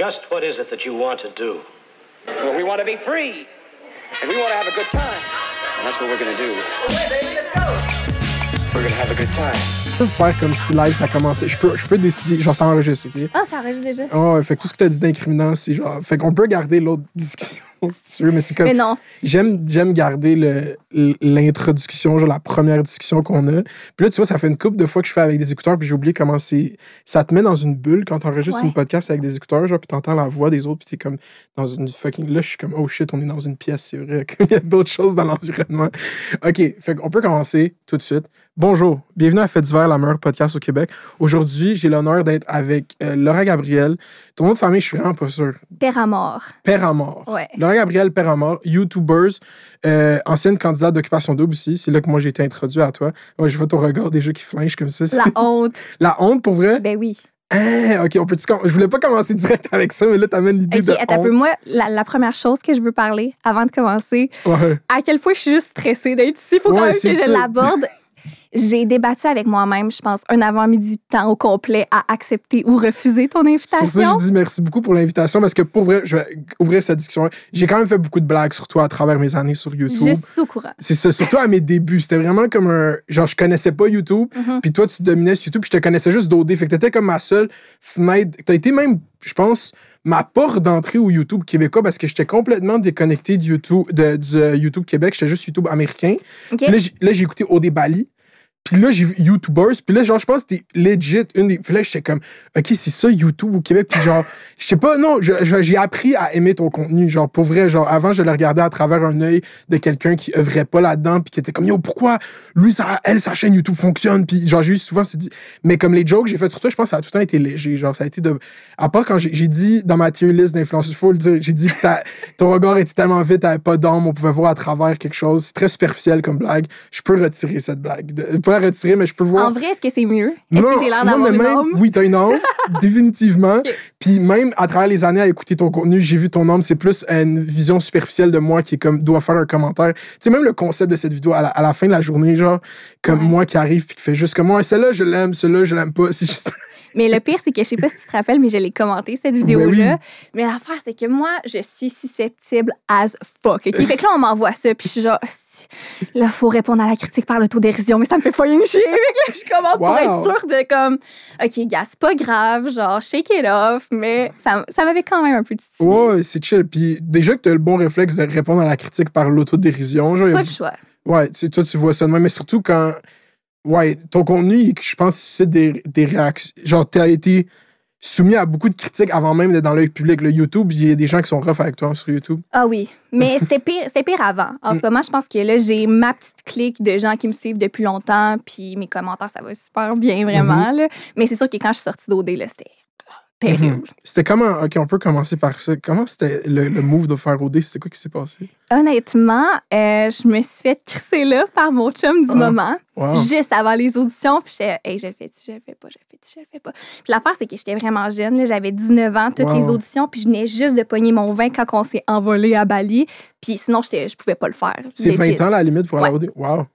Just what is it that you want to do? Well, we want to be free, and we want to have a good time. And that's what we're going to do. We're going to have a good time. Je peux faire comme si live ça commençait. Je peux, je peux décider, genre ça enregistre, ok? Ah, ça enregistre déjà. Ouais, fait que tout ce que t'as dit d'incriminant, c'est genre. Fait qu'on peut garder l'autre discussion si tu veux, mais c'est comme. Mais non. J'aime, j'aime garder le, l'introduction, genre la première discussion qu'on a. Puis là, tu vois, ça fait une couple de fois que je fais avec des écouteurs, puis j'ai oublié comment c'est. Ça te met dans une bulle quand t'enregistres Ouais. une podcast avec des écouteurs, genre, puis t'entends la voix des autres, puis t'es comme dans une fucking. Là, je suis comme, oh shit, on est dans une pièce, c'est vrai qu'il y a d'autres choses dans l'environnement. OK, fait qu'on peut commencer tout de suite. Bonjour, bienvenue à Fête d'hiver, la meilleure podcast au Québec. Aujourd'hui, j'ai l'honneur d'être avec euh, Laura Gabriel. Ton nom de famille, je suis vraiment pas sûr. Père à mort. Père à mort. Ouais. Laura Gabriel, Père à mort, YouTubers, euh, ancienne candidate d'Occupation Double aussi. C'est là que moi j'ai été introduit à toi. Moi, je vois ton regard déjà qui flinche comme ça. La honte. La honte pour vrai? Ben oui. Hein, ok, on peut Je voulais pas commencer direct avec ça, mais là, t'amènes l'idée OK, de. attends un peu. honte. Moi, la, la première chose que je veux parler avant de commencer, Ouais. à quel point je suis juste stressée d'être ici. Faut quand Ouais, même que je l'aborde. J'ai débattu avec moi-même, je pense, un avant-midi de temps au complet à accepter ou refuser ton C'est pour ça que invitation. je dis merci beaucoup pour l'invitation parce que pour vrai, je vais ouvrir cette discussion. J'ai quand même fait beaucoup de blagues sur toi à travers mes années sur YouTube. Je suis au courant. C'est ça, surtout à mes débuts. C'était vraiment comme un. Genre, je connaissais pas YouTube, Mhm. puis toi, tu dominais sur YouTube, puis je te connaissais juste d'OD. Fait que t'étais comme ma seule fenêtre. T'as été même, je pense, ma porte d'entrée au YouTube québécois parce que j'étais complètement déconnecté du YouTube, de, du euh, YouTube Québec. J'étais juste YouTube américain. OK? Puis là, j'ai- là, j'ai écouté OD Bali. Puis là, j'ai vu YouTubers. Puis là, genre, je pense que c'était legit une des. Puis là, j'étais comme, OK, c'est ça, YouTube au Québec. Puis genre, je sais pas, non, j'ai appris à aimer ton contenu. Genre, pour vrai, genre, avant, je le regardais à travers un œil de quelqu'un qui œuvrait pas là-dedans. Puis qui était comme, yo, pourquoi lui, ça, elle, sa chaîne YouTube fonctionne. Puis genre, j'ai eu souvent, c'est dit. Mais comme les jokes que j'ai fait sur toi, je pense que ça a tout le temps été léger. Genre, ça a été de. À part quand j'ai dit dans ma tier list d'influenceurs, il faut le dire, j'ai dit que ton regard était tellement vite, t'avais pas d'âme, on pouvait voir à travers quelque chose. C'est très superficiel comme blague. Je peux retirer cette blague. De, pas la retirer, mais je peux voir. En vrai, est-ce que c'est mieux? Est-ce que j'ai l'air d'avoir une? Oui, t'as une âme, définitivement. Ok. Puis même à travers les années à écouter ton contenu, j'ai vu ton âme, c'est plus une vision superficielle de moi qui est comme doit faire un commentaire. Tu sais, même le concept de cette vidéo à la, à la fin de la journée, genre, comme Ouais. moi qui arrive puis qui fait juste comme moi, celle-là, je l'aime, celle-là, je l'aime pas. C'est juste. Mais le pire, c'est que je sais pas si tu te rappelles, mais je l'ai commenté, cette vidéo-là. Oui. Mais l'affaire, c'est que moi, je suis susceptible as fuck. OK? Fait que là, on m'envoie ça, puis je suis genre, Là, faut répondre à la critique par l'autodérision, mais ça me fait chier. Fait que là, je commence pour Wow. être sûre de comme, OK, gars, c'est pas grave, genre, shake it off, mais ça, ça m'avait quand même un peu titillé. Ouais, c'est chill. Puis déjà que t'as le bon réflexe de répondre à la critique par l'autodérision, genre, Pas le choix. Ouais, toi, tu vois ça de même, mais surtout quand. Ouais, ton contenu, je pense, c'est des, des réactions. Genre, t'as été soumis à beaucoup de critiques avant même d'être dans l'œil public. Le YouTube, il y a des gens qui sont rough avec toi sur YouTube. Ah oui, mais c'était pire, c'était pire avant. En Mm. ce moment, je pense que là, j'ai ma petite clique de gens qui me suivent depuis longtemps, puis mes commentaires, ça va super bien, vraiment. là. Mais c'est sûr que quand je suis sortie d'OD, c'était terrible. Mhm. C'était comment. Ok, on peut commencer par ça. Comment c'était le, le move de faire OD? C'était quoi qui s'est passé? Honnêtement, euh, je me suis fait crisser là par mon chum du Ah. moment, Wow. juste avant les auditions. Puis j'étais, hey, je le fais-tu, je le fais pas, je le fais-tu, je le fais pas. Puis l'affaire, c'est que j'étais vraiment jeune. J'avais 19 ans, toutes Wow. les auditions, puis je venais juste de pogner mon vin quand on s'est envolé à Bali. Puis sinon, je pouvais pas le faire. C'est legit. 20 ans la limite pour aller Ouais. OD? Wow.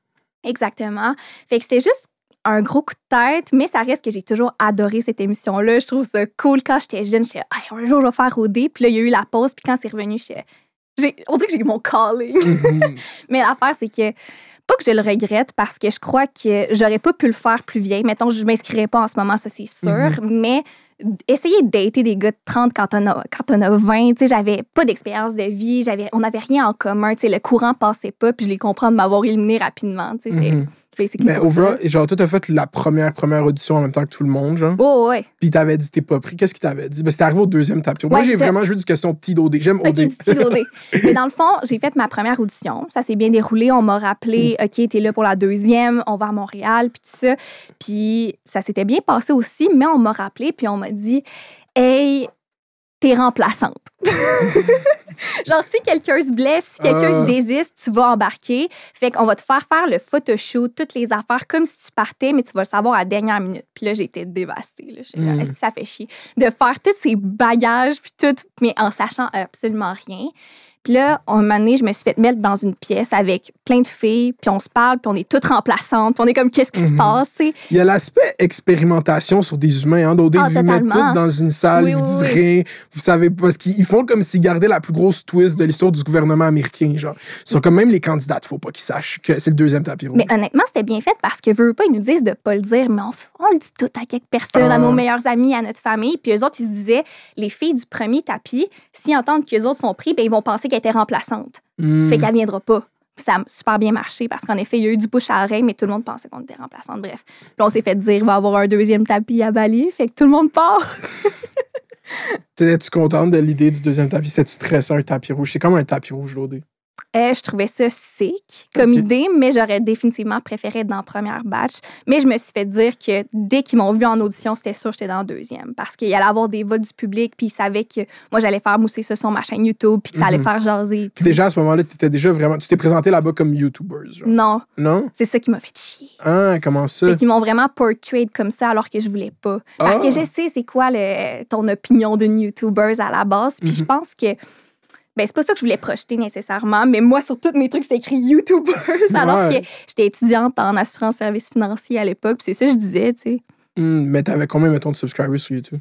Exactement. Fait que c'était juste un gros coup de tête, mais ça reste que j'ai toujours adoré cette émission-là. Je trouve ça cool. Quand j'étais jeune, j'étais Hey, un jour, je vais faire OD. Puis là, il y a eu la pause. Puis quand c'est revenu, j'étais. j'ai- On dirait que j'ai eu mon calling. Mhm. mais l'affaire, c'est que. Pas que je le regrette parce que je crois que j'aurais pas pu le faire plus vieille. Mettons, je m'inscrirais pas en ce moment, ça c'est sûr. Mais essayer de dater des gars de 30 quand on a, quand on a 20, tu sais, j'avais pas d'expérience de vie, j'avais, on n'avait rien en commun, tu sais, le courant passait pas, puis je les comprends de m'avoir éliminé rapidement, tu sais, Mhm. Basically Mais overall, genre, toi, t'as fait la première, première audition en même temps que tout le monde, genre. Oh, ouais. Puis t'avais dit t'es pas pris. Qu'est-ce qu'il t'avait dit? Ben, c'était arrivé au deuxième tapis. Moi, Ouais, j'ai vraiment joué du question de petit d'OD. J'aime OK, du OD. Mais dans le fond, j'ai fait ma première audition. Ça s'est bien déroulé. On m'a rappelé, Mm. OK, t'es là pour la deuxième, on va à Montréal, puis tout ça. Puis ça s'était bien passé aussi, mais on m'a rappelé, puis on m'a dit, hey, t'es remplaçante. genre, si quelqu'un se blesse, si quelqu'un Ah. se désiste, tu vas embarquer. Fait qu'on va te faire faire le photoshoot, toutes les affaires comme si tu partais, mais tu vas le savoir à la dernière minute. Puis là, dévastée. J'étais là, Mm. Est-ce que ça fait chier? De faire tous ces bagages, puis tout, mais en sachant absolument rien. Puis là, un moment donné, je me suis fait mettre dans une pièce avec plein de filles, puis on se parle, puis on est toutes remplaçantes, puis on est comme, qu'est-ce qui se Mhm. passe? Il y a l'aspect expérimentation sur des humains. Hein. D'autres, Ah, vous mettent totalement. toutes dans une salle, Oui, vous oui, disent oui. rien. Vous savez, parce qu'ils ils font comme s'ils gardaient la plus grosse twist de l'histoire du gouvernement américain. Genre. Ils sont comme même les candidats, faut pas qu'ils sachent que c'est le deuxième tapis rouge. Mais honnêtement, c'était bien fait parce que veut pas, ils nous disent de pas le dire, mais on, le dit tout à quelques personnes, Ah. à nos meilleurs amis, à notre famille. Puis eux autres, ils se disaient, les filles du premier tapis, s'ils entendent qu'eux autres sont pris, ben, ils vont penser qu'elle était remplaçante. Hmm. Fait qu'elle viendra pas. Puis ça a super bien marché parce qu'en effet, il y a eu du bouche à oreille, mais tout le monde pensait qu'on était remplaçante. Bref. Puis on s'est fait dire, il va y avoir un deuxième tapis à Bali. Fait que tout le monde part. T'étais-tu contente de l'idée du deuxième tapis? C'est-tu stressant un tapis rouge? C'est comme un tapis rouge loadé. Euh, je trouvais ça sick comme idée, mais j'aurais définitivement préféré être dans la première batch. Mais je me suis fait dire que dès qu'ils m'ont vu en audition, c'était sûr que j'étais dans la deuxième. Parce qu'il allait avoir des votes du public, puis ils savaient que moi, j'allais faire mousser ça sur ma chaîne YouTube, puis que ça allait Mhm. faire jaser. Puis déjà, à ce moment-là, t'étais déjà vraiment. Tu t'es présenté là-bas comme YouTuber. Genre. Non, Non? c'est ça qui m'a fait chier. Ah, comment ça? C'est qu'ils m'ont vraiment portrayed comme ça alors que je voulais pas. Parce Ah. que je sais c'est quoi le, ton opinion d'une YouTuber à la base. Puis je Mhm. pense que ben, c'est pas ça que je voulais projeter nécessairement, mais moi, sur tous mes trucs, c'était écrit YouTubers. alors que j'étais étudiante en assurance service financier à l'époque. C'est ça que je disais, tu sais. Hmm, mais t'avais combien, mettons, de subscribers sur YouTube?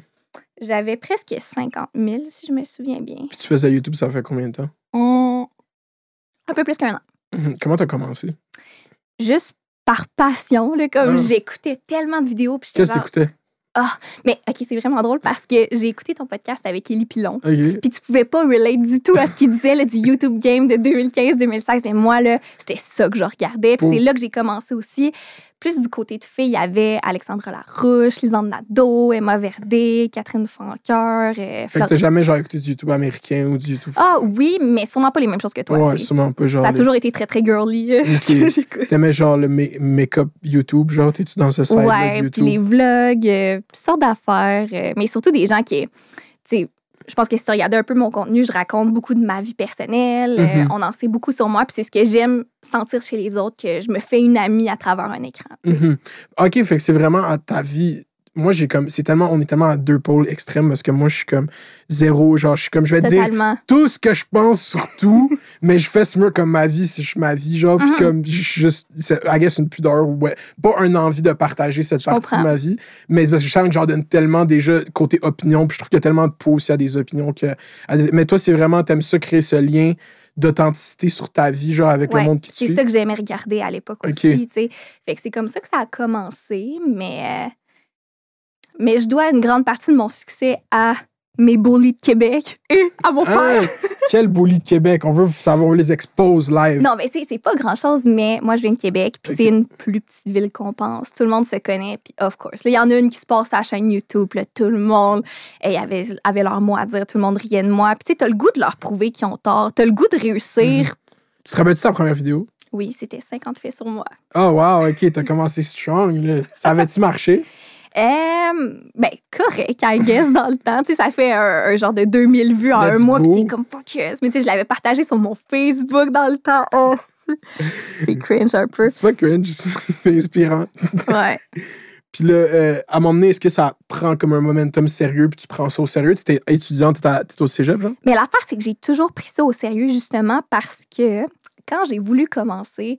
J'avais presque 50 000, si je me souviens bien. Puis tu faisais YouTube, ça fait combien de temps? On- Un peu plus qu'un an. Mhm. Comment t'as commencé? Juste par passion, là, comme Ah. j'écoutais tellement de vidéos. Qu'est-ce que t'écoutais? Mais OK, c'est vraiment drôle parce que j'ai écouté ton podcast avec Élie Pilon. Ok. Puis tu pouvais pas relate du tout à ce qu'il disait là, du YouTube Game de 2015-2016. Mais moi, là, c'était ça que je regardais. Puis Oh. c'est là que j'ai commencé aussi. Plus du côté de filles, il y avait Alexandra Larouche, Lisanne Nadeau, Emma Verdé, Catherine Francoeur. euh, Fait que t'as jamais genre écouté du YouTube américain ou du YouTube. Ah oui, mais sûrement pas les mêmes choses que toi. ouais, sûrement pas genre. ça a les- toujours été très, très girly. euh. T'aimais genre le ma- make-up YouTube, genre t'es-tu dans ce side Ouais, puis les vlogs, euh, toutes sortes d'affaires, euh, mais surtout des gens qui, tu sais, je pense que si tu regardais un peu mon contenu, je raconte beaucoup de ma vie personnelle. euh, Mhm. on en sait beaucoup sur moi, puis c'est ce que j'aime sentir chez les autres, que je me fais une amie à travers un écran. Mhm. Ok, fait que c'est vraiment à ta vie. Moi, j'ai comme. C'est tellement. On est tellement à deux pôles extrêmes parce que moi, je suis comme zéro. Genre, je suis comme. Je vais te dire tout ce que je pense sur tout, mais je fais ce mieux comme ma vie si je suis ma vie. Genre, puis comme. Je suis juste. I guess une pudeur ou ouais, pas une envie de partager cette Je partie comprends. de ma vie. Mais c'est parce que je sens que j'en donne tellement déjà côté opinion. Puis je trouve qu'il y a tellement de poids aussi à des opinions que. des- Mais toi, c'est vraiment. T'aimes ça créer ce lien d'authenticité sur ta vie, genre avec Ouais, le monde qui c'est ça que j'aimais regarder à l'époque aussi, tu sais. Fait que c'est comme ça que ça a commencé, mais... mais je dois une grande partie de mon succès à mes bullies de Québec et à mon père. Hein? Quel bully de Québec? On veut savoir, on les expose live. Non, mais c'est pas grand-chose, mais moi, je viens de Québec, puis c'est une plus petite ville qu'on pense. Tout le monde se connaît, puis of course. Il y en a une qui se passe à la chaîne YouTube, là, tout le monde et avait, avait leur mot à dire, tout le monde riait de moi. Puis tu sais, t'as le goût de leur prouver qu'ils ont tort, t'as le goût de réussir. Tu te rappelles-tu ta première vidéo? Oui, c'était 50 faits sur moi. Oh, wow, OK, t'as commencé strong. Là. Ça avait-tu marché? Euh, ben, correct, I guess, dans le temps. Tu sais, ça fait un, un genre de 2000 vues en Let's un mois, puis t'es comme focus. Mais tu sais, je l'avais partagé sur mon Facebook dans le temps. Oh, c'est- cringe un peu. C'est pas cringe, c'est inspirant. Ouais. Puis là, euh, à un moment donné, est-ce que ça prend comme un momentum sérieux, puis tu prends ça au sérieux? T'étais étudiante, t'étais à- t'étais au cégep, genre? Mais l'affaire, c'est que j'ai toujours pris ça au sérieux, justement, parce que quand j'ai voulu commencer,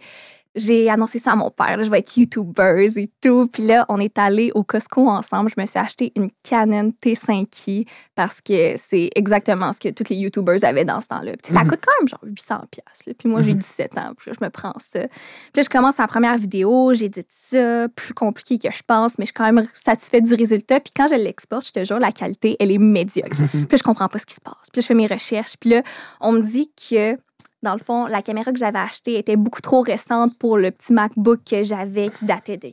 j'ai annoncé ça à mon père. là, je vais être YouTubeuse et tout. Puis là, on est allé au Costco ensemble. Je me suis acheté une Canon T5i parce que c'est exactement ce que toutes les YouTubers avaient dans ce temps-là. Puis ça Mhm. coûte quand même genre 800 pièces. Puis moi, j'ai Mhm. 17 ans. Puis là, je me prends ça. Puis là, je commence la première vidéo. J'édite ça, plus compliqué que je pense, mais je suis quand même satisfaite du résultat. Puis quand je l'exporte, je te jure, la qualité, elle est médiocre. Puis là, je comprends pas ce qui se passe. Puis là, je fais mes recherches. Puis là, on me dit que, dans le fond, la caméra que j'avais achetée était beaucoup trop récente pour le petit MacBook que j'avais qui datait de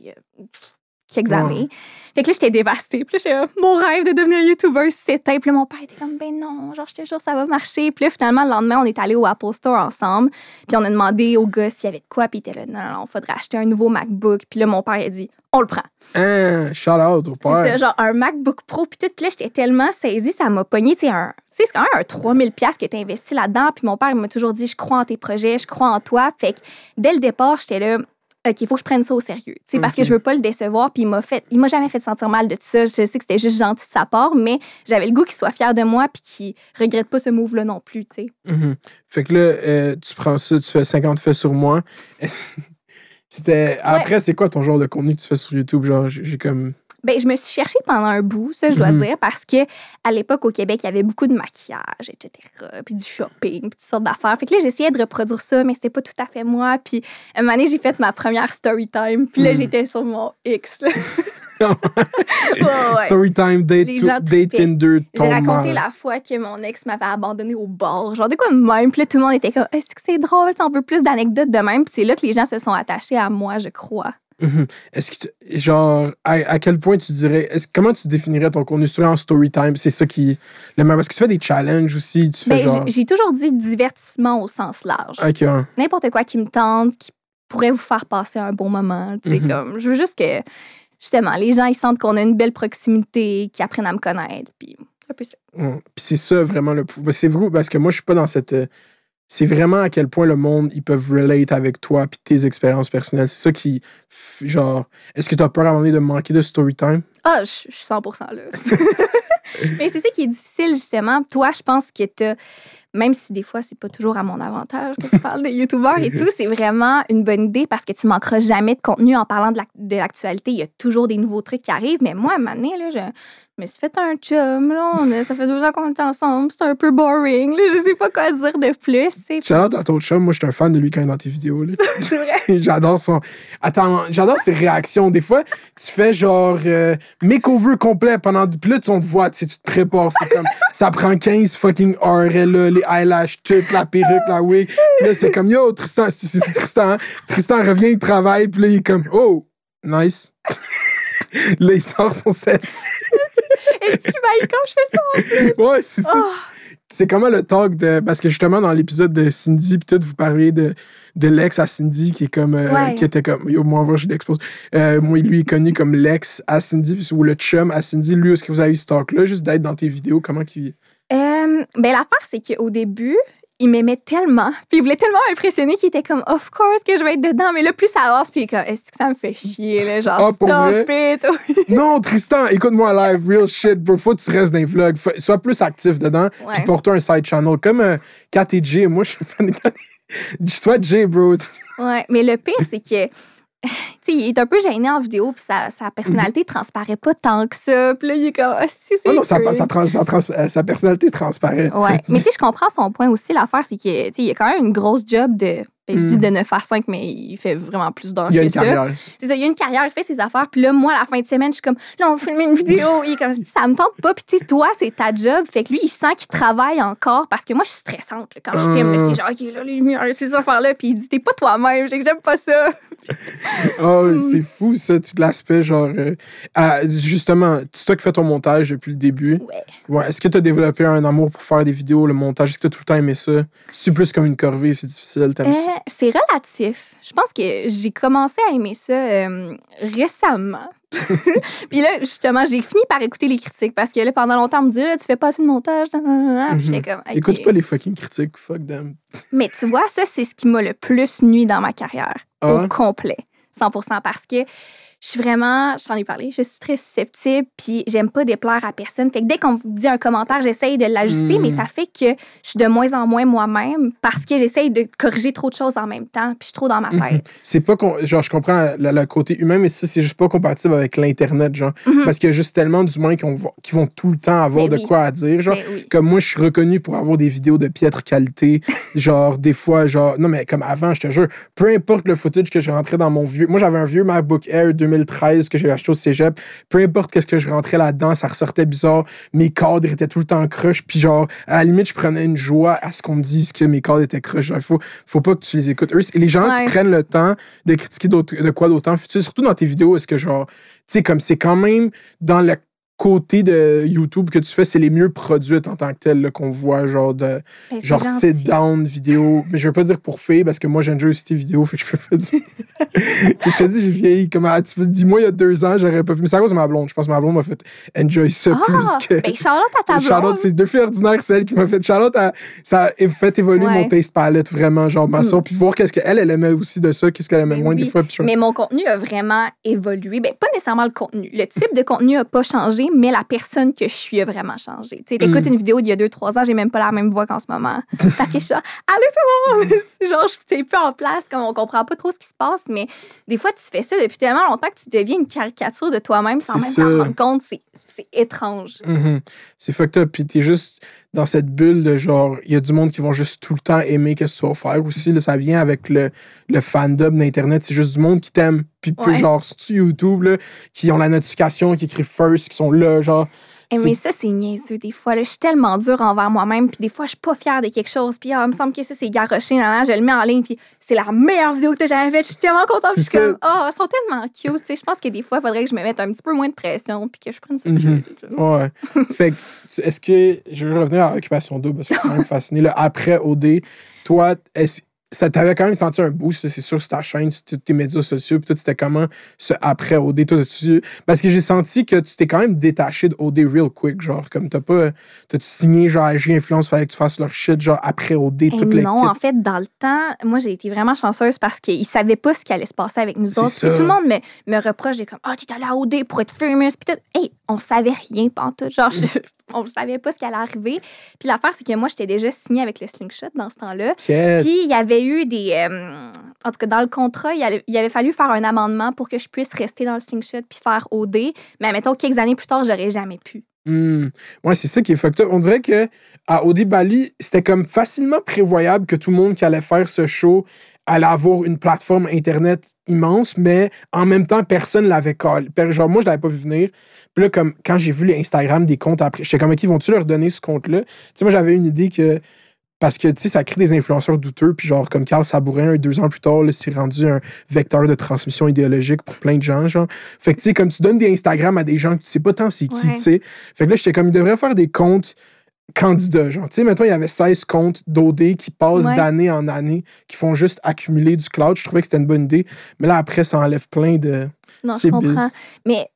quelques années. Fait que là, j'étais dévastée. Puis là, j'étais, mon rêve de devenir YouTuber s'éteint. Puis là, mon père était comme, ben non, genre, je te jure, ça va marcher. Puis là, finalement, le lendemain, on est allé au Apple Store ensemble. Puis on a demandé au gars s'il y avait de quoi. Puis il était là, non, non, non, faudrait acheter un nouveau MacBook. Puis là, mon père, il a dit, on le prend. Hein, shout out au C'est père. genre un MacBook Pro. Puis tout, puis là, j'étais tellement saisie, ça m'a pogné. Tu sais, un- c'est quand même un 3000$ piastres que tu investi là-dedans. Puis mon père, il m'a toujours dit, je crois en tes projets, je crois en toi. Fait que dès le départ, j'étais là, OK, il faut que je prenne ça au sérieux. Sais, parce que je veux pas le décevoir. Puis il m'a fait, il m'a jamais fait sentir mal de tout ça. Je sais que c'était juste gentil de sa part, mais j'avais le goût qu'il soit fier de moi puis qu'il regrette pas ce move-là non plus. Mhm. Fait que là, euh, tu prends ça, tu fais 50 faits sur moi. C'était... Après, c'est quoi ton genre de contenu que tu fais sur YouTube? Genre, j'ai comme... Ben, je me suis cherchée pendant un bout, ça, je dois Mhm. dire, parce que à l'époque, au Québec, il y avait beaucoup de maquillage, etc., puis du shopping, puis toutes sortes d'affaires. Fait que là, j'essayais de reproduire ça, mais c'était pas tout à fait moi. Puis, un moment donné, j'ai fait ma première story time, puis là, Mhm. j'étais sur mon X. Ouais, ouais. Date, Les gens date. Tinder, J'ai raconté la fois que mon ex m'avait abandonné au bar, genre de quoi de même. Puis là, tout le monde était comme, est-ce que c'est drôle? On veut plus d'anecdotes de même. Puis c'est là que les gens se sont attachés à moi, je crois. Mhm. Est-ce que, tu- genre, à, à quel point tu dirais, est-ce, comment tu définirais ton contenu en story time? C'est ça qui, le parce que tu fais des challenges aussi, tu fais Ben, genre, j'ai- toujours dit divertissement au sens large. hein. n'importe quoi qui me tente, qui pourrait vous faire passer un bon moment. tu sais, Mhm. comme, je veux juste que, justement, les gens ils sentent qu'on a une belle proximité, qu'ils apprennent à me connaître. Puis, c'est un peu ça. Puis c'est ça vraiment le ben, C'est vrai, parce que moi, je suis pas dans cette. euh, C'est vraiment à quel point le monde, ils peuvent relate avec toi puis tes expériences personnelles. C'est ça qui. Genre, est-ce que tu as peur à un moment donné de manquer de story time? Ah, je suis 100% là. Mais c'est ça qui est difficile, justement. Toi, je pense que t'as, même si des fois, c'est pas toujours à mon avantage que tu parles des YouTubeurs et tout, c'est vraiment une bonne idée parce que tu manqueras jamais de contenu en parlant de l'ac- de l'actualité. Il y a toujours des nouveaux trucs qui arrivent. Mais moi, à un moment donné, là, je me suis fait un chum. Là, on a- ça fait deux ans qu'on est ensemble. C'est un peu boring. Là, je sais pas quoi dire de plus. tu sais. Shout-out à ton chum, moi, je suis un fan de lui quand il est dans tes vidéos. là. C'est vrai. j'adore son. Attends, j'adore ses réactions. Des fois, tu fais genre euh, makeover complet pendant. Puis là, tu on te voit, tu sais, tu te prépares. C'est comme. Ça prend 15 fucking heures, là, les eyelashes, toute la perruque, la wig. Là, c'est comme, yo, Tristan, c'est Tristan. hein. Tristan revient, il travaille, puis là, il est comme, oh, nice. là, il sort son set. Est-ce qu'il m'aille quand je fais ça? Ouais, c'est ça. Oh. C'est comment le talk de. Parce que justement, dans l'épisode de Cindy, puis tout, vous parliez de, de l'ex à Cindy, qui est comme. euh, Ouais. Qui était comme. Yo, moi, je l'expose. Euh, moi, lui, est connu comme l'ex à Cindy, ou le chum à Cindy. Lui, est-ce que vous avez eu ce talk-là, juste d'être dans tes vidéos? Comment qu'il. Euh, ben l'affaire, c'est qu'au début, il m'aimait tellement, puis il voulait tellement m'impressionner qu'il était comme, of course que je vais être dedans, mais là, plus ça avance, puis il est comme, est-ce que ça me fait chier, là, genre, Ah, pour stop it. non, Tristan, écoute-moi live, real shit, bro. Faut que tu restes dans les vlogs. Sois plus actif dedans, Ouais. puis porte un side channel. Comme euh, Kat et Jay. Moi, je suis fan de Sois Jay, bro. ouais, mais le pire, c'est que, tu sais, il est un peu gêné en vidéo, puis sa, sa personnalité transparaît pas tant que ça, puis là, il est comme, ah, si, c'est Oh non, sa, sa, trans- sa euh, sa personnalité transparaît. Ouais, mais tu sais, je comprends son point aussi. L'affaire, c'est que, tu sais, il y a quand même une grosse job de. Ben, je dis Mm. de 9 à 5, mais il fait vraiment plus d'heures Il y a que une ça. carrière. C'est ça, il y a une carrière, il fait ses affaires. Puis là, moi, à la fin de semaine, je suis comme, là, on filme une vidéo. Il est comme, ça me tente pas. Puis tu sais, toi, c'est ta job. Fait que lui, il sent qu'il travaille encore parce que moi, je suis stressante. là. Quand je filme, Ah. c'est genre, OK, là, les lumières, ces affaires-là. Puis il dit, t'es pas toi-même. J'ai que j'aime pas ça. Oh, Mm. c'est fou, ça, tout l'aspect, genre. euh, ah, justement, c'est toi qui fais ton montage depuis le début. Ouais. Ouais. Est-ce que tu as développé un amour pour faire des vidéos, le montage? Est-ce que tu as tout le temps aimé ça? C'est plus comme une corvée, c'est difficile, t'aimes Euh, ça? C'est relatif. Je pense que j'ai commencé à aimer ça euh, récemment. puis là, justement, j'ai fini par écouter les critiques parce que là, pendant longtemps, on me disait, Là, tu fais pas assez de montage. Puis j'étais comme. Mhm. Écoute pas les fucking critiques, fuck them. Mais tu vois, ça, c'est ce qui m'a le plus nuit dans ma carrière, Ah au complet, 100 parce que je suis vraiment, je t'en ai parlé, je suis très susceptible, puis j'aime pas déplaire à personne. Fait que dès qu'on me dit un commentaire, j'essaye de l'ajuster, Mm. mais ça fait que je suis de moins en moins moi-même parce que j'essaye de corriger trop de choses en même temps, puis je suis trop dans ma Mhm. tête. C'est pas. con- Genre, je comprends le, côté humain, mais ça, c'est juste pas compatible avec l'Internet, genre. Mhm. Parce qu'il y a juste tellement d'humains qui, qui vont tout le temps avoir Ben de oui. quoi à dire, genre. Ben oui. Comme moi, je suis reconnu pour avoir des vidéos de piètre qualité. genre, des fois, genre. Non, mais comme avant, je te jure, peu importe le footage que je rentrais dans mon vieux. Moi, j'avais un vieux MacBook Air 2013 que j'ai acheté au cégep. Peu importe qu'est-ce que je rentrais là-dedans, ça ressortait bizarre. Mes cadres étaient tout le temps croches. Puis genre, à la limite, je prenais une joie à ce qu'on me dise que mes cadres étaient. Genre, il faut, faut pas que tu les écoutes. Eux, et les gens Ouais. qui prennent le temps de critiquer de quoi d'autant futur, surtout dans tes vidéos, est-ce que genre, tu sais, comme c'est quand même dans le côté de YouTube que tu fais, c'est les mieux produites en tant que telles qu'on voit, genre de Ben, genre sit down vidéo. Mais je veux pas dire pour filles parce que moi j'aime aussi tes vidéos, fait que je peux pas dire. Je te dis, j'ai vieilli. Comme, ah, tu dis-moi il y a deux ans, j'aurais pas vu. Mais c'est à cause de ma blonde. Je pense que ma blonde m'a fait enjoy ça Ah, plus que. ben, Charlotte à ta Charlotte, blonde. c'est deux filles ordinaires, celle qui m'a fait. Charlotte, a- ça a fait évoluer Ouais. mon taste palette vraiment, genre ma soeur, puis voir qu'est-ce qu'elle, elle aimait aussi de ça, qu'est-ce qu'elle aimait Ben moins oui. des fois. Puis je- Mais mon contenu a vraiment évolué. Ben, pas nécessairement le contenu. Le type de contenu n'a pas changé, mais la personne que je suis a vraiment changé. Tu sais, t'écoutes Mm. une vidéo d'il y a deux, trois ans, j'ai même pas la même voix qu'en ce moment. Parce que je suis là, allô tout le monde! Genre, je suis plus en place, comme on comprend pas trop ce qui se passe, mais des fois, tu fais ça depuis tellement longtemps que tu deviens une caricature de toi-même sans même t'en rendre compte. C'est étrange. Mhm. C'est fucked up. Puis t'es juste dans cette bulle de genre, il y a du monde qui vont juste tout le temps aimer que tu vas faire aussi. Là, ça vient avec le, le fandom d'Internet. C'est juste du monde qui t'aime. Puis peu, Ouais. genre, surtout YouTube, là, qui ont la notification, qui écrivent first, qui sont là, genre. Eh, mais ça, c'est niaiseux des fois. là. Je suis tellement dure envers moi-même. Puis des fois, je suis pas fière de quelque chose. Puis ah, il me semble que ça, c'est garoché. je le mets en ligne. Puis c'est la meilleure vidéo que t'as jamais faite. Je suis tellement contente. Puis je suis comme, oh, ils sont tellement cute. Tu sais, je pense que des fois, il faudrait que je me mette un petit peu moins de pression. Puis que je prenne. Ouais. fait que, tu- est-ce que. Je veux revenir à Occupation Double parce que je suis quand même fasciné. Là, après OD, toi, est-ce- ça t'avait quand même senti un boost, c'est sûr, sur ta chaîne, sur tes médias sociaux, puis toi, c'était comment ce après OD? Toi, Parce que j'ai senti que tu t'es quand même détaché de OD real quick, genre, comme t'as pas. T'as-tu signé, genre, AG Influence, fallait que tu fasses leur shit, genre, après OD, Eh toute l'équipe? non, en fait, dans le temps, moi, j'ai été vraiment chanceuse parce qu'ils ne savaient pas ce qui allait se passer avec nous autres. Tout le monde me, me reproche, j'ai comme, ah, t'es allé à OD pour être famous. Puis tout. Hey, on savait rien, tout. Genre, je- on ne savait pas ce qui allait arriver. Puis l'affaire, c'est que moi, j'étais déjà signée avec le Slingshot dans ce temps-là. Puis il y avait eu des. euh, en tout cas, dans le contrat, il, il avait fallu faire un amendement pour que je puisse rester dans le Slingshot puis faire OD. Mais mettons, quelques années plus tard, j'aurais jamais pu. Hmm. Ouais, c'est ça qui est fucked up. On dirait que à OD Bali, c'était comme facilement prévoyable que tout le monde qui allait faire ce show allait avoir une plateforme Internet immense, mais en même temps, personne l'avait collé. Per- Genre, moi, je l'avais pas vu venir. Puis là, comme, quand j'ai vu les Instagram des comptes après, j'étais comme, qui vont-tu leur donner ce compte-là? Tu sais, moi, j'avais une idée que. Parce que, tu sais, ça crée des influenceurs douteux. Puis, genre, comme Carl Sabourin, deux ans plus tard, c'est rendu un vecteur de transmission idéologique pour plein de gens, genre. Fait que, tu sais, comme tu donnes des Instagram à des gens que tu sais pas tant c'est qui, Ouais. tu sais. Fait que là, j'étais comme, il devrait faire des comptes candidats. Genre, tu sais, mettons, il y avait 16 comptes d'OD qui passent Ouais. d'année en année, qui font juste accumuler du cloud. Je trouvais que c'était une bonne idée. Mais là, après, ça enlève plein de. Non, je comprends. biz. Mais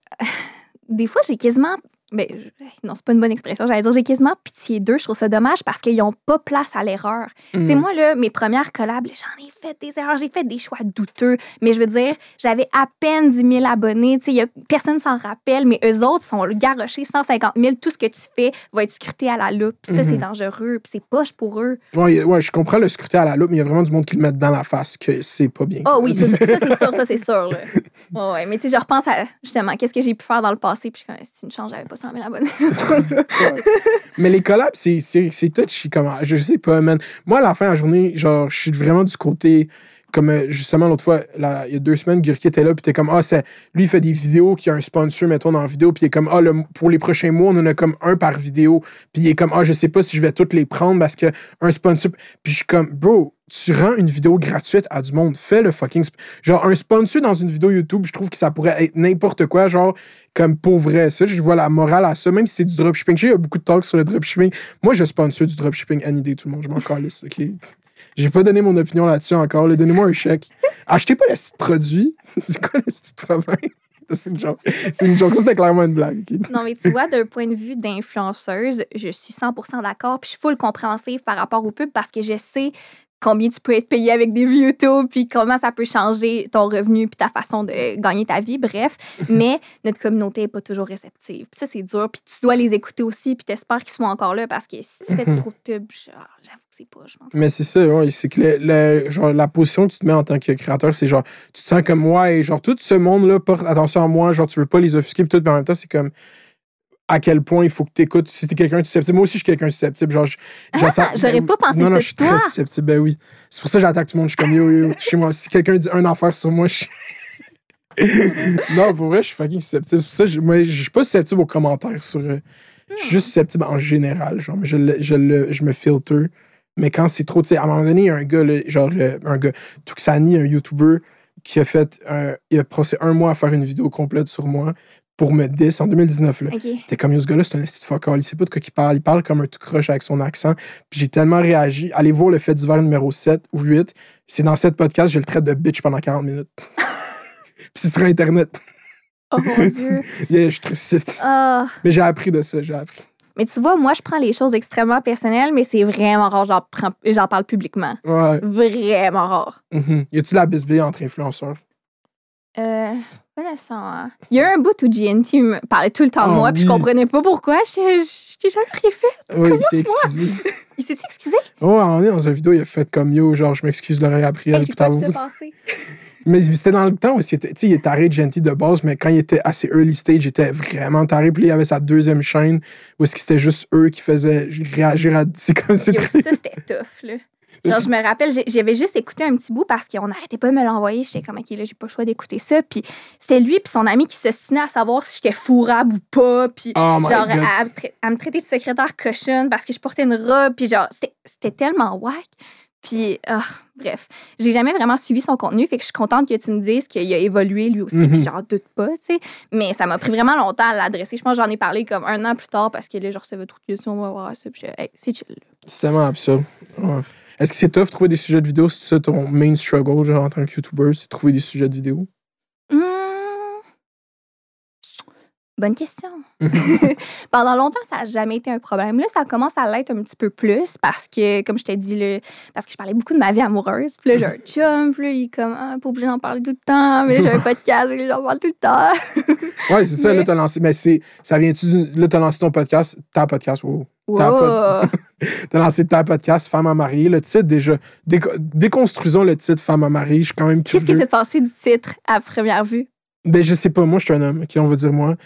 des fois, j'ai quasiment. Ben, je- non, c'est pas une bonne expression. J'allais dire, j'ai quasiment pitié d'eux. Je trouve ça dommage parce qu'ils n'ont pas place à l'erreur. C'est moi, là, mes premières collabs, j'en ai fait des erreurs, j'ai fait des choix douteux. Mais je veux dire, j'avais à peine 10 000 abonnés. Tu sais, y a- personne s'en rappelle, mais eux autres sont garochés 150 000. Tout ce que tu fais va être scruté à la loupe. Puis ça, c'est Mhm. dangereux. Puis c'est poche pour eux. A- ouais, je comprends le scrutin à la loupe, mais il y a vraiment du monde qui le met dans la face que c'est pas bien. Oh oui, ça, ça, c'est sûr, ça, c'est sûr. Là. Ouais, ouais. Mais tu sais, je repense à justement qu'est-ce que j'ai pu faire dans le passé. Puis je si une chance, j'avais pas 100 000 abonnés. Mais les collabs, c'est, c'est, c'est touchy comment. Je sais pas, man. Moi, à la fin de la journée, genre, je suis vraiment du côté. Comme euh, justement l'autre fois, il y a deux semaines, Gurki était là, puis t'es comme, ah, lui, il fait des vidéos qui a un sponsor, mettons, dans la vidéo, puis il est comme, ah, pour les prochains mois, on en a comme un par vidéo, puis il est comme, ah, je sais pas si je vais toutes les prendre parce que un sponsor. Puis je suis comme, bro, tu rends une vidéo gratuite à du monde, fais le fucking. Genre, un sponsor dans une vidéo YouTube, je trouve que ça pourrait être n'importe quoi, genre, comme pour vrai. Ça, je vois la morale à ça, même si c'est du dropshipping. Y a beaucoup de talks sur le dropshipping. Moi, je sponsor du dropshipping any day, tout le monde. Je m'en calisse, OK? J'ai pas donné mon opinion là-dessus encore. Donnez-moi un chèque. Achetez pas le site produit. c'est quoi le site problème? C'est une joke. C'est une joke. Ça, c'était clairement une blague. Non, mais tu vois, d'un point de vue d'influenceuse, je suis 100 d'accord. Puis je suis full compréhensive par rapport au pub parce que je sais combien tu peux être payé avec des vues YouTube, puis comment ça peut changer ton revenu, puis ta façon de gagner ta vie, bref. Mais notre communauté n'est pas toujours réceptive. Puis ça, c'est dur. Puis tu dois les écouter aussi, puis t'espères qu'ils soient encore là parce que si tu fais trop de pub, j'avoue que c'est pas, je pense. Mais c'est ça, ouais, c'est que le- le- genre, la position que tu te mets en tant que créateur, c'est genre, tu te sens comme moi et genre, tout ce monde-là porte attention à moi, genre, tu veux pas les offusquer, puis tout, mais en même temps, c'est comme à quel point il faut que tu écoutes. Si t'es quelqu'un de susceptible, moi aussi, je suis quelqu'un de susceptible. Genre, ça- Ah, j'aurais pas pensé non, non, je suis très susceptible, ben oui. C'est pour ça que j'attaque tout le monde. Je suis comme yo, yo, chez moi. Si quelqu'un dit un affaire sur moi, je suis. non, pour vrai, je suis fucking susceptible. C'est pour ça, je, moi, je suis pas susceptible aux commentaires sur. euh, je suis juste susceptible en général, genre, mais je, le- je, le- je me filtre. Mais quand c'est trop, tu sais, à un moment donné, il y a un gars, là, genre, euh, un gars, Tuxani, un YouTuber, qui a fait. un- il a passé un mois à faire une vidéo complète sur moi pour me diss en 2019, là. T'es comme, yo, ce gars-là, c'est un de fuck all. Il sait pas de quoi il parle. Il parle comme un tout croche avec son accent. Puis j'ai tellement réagi. Allez voir le fait d'hiver numéro 7 ou 8. C'est dans cette podcast, je le traite de bitch pendant 40 minutes. Puis c'est sur Internet. Oh mon Dieu. Yeah, je suis. Ah. Mais j'ai appris de ça, j'ai appris. Mais tu vois, moi, je prends les choses extrêmement personnelles, mais c'est vraiment rare, j'en, prends- j'en parle publiquement. Ouais. Vraiment rare. Mhm. Y a-tu la bisbille entre influenceurs? Euh, nécessairement. Il y a un bout où GNT me parlait tout le temps de Oh, moi, puis je comprenais pas pourquoi. Je je t'ai jamais rien fait. Oui, il s'est excusé. Il s'est-tu excusé? Oh, un moment donné, dans une vidéo, il a fait comme yo, genre, je m'excuse, l'aurais appris. Hey, j'ai puis pas vu t'avoues. ça passer. Mais c'était dans le temps où il était, tu sais, il est taré de gentil de base, mais quand il était assez early stage, il était vraiment taré. Puis il avait sa deuxième chaîne où est-ce que c'était juste eux qui faisaient réagir à. C'est comme Yo, ça, c'était tough, là. Genre, je me rappelle, j'avais juste écouté un petit bout parce qu'on n'arrêtait pas de me l'envoyer. J'étais comme, OK, là, j'ai pas le choix d'écouter ça. Puis c'était lui puis son ami qui s'ostinait à savoir si j'étais fourrable ou pas. Puis Oh genre, à, me tra- à me traiter de secrétaire cochonne parce que je portais une robe. Puis genre, c'était- tellement whack. Puis, ah, bref, j'ai jamais vraiment suivi son contenu. Fait que je suis contente que tu me dises qu'il a évolué lui aussi. Mhm. Puis j'en doute pas, tu sais. Mais ça m'a pris vraiment longtemps à l'adresser. Je pense que j'en ai parlé comme un an plus tard parce que là, je recevais trop de questions. On va voir ça. Puis j'étais, hey, c'est chill. C'est tellement absurde. Ouais. Est-ce que c'est tough de trouver des sujets de vidéo? C'est ça ton main struggle, genre, en tant que YouTuber, c'est de trouver des sujets de vidéo? Hmm. Bonne question. Pendant longtemps, ça n'a jamais été un problème. Là, ça commence à l'être un petit peu plus parce que, comme je t'ai dit, là, parce que je parlais beaucoup de ma vie amoureuse. Puis là, j'ai un chum, puis là, il est comme, ah, pas obligé d'en parler tout le temps, mais j'ai un podcast, là, j'en parle tout le temps. Ouais, c'est ça, Mais- là, t'as lancé. Mais c'est. Ça vient-tu Là, t'as lancé ton podcast, ta podcast, wow. T'as Wow. T'as lancé ta podcast, Femme à marier. Le titre, déjà. Déco- déconstruisons le titre, Femme à marier. Je suis quand même Qu'est-ce que t'as pensé du titre à première vue? Ben, je sais pas. Moi, je suis un homme. OK, on va dire moi?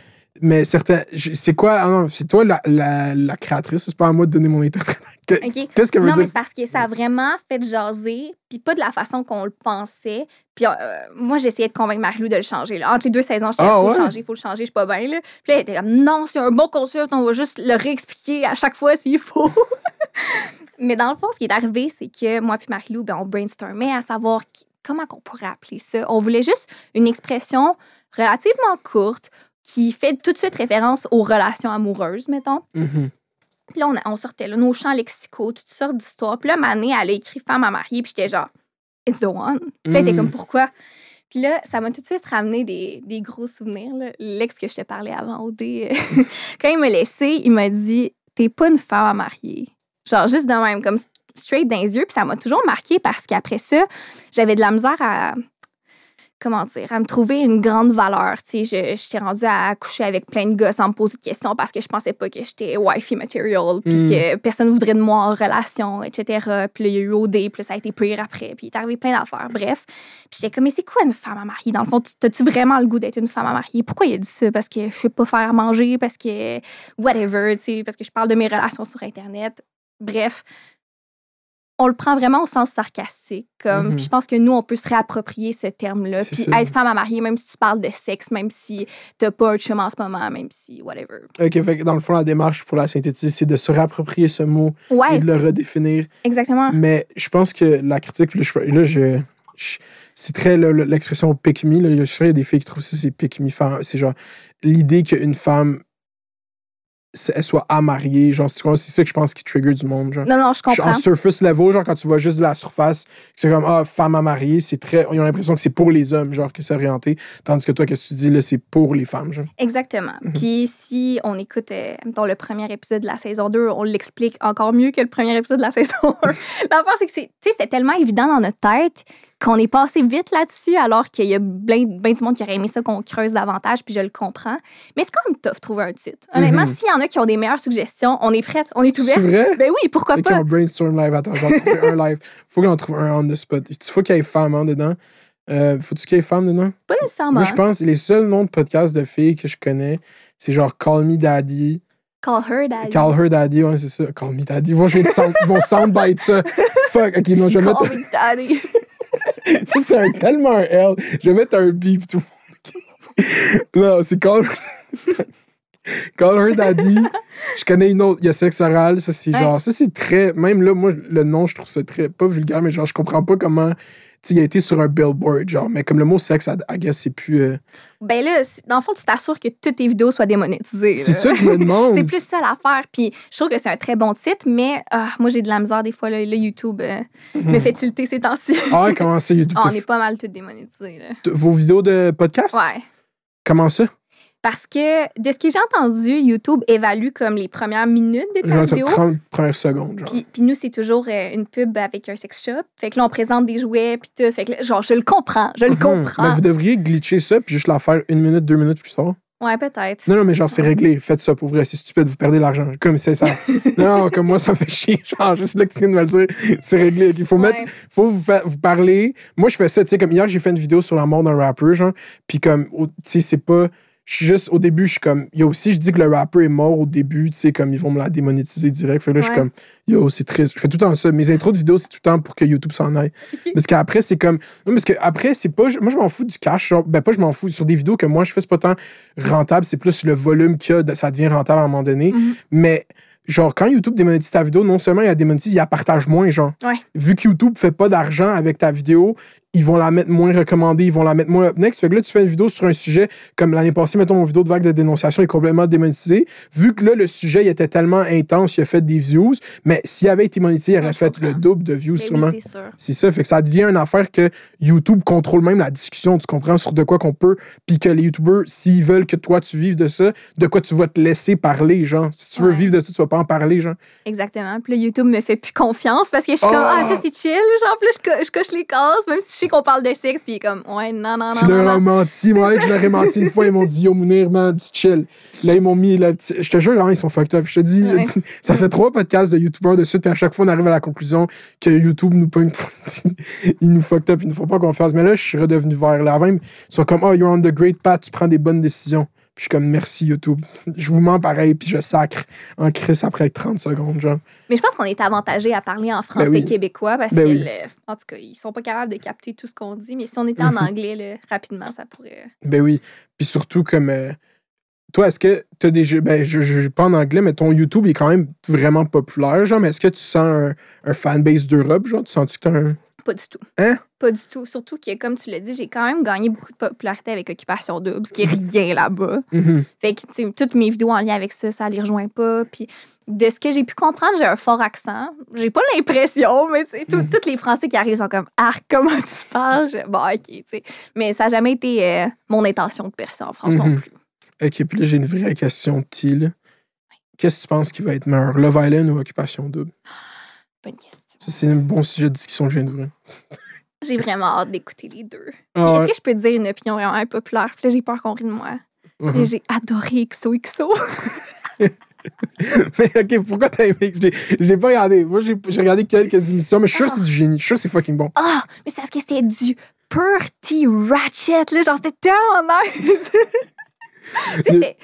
Mais certains. C'est quoi? Ah non, c'est toi la, la, la créatrice. C'est pas à moi de donner mon interprétation. Que-. Qu'est-ce qu'elle veut Non, mais dire? c'est parce que ça a vraiment fait jaser, puis pas de la façon qu'on le pensait. Puis euh, moi, j'essayais de convaincre Marie-Lou de le changer. là. Entre les deux saisons, j'étais Ah, faut ouais? le changer, faut le changer, je suis pas bien. Là. Puis là, elle était comme, non, c'est un bon concept, on va juste le réexpliquer à chaque fois s'il faut. mais dans le fond, ce qui est arrivé, c'est que moi puis Marie-Lou, ben, on brainstormait à savoir comment qu'on pourrait appeler ça. On voulait juste une expression relativement courte qui fait tout de suite référence aux relations amoureuses, mettons. Mhm. Puis là, on, on sortait là, nos champs lexicaux, toutes sortes d'histoires. Puis là, Mané, elle a écrit Femme à marier, puis j'étais genre, It's the one. Puis là, Mm. comme, pourquoi? Puis là, ça m'a tout de suite ramené des, des gros souvenirs. L'ex que je te parlais avant, OD, quand il m'a laissé, il m'a dit, T'es pas une femme à marier. Genre, juste de même, comme straight dans les yeux. Puis ça m'a toujours marqué parce qu'après ça, j'avais de la misère à. Comment dire, à me trouver une grande valeur. Tu sais, je- j'étais rendue à coucher avec plein de gars sans me poser de questions parce que je pensais pas que j'étais wifey material, puis Mm. que personne voudrait de moi en relation, etc. Puis là, il y a eu OD, puis ça a été pire après, puis il est arrivé plein d'affaires. Bref. Puis j'étais comme, mais c'est quoi une femme à marier? Dans le fond, t'as-tu vraiment le goût d'être une femme à marier? Pourquoi il a dit ça? Parce que je sais pas faire à manger, parce que whatever, tu sais, parce que je parle de mes relations sur Internet. Bref, on le prend vraiment au sens sarcastique. Comme, Mhm. je pense que nous, on peut se réapproprier ce terme-là. Puis ça. être femme à marier, même si tu parles de sexe, même si t'as pas un chum en ce moment, même si whatever. OK, fait que dans le fond, la démarche pour la synthétiser, c'est de se réapproprier ce mot et de le redéfinir. exactement. Mais je pense que la critique, là, je, là, je- je- c'est très le- le- l'expression pick me. Là. Il y a- Je sûr qu'il y a des filles qui trouvent ça, c'est pick me. femme. C'est genre l'idée qu'une femme, elle soit à marier. Genre, c'est ça que je pense qui trigger du monde. Genre. Non, non, je comprends. en surface level, genre quand tu vois juste de la surface, c'est comme ah, femme à marier, c'est très. Ils ont l'impression que c'est pour les hommes, genre que c'est orienté. Tandis que toi, qu'est-ce que tu dis là, c'est pour les femmes, genre. Exactement. Mhm. Puis si on écoute, euh, mettons, le premier épisode de la saison 2, on l'explique encore mieux que le premier épisode de la saison 1. L'affaire, c'est que c'est- tu sais, c'était tellement évident dans notre tête qu'on est passé vite là-dessus, alors qu'il y a bien ben du monde qui aurait aimé ça qu'on creuse davantage, puis je le comprends. Mais c'est quand même tough trouver un titre. Honnêtement, Mhm. s'il y en a qui ont des meilleures suggestions, on est prête, on est C'est ouvert. vrai? Ben oui, pourquoi Ok, pas? on brainstorm live. Attends, en trouver un live. Faut qu'on trouve un on the spot. Il faut qu'il y ait femme hein, dedans. Euh, Faut-tu qu'il y ait femme dedans? Pas nécessairement. Moi, je pense les seuls noms de podcasts de filles que je connais, c'est genre Call Me Daddy. Call her daddy. Call Her Daddy, ouais, c'est ça. Call Me Daddy. Ils vont, ils vont soundbite ça. Fuck, ok, non, je vais mettre. Call me daddy. Ça, c'est un- tellement un L. Je vais mettre un beep tout. Non, c'est Call Call Her Daddy. je connais une autre, il y a Sexe Oral. Ça, c'est Ouais. genre, ça, c'est très. Même là, moi, le nom, je trouve ça très. Pas vulgaire, mais genre, je comprends pas comment. Il a été sur un billboard, genre, mais comme le mot sexe, I guess, c'est plus. euh, Ben là, dans le fond, tu t'assures que toutes tes vidéos soient démonétisées. C'est ça que je me demande. C'est plus ça l'affaire. Puis je trouve que c'est un très bon titre, mais ah, moi, j'ai de la misère des fois. Là, le YouTube euh, me fait tilter ces temps-ci. Ah, ouais, comment ça, YouTube? Ah, on est pas mal toutes. Là. f- Vos vidéos de podcast? Ouais. Comment ça? Parce que de ce que j'ai entendu, YouTube évalue comme les premières minutes de ta Genre, vidéo. 30 premières secondes, genre. Puis, puis nous, c'est toujours euh, une pub avec un sex shop. Fait que là, on présente des jouets, puis tout. Fait que là, genre, je le comprends. Je le Mhm. comprends. Mais vous devriez glitcher ça, puis juste la faire une minute, deux minutes plus tard. Ouais, peut-être. Non, non, mais genre, c'est réglé. Faites ça pour vrai. C'est stupide, vous perdez l'argent. Comme c'est ça. non, comme moi, ça me fait chier. Genre, juste là que tu viens de me le dire, c'est réglé. Il faut mettre Ouais. faut vous, vous parler. Moi, je fais ça, tu sais, comme hier, j'ai fait une vidéo sur la mort d'un rappeur, genre. Puis comme, tu sais, c'est pas. Je suis juste, au début, je suis comme. Yo, aussi, je dis que le rappeur est mort au début, tu sais, comme ils vont me la démonétiser direct. Fait que là, je suis comme, yo, c'est triste. Je fais tout le temps ça. Mes intros de vidéos, c'est tout le temps pour que YouTube s'en aille. Parce qu'après, c'est comme. Non, parce qu'après, c'est pas. Moi, je m'en fous du cash. Genre, ben, pas je m'en fous. Sur des vidéos que moi, je fais, c'est pas tant rentable, c'est plus le volume qu'il y a, ça devient rentable à un moment donné. Mhm. Mais, genre, quand YouTube démonétise ta vidéo, non seulement il la démonétise, il la partage moins, genre. Ouais. Vu que YouTube fait pas d'argent avec ta vidéo, ils vont la mettre moins recommandée, ils vont la mettre moins up next. Fait que là, tu fais une vidéo sur un sujet, comme l'année passée, mettons, mon vidéo de vague de dénonciation est complètement démonétisée. Vu que là, le sujet il était tellement intense, il a fait des views, mais s'il avait été monétisé, il aurait fait le double de views, Ben sûrement. oui, c'est sûr. Ça, fait que ça devient une affaire que YouTube contrôle même la discussion, tu comprends, sur de quoi qu'on peut, puis que les YouTubers, s'ils veulent que toi tu vives de ça, de quoi tu vas te laisser parler, genre. Si tu veux Ouais. vivre de ça, tu vas pas en parler, genre. Exactement. Puis là, YouTube me fait plus confiance parce que je suis comme, Ah! ah, ça, c'est chill. Genre, puis là, je, co- je coche les cases, même si je sais qu'on parle de sexe, puis il est comme, ouais, non, non, Tu non, non, leur as menti, moi, je leur ai menti une fois, ils m'ont dit, yo, Mounir, man, tu chill. Là, ils m'ont mis petite. Je te jure, hein, ils sont fucked up. Je te dis, Ouais. ça fait trois podcasts de YouTubers de suite, puis à chaque fois, on arrive à la conclusion que YouTube nous pogne. ils nous fucked up, ils nous font pas confiance. Mais là, je suis redevenu vert. Là, avant, ils sont comme, oh, you're on the great path, tu prends des bonnes décisions. Puis je suis comme, merci YouTube. Je vous mens pareil, puis je sacre en crise après 30 secondes, genre. Mais je pense qu'on est avantagé à parler en français Ben oui. québécois parce Ben que, oui. le- en tout cas, ils sont pas capables de capter tout ce qu'on dit. Mais si on était en Mhm. anglais, là, rapidement, ça pourrait. Ben oui. Puis surtout, comme. euh, toi, est-ce que tu as déjà. Ben, je, je pas en anglais, mais ton YouTube est quand même vraiment populaire, genre. Mais est-ce que tu sens un, un fanbase d'Europe, genre? Tu sens-tu que t'as un. Pas du tout. Hein? Pas du tout. Surtout que, comme tu l'as dit, j'ai quand même gagné beaucoup de popularité avec Occupation Double, ce qui est rien là-bas. Mhm. Fait que, toutes mes vidéos en lien avec ça, ça les rejoint pas. Puis, de ce que j'ai pu comprendre, j'ai un fort accent. J'ai pas l'impression, mais c'est Mhm. tous les Français qui arrivent sont comme Ah, comment tu parles? Je- Bon, OK, tu sais. Mais ça n'a jamais été euh, mon intention de percer en France non Mhm. plus. Ok, puis là, j'ai une vraie question, là. Qu'est-ce que tu penses qui va être meilleur, Love Island ou Occupation Double? Bonne question. Ça, c'est un bon sujet de discussion que je viens d'ouvrir. J'ai vraiment hâte d'écouter les deux. Ah Est-ce que je peux te dire une opinion vraiment impopulaire? Puis là, j'ai peur qu'on rie de moi. Mais j'ai adoré XOXO. Mais ok, pourquoi t'as aimé? Je l'ai- pas regardé. Moi, j'ai regardé quelques émissions, mais je suis sûr que c'est du génie. Je suis sûr que c'est fucking bon. Ah, mais c'est parce que c'était du pur T-Ratchet, là. Genre, c'était tellement nice. Tu sais,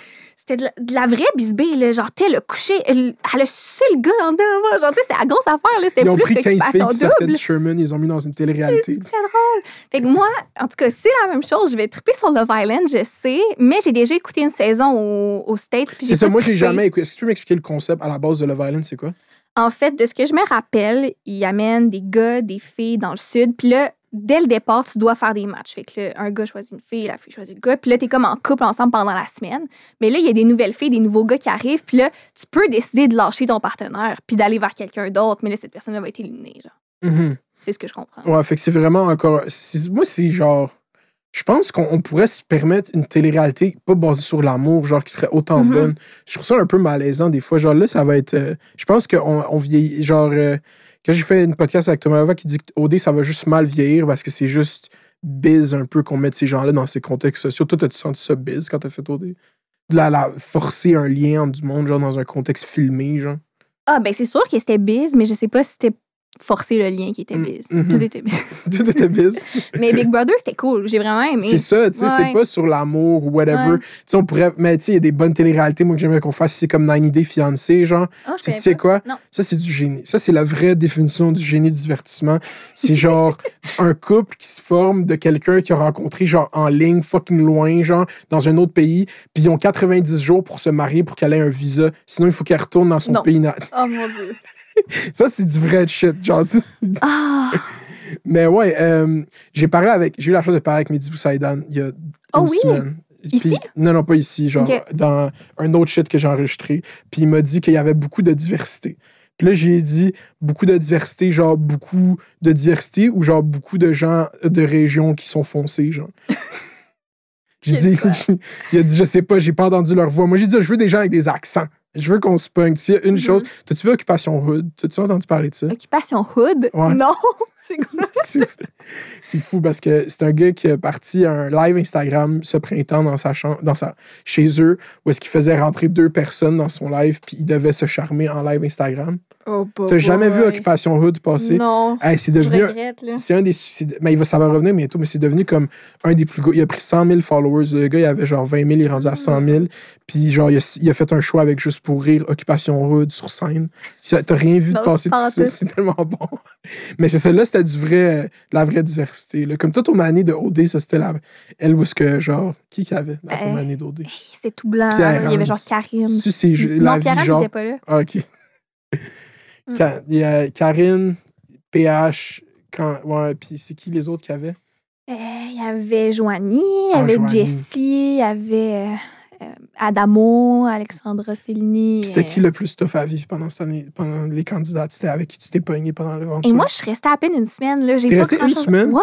c'était- de, la- de la vraie bisbée, là. Genre, t'es le coucher, elle, elle a sucé le gars en moi. Genre, tu sais, c'était la grosse affaire, là. C'était Ils ont plus pris 15 filles qu'occupation qui sortaient du Sherman, ils ont mis dans une télé-réalité. C'est très drôle. Fait que moi, en tout cas, c'est la même chose. Je vais triper sur Love Island, je sais. Mais j'ai déjà écouté une saison au- aux States. C'est ça, moi, j'ai jamais écouté. Est-ce que tu peux m'expliquer le concept à la base de Love Island, c'est quoi? En fait, de ce que je me rappelle, ils amènent des gars, des filles dans le sud. Puis là, dès le départ, tu dois faire des matchs. Fait que là, un gars choisit une fille, la fille choisit le gars. Puis là, t'es comme en couple ensemble pendant la semaine. Mais là, il y a des nouvelles filles, des nouveaux gars qui arrivent. Puis là, tu peux décider de lâcher ton partenaire puis d'aller vers quelqu'un d'autre. Mais là, cette personne-là va être éliminée. Genre. Mhm. C'est ce que je comprends. Ouais, fait que c'est vraiment encore. Moi, c'est genre. Je pense qu'on on pourrait se permettre une télé-réalité pas basée sur l'amour, genre qui serait autant Mhm. bonne. Je trouve ça un peu malaisant des fois. Genre là, ça va être. euh, je pense qu'on on vieillit. Genre, euh, quand j'ai fait une podcast avec Thomas Ava qui dit qu'OD, ça va juste mal vieillir parce que c'est juste biz un peu qu'on mette ces gens-là dans ces contextes sociaux. Toi, as-tu senti ça biz quand t'as fait OD? De la, la- forcer un lien entre du monde, genre dans un contexte filmé, genre? Ah, ben c'est sûr que c'était biz, mais je sais pas si c'était forcer le lien qui était Mm, biz. mhm. Tout était biz. Tout était biz. Mais Big Brother, c'était cool. J'ai vraiment aimé. C'est ça, tu sais, c'est pas sur l'amour ou whatever. Ouais. Tu sais, on pourrait. Mais tu sais, il y a des bonnes téléréalités, moi, que j'aimerais qu'on fasse. C'est comme 90 Day Fiancé, genre. Oh, je Tu sais quoi? Non. Ça, c'est du génie. Ça, c'est la vraie définition du génie du divertissement. C'est genre un couple qui se forme de quelqu'un qui a rencontré, genre, en ligne, fucking loin, genre, dans un autre pays. Puis ils ont 90 jours pour se marier pour qu'elle ait un visa. Sinon, il faut qu'elle retourne dans son Non. pays natal. Oh mon Dieu. Ça, c'est du vrai shit. Genre, Ah! Mais ouais, euh, j'ai parlé avec. J'ai eu la chance de parler avec Mehdi Boussaïdan il y a Oh une oui? semaine. Ici? Puis- non, non, pas ici, genre dans un autre shit que j'ai enregistré. Puis il m'a dit qu'il y avait beaucoup de diversité. Puis là, j'ai dit beaucoup de diversité, genre beaucoup de diversité ou genre beaucoup de gens de régions qui sont foncés, genre. J'ai dit, il a dit, je sais pas, j'ai pas entendu leur voix. Moi, j'ai dit, je veux des gens avec des accents. Je veux qu'on se pogne. S'il y a une Mhm. chose, t'as-tu vu Occupation Hood? T'as-tu entendu parler de ça? Occupation Hood? Ouais. Non! C'est quoi? c'est c'est fou parce que c'est un gars qui a parti un live Instagram ce printemps dans sa chambre, dans sa, chez eux, où est-ce qu'il faisait rentrer deux personnes dans son live, puis il devait se charmer en live Instagram. Oh, T'as jamais vu Occupation Hood passer? Non. Hey, c'est devenu. regrette, là. C'est un des. Mais ça va revenir bientôt, mais c'est devenu comme un des plus gros. Il a pris 100 000 followers. Le gars, il avait genre 20 000, il est rendu à 100 000. Puis, genre, il a, il a fait un choix avec Juste pour rire, Occupation Hood sur scène. T'as rien vu de passer pas tout ça. C'est tellement bon. Mais c'est ça, là, c'était du vrai, euh, la vraie diversité. là. Comme toi, ton année de OD, ça, c'était la. Elle, où est-ce que, genre, qui qu'il y avait dans ton Euh, année d'OD? C'était tout blanc. Pierre il y avait genre Karim. Tu ju- non, vie, Hans, genre. n'était pas là. Ah, OK. Mm. Il y a Karine, PH, quand, ouais, puis c'est qui les autres qu'il y avait? Euh, Il y avait Joanie, il y Ah, avait Joanie. Jessie, il y avait euh, euh, Adamo, Alexandra Cellini. C'était qui le plus tough à vivre pendant cette année, pendant les candidats? C'était avec qui tu t'es pogné pendant l'aventure? Et moi, je suis restée à peine une semaine. là. J'ai T'es pas restée une grand-chose- semaine? Ouais,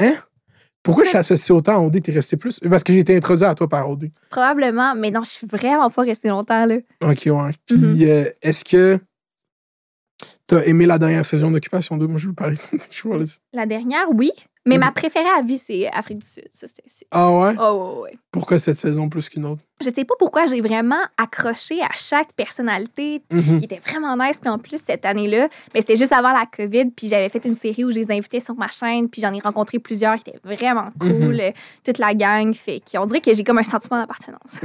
ouais, Pourquoi je suis associé autant à OD? T'es resté plus? Parce que j'ai été introduit à toi par OD. probablement. Mais non, je suis vraiment pas restée longtemps. là. OK, ouais. Puis Mhm. euh, est-ce que t'as aimé la dernière saison d'Occupation 2? Moi, je veux parler de La dernière, oui. Mais Mhm. ma préférée à vie, c'est Afrique du Sud. Ça, Ah ouais? Oh, ouais, ouais. Pourquoi cette saison plus qu'une autre? Je sais pas pourquoi j'ai vraiment accroché à chaque personnalité. Mhm. Il était vraiment nice. Puis en plus, cette année-là, mais c'était juste avant la COVID. Puis j'avais fait une série où je les invitais sur ma chaîne. Puis j'en ai rencontré plusieurs qui étaient vraiment cool. Mhm. euh, Toute la gang. Fait qu'on dirait que j'ai comme un sentiment d'appartenance.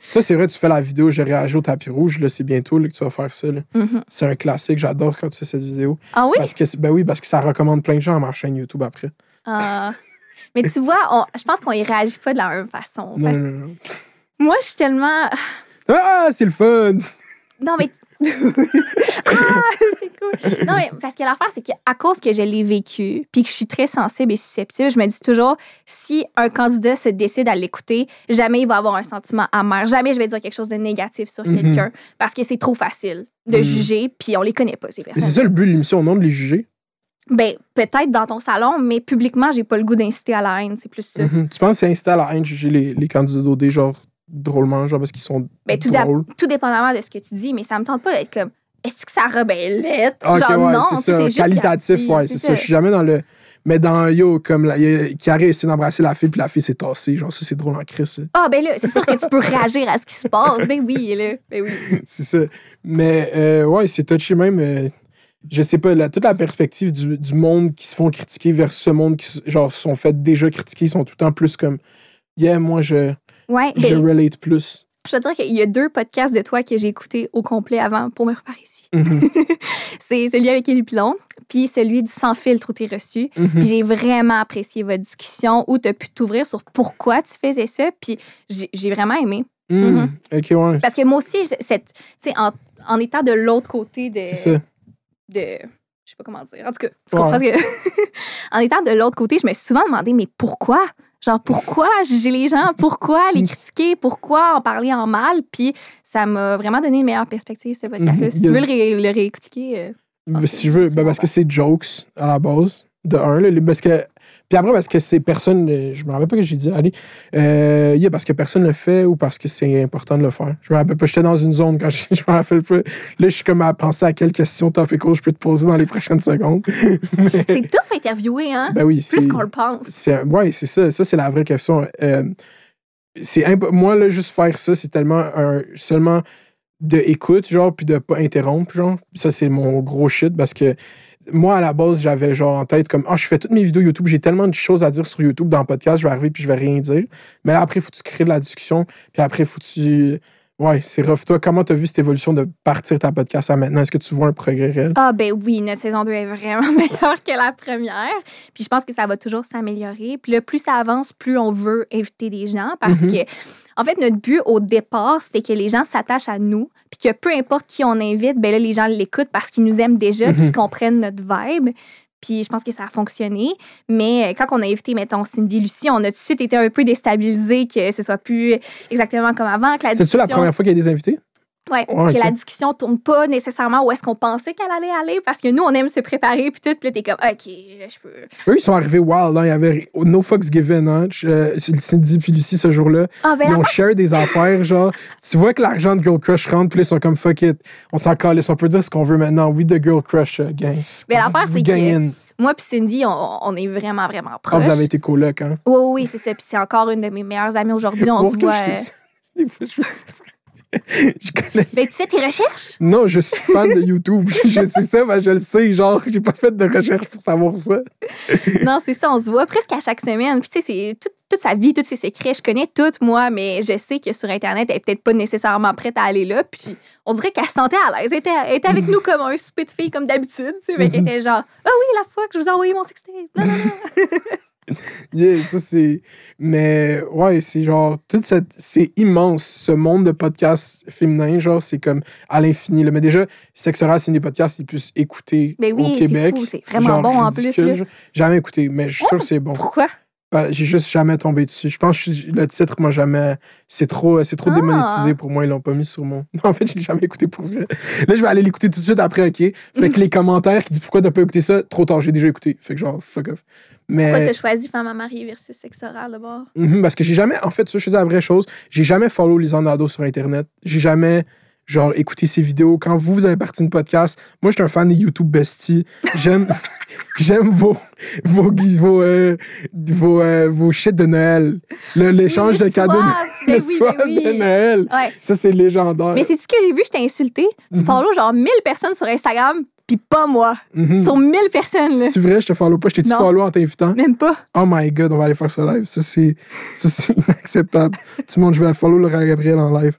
Ça, c'est vrai, tu fais la vidéo, j'ai réagi au tapis rouge, là, c'est bientôt là, que tu vas faire ça. là. Mhm. C'est un classique, j'adore quand tu fais cette vidéo. Ah oui? Parce que, ben oui, parce que ça recommande plein de gens à ma chaîne YouTube après. Ah. Mais tu vois, on- je pense qu'on y réagit pas de la même façon. Non, non, non. Moi, je suis tellement. Ah, c'est le fun! Non, mais. ah, c'est cool. Non, mais parce que l'affaire, c'est qu'à cause que je l'ai vécu, puis que je suis très sensible et susceptible, je me dis toujours, si un candidat se décide à l'écouter, jamais il va avoir un sentiment amer. Jamais je vais dire quelque chose de négatif sur Mhm. quelqu'un, parce que c'est trop facile de Mhm. juger, puis on les connaît pas, ces personnes. c'est ça le but de l'émission, non de les juger? Ben, peut-être dans ton salon, mais publiquement, j'ai pas le goût d'inciter à la haine, c'est plus ça. Mhm. Tu penses que c'est incité à la haine de juger les, les candidats d'OD, genre drôlement, genre parce qu'ils sont tout, drôles? tout dépendamment de ce que tu dis, mais ça me tente pas d'être comme, est-ce que ça rebelle? Ah, Genre, ouais, non, c'est ça. juste Qualitatif, ouais, c'est ça. Je suis jamais dans le. Mais dans Yo, comme la, Carré essayé d'embrasser la fille, puis la fille s'est tassée. Genre, ça, c'est drôle en crise. Ah, ben là, c'est sûr que tu peux réagir à ce qui se passe. Ben oui, là. Ben oui. c'est ça. Mais euh, ouais, c'est touché même. euh, je sais pas, la, toute la perspective du, du monde qui se font critiquer vers ce monde qui genre, se sont fait déjà critiquer, ils sont tout le temps plus comme. Yeah, moi, je, Ouais, je ben, relate plus. je veux dire qu'il y a deux podcasts de toi que j'ai écoutés au complet avant pour me reparer ici. Mhm, C'est celui avec Élie Pilon, puis celui du sans filtre où t'es reçu. mhm. Puis j'ai vraiment apprécié votre discussion où t'as pu t'ouvrir sur pourquoi tu faisais ça, puis j'ai vraiment aimé. Mhm. Ok, ouais. Parce que moi aussi, cette, tu sais, en, en étant de l'autre côté de, C'est ça. de. Je sais pas comment dire. En tout cas, tu Ouais. comprends ce que. en étant de l'autre côté, je me suis souvent demandé, mais pourquoi? Genre, pourquoi juger les gens? Pourquoi Mm. les critiquer? Pourquoi en parler en mal? Puis ça m'a vraiment donné une meilleure perspective, ce podcast-là. Mhm. Si tu veux le, ré- le réexpliquer. euh, si je veux, ben, parce que c'est jokes à la base, de un. là, parce que, puis après, parce que c'est personne, euh, je me rappelle pas que j'ai dit, allez, euh, yeah, parce que personne le fait ou parce que c'est important de le faire. Je me rappelle pas, j'étais dans une zone quand je, je me rappelle pas. Là, je suis comme à penser à quelles questions topical je peux te poser dans les prochaines secondes. Mais- C'est tough interviewer, hein? ben oui, Plus c'est. qu'on le pense. c'est- Ouais, c'est ça. Ça, c'est la vraie question. Euh, c'est imp- Moi, là, juste faire ça, c'est tellement un, seulement de écoute, genre, puis de pas interrompre, genre. Ça, c'est mon gros shit parce que moi, à la base, j'avais genre en tête comme, ah, je fais toutes mes vidéos YouTube, j'ai tellement de choses à dire sur YouTube dans le podcast, je vais arriver puis je vais rien dire. Mais là, après, il faut que tu crées de la discussion, puis après, il faut que tu. Ouais, c'est rough. Toi, comment t'as vu cette évolution de partir ta podcast à maintenant? Est-ce que tu vois un progrès réel? Ah, ben oui, notre saison 2 est vraiment meilleure que la première. Puis je pense que ça va toujours s'améliorer. Puis là, plus ça avance, plus on veut inviter des gens parce Mhm. que, en fait, notre but au départ, c'était que les gens s'attachent à nous. Puis que peu importe qui on invite, ben là, les gens l'écoutent parce qu'ils nous aiment déjà, puis Mhm. qu'ils comprennent notre vibe. Puis je pense que ça a fonctionné. Mais euh, quand on a invité, mettons, Cindy Lucie, on a tout de suite été un peu déstabilisés que ce soit plus exactement comme avant. C'est-tu la première fois qu'il y a des invités? Ouais, Ouais, que la discussion tourne pas nécessairement où est-ce qu'on pensait qu'elle allait aller parce que nous, on aime se préparer puis tout. Puis là, t'es comme, OK, je peux. Eux, ils sont arrivés wild. Hein? Il y avait no fucks given. Hein? Je- euh, Cindy puis Lucie, ce jour-là. Ah, ben, Ils ont share des affaires, genre. Tu vois que l'argent de Girl Crush rentre, puis ils sont comme fuck it. On s'en calisse. On peut dire ce qu'on veut maintenant. We the Girl Crush uh, gang. mais l'affaire, We c'est que in. moi puis Cindy, on, on est vraiment, vraiment Ah, proches. vous avez été coloc, hein? Oui, oui, oui, c'est ça. Puis c'est encore une de mes meilleures amies aujourd'hui. On se voit. je euh, je. Je connais. Ben, tu fais tes recherches? Non, je suis fan de YouTube. je sais ça, mais je le sais. Genre, j'ai pas fait de recherche pour savoir ça. non, c'est ça. On se voit presque à chaque semaine. Puis, tu sais, c'est toute, toute sa vie, tous ses secrets. Je connais tout, moi, mais je sais que sur Internet, elle est peut-être pas nécessairement prête à aller là. Puis, on dirait qu'elle se sentait à l'aise. Elle était, elle était avec nous comme un souper de filles, comme d'habitude. Tu sais, Fait qu'elle était genre, ah oui, la fois que je vous ai envoyé mon sextape. Non, non, non. Yeah, ça c'est. Mais ouais, c'est genre. Toute cette. C'est immense, ce monde de podcasts féminins. Genre, c'est comme à l'infini. Mais déjà, Sexora, c'est une des podcasts les plus écoutés Ben oui, au Québec. c'est vraiment Genre bon en plus, là. Jamais écouté, mais je suis sûr que c'est bon. Pourquoi? Ben, j'ai juste jamais tombé dessus. Je pense que le titre, moi, jamais. C'est trop, c'est trop Ah. démonétisé pour moi. Ils l'ont pas mis sur mon. En fait, je l'ai jamais écouté pour vrai. Là, je vais aller l'écouter tout de suite après, OK? Fait que les commentaires qui disent pourquoi t'as pas écouté ça, trop tard, j'ai déjà écouté. Fait que genre, fuck off. Pourquoi Mais. t'as choisi Femme à marier versus sexe oral d'abord? Mhm, parce que j'ai jamais. En fait, ça, je faisais la vraie chose. J'ai jamais follow Lisanne Nadeau sur Internet. J'ai jamais. Genre, écouté ses vidéos. Quand vous, vous avez parti de podcast, moi, je suis un fan de YouTube Bestie. J'aime. J'aime vos, vos, vos, euh, vos, euh, vos shit de Noël. L'échange de cadeaux. de- ben le oui, soir ben oui. de Noël. Ouais. Ça, c'est légendaire. Mais c'est ce que j'ai vu, je t'ai insulté. Tu Mhm. follow genre 1000 personnes sur Instagram, puis pas moi. Mhm. Sur 1000 personnes. C'est vrai, je te follow pas. Je t'ai-tu follow en t'invitant? Même pas. Oh my god, on va aller faire ça live. Ça, c'est, ça, c'est inacceptable. Tout le monde, je vais follow Laura Gabriel en live.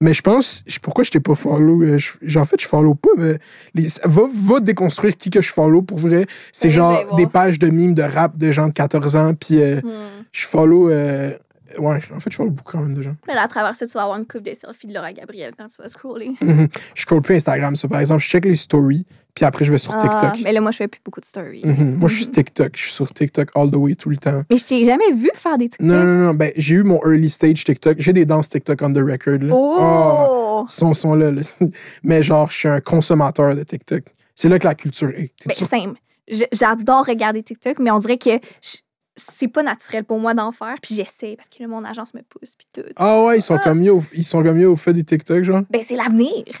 Mais je pense, pourquoi je t'ai pas follow? euh, je- en fait, je follow pas, mais les- va, va déconstruire qui que je follow pour vrai. C'est genre voir. des pages de mimes de rap de gens de 14 ans, puis euh, Hmm. je follow. euh, ouais, en fait, je follow beaucoup quand même de gens. Mais là, à travers ça, tu vas avoir une coupe de selfies de Laura Gabriel quand tu vas scroller. Mhm. Je scroll plus Instagram, ça. Par exemple, je check les stories, puis après, je vais sur Ah, TikTok. mais là, moi, je fais plus beaucoup de stories. Mhm. Moi, je suis TikTok. Je suis sur TikTok all the way tout le temps. Mais je t'ai jamais vu faire des TikTok. Non, non, non. Ben, j'ai eu mon early stage TikTok. J'ai des danses TikTok on the record. Là. Ah, Oh! sont, sont là, là. Mais genre, je suis un consommateur de TikTok. C'est là que la culture est. T'es Ben, simple. J'adore regarder TikTok, mais on dirait que je- c'est pas naturel pour moi d'en faire. Puis j'essaie parce que là, mon agence me pousse, puis tout. Ah ouais, ils sont Ah. comme mieux au, ils sont comme mieux au fait du TikTok, genre? Ben, c'est l'avenir.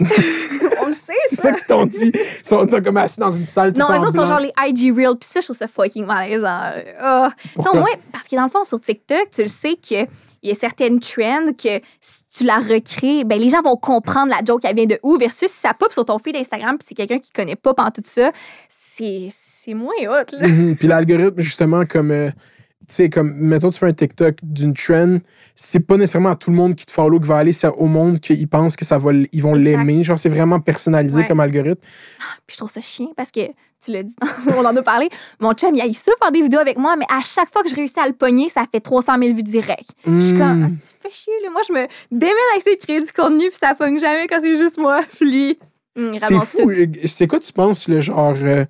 on le sait, C'est ça. ça qu'ils t'ont dit. Ils sont comme assis dans une salle tout Non, eux autres sont genre les IG Reels, puis ça, je trouve ça fucking malaisant. Ah. Pourquoi? au moins, parce que dans le fond, sur TikTok, tu le sais qu'il y a certaines trends que si tu la recrées, ben les gens vont comprendre la joke, elle vient de où, versus si ça pop sur ton feed Instagram, puis c'est quelqu'un qui connaît pas pendant tout ça, c'est c'est moins hot, là. Mhm. Puis l'algorithme, justement, comme. euh, tu sais, comme, mettons, tu fais un TikTok d'une trend, c'est pas nécessairement à tout le monde qui te follow qui va aller, c'est au monde qu'ils pensent que ça va, ils vont l'aimer. Genre, c'est vraiment personnalisé Ouais. comme algorithme. Puis je trouve ça chiant parce que, tu l'as dit, on en a parlé, mon chum, il a eu ça faire des vidéos avec moi, mais à chaque fois que je réussis à le pogner, ça fait 300 000 vues direct. Je suis comme, Mhm. ah, c'est fait chier, là? Moi, je me démène à essayer de créer du contenu, puis ça pogne jamais quand c'est juste moi. Puis lui, il C'est fou. C'est quoi, tu penses, le genre, euh,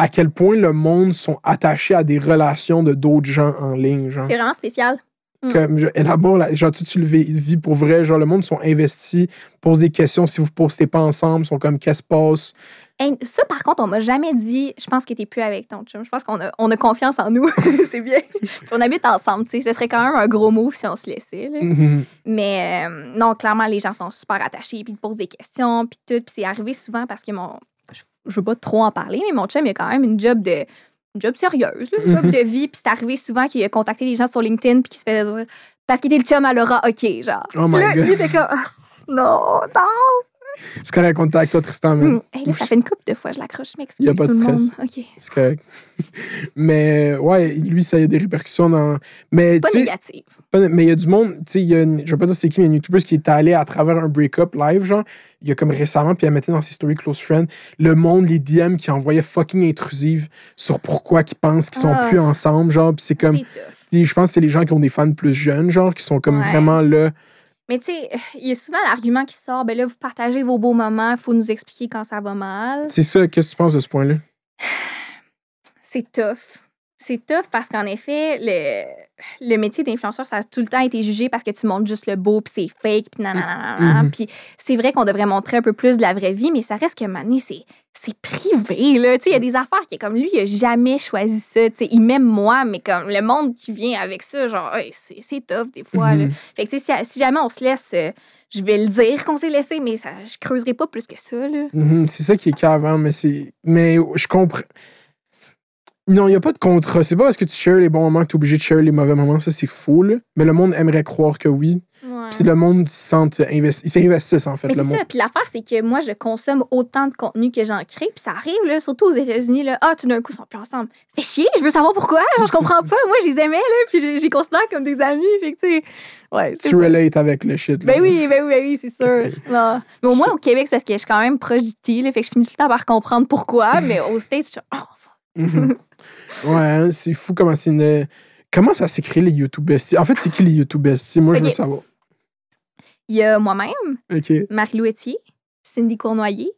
à quel point le monde sont attachés à des relations de d'autres gens en ligne, genre? C'est vraiment spécial. Mm. Comme, je- élabore, la- genre, tu, tu le vis, vis pour vrai, genre, le monde sont investis, posent des questions si vous postez pas ensemble, sont comme, qu'est-ce qui se passe? Hey, ça, par contre, on m'a jamais dit, je pense que t'es plus avec ton chum. Je pense qu'on a, on a confiance en nous. c'est bien. On habite ensemble, tu sais. Ce serait quand même un gros move si on se laissait, là. Mhm. Mais euh, non, clairement, les gens sont super attachés, puis ils posent des questions, puis tout. Puis c'est arrivé souvent parce que mon. Je, veux pas trop en parler, mais mon chum, il a quand même une job de. Une job sérieuse, là, une job Mhm. de vie. Puis c'est arrivé souvent qu'il a contacté des gens sur LinkedIn, puis qu'il se fait dire. Parce qu'il était le chum à Laura, OK, genre. Oh my là, God. il était comme. Non, non! C'est correct, on avec toi, Tristan. Hum, hey, là, ça fait une couple de fois, je l'accroche, je m'excuse. Y a pas de le stress. monde. OK. C'est correct. Mais ouais, lui, ça a des répercussions dans. Mais Pas négative. Pas- Mais il y a du monde, tu sais, il je vais pas dire c'est qui, mais il y a une YouTuber qui est allé à travers un break-up live, genre, il y a comme récemment, puis elle mettait dans ses stories Close Friend, le monde, les DM qui envoyaient fucking intrusives sur pourquoi qu'ils pensent qu'ils sont Ah. plus ensemble, genre, puis c'est comme, je pense que c'est les gens qui ont des fans plus jeunes, genre, qui sont comme Ouais. vraiment là. Mais tu sais, il y a souvent l'argument qui sort, ben là, vous partagez vos beaux moments, il faut nous expliquer quand ça va mal. C'est ça, qu'est-ce que tu penses de ce point-là? C'est tough. C'est tough parce qu'en effet, le, le métier d'influenceur, ça a tout le temps été jugé parce que tu montres juste le beau, puis c'est fake, puis nanana. Mhm. Puis c'est vrai qu'on devrait montrer un peu plus de la vraie vie, mais ça reste que Mané, c'est c'est privé, là. Tu sais, il y a des affaires qui, comme lui, il a jamais choisi ça. Tu sais, il m'aime moi, mais comme le monde qui vient avec ça, genre, hey, c'est tough des fois, là. Mhm. Fait que, tu sais, si, si jamais on se laisse, euh, je vais le dire qu'on s'est laissé, mais ça, je creuserai pas plus que ça, là. Mhm, c'est ça qui est cavant, mais c'est. Mais je comprends. Non, il n'y a pas de contrat. C'est pas parce que tu shares les bons moments que tu es obligé de share les mauvais moments. Ça, c'est faux, là. Mais le monde aimerait croire que oui. Ouais. Puis le monde se sent investi. Ils s'investissent, en fait, Mais le c'est monde. ça. Puis l'affaire, c'est que moi, je consomme autant de contenu que j'en crée. Puis ça arrive, là, surtout aux États-Unis. Là, ah, tout d'un coup, ils sont plus ensemble. Fait chier, je veux savoir pourquoi. Genre, je comprends pas. Moi, je les aimais, là. Puis je les considère comme des amis. Fait que, tu sais. Ouais. c'est Tu relates avec le shit. là. Ben oui, ben oui, ben oui, c'est sûr. Non. Mais au moins, au Québec, c'est parce que je suis quand même proche du T. Là, fait que je finis tout le temps par comprendre pourquoi. Mais aux States, je suis oh. Ouais, hein, c'est fou comment c'est une. Comment ça s'est créé les YouTube? En fait, c'est qui les YouTube besties? Moi, je veux savoir. Il y a moi-même. Marie-Lou Cindy Cournoyer,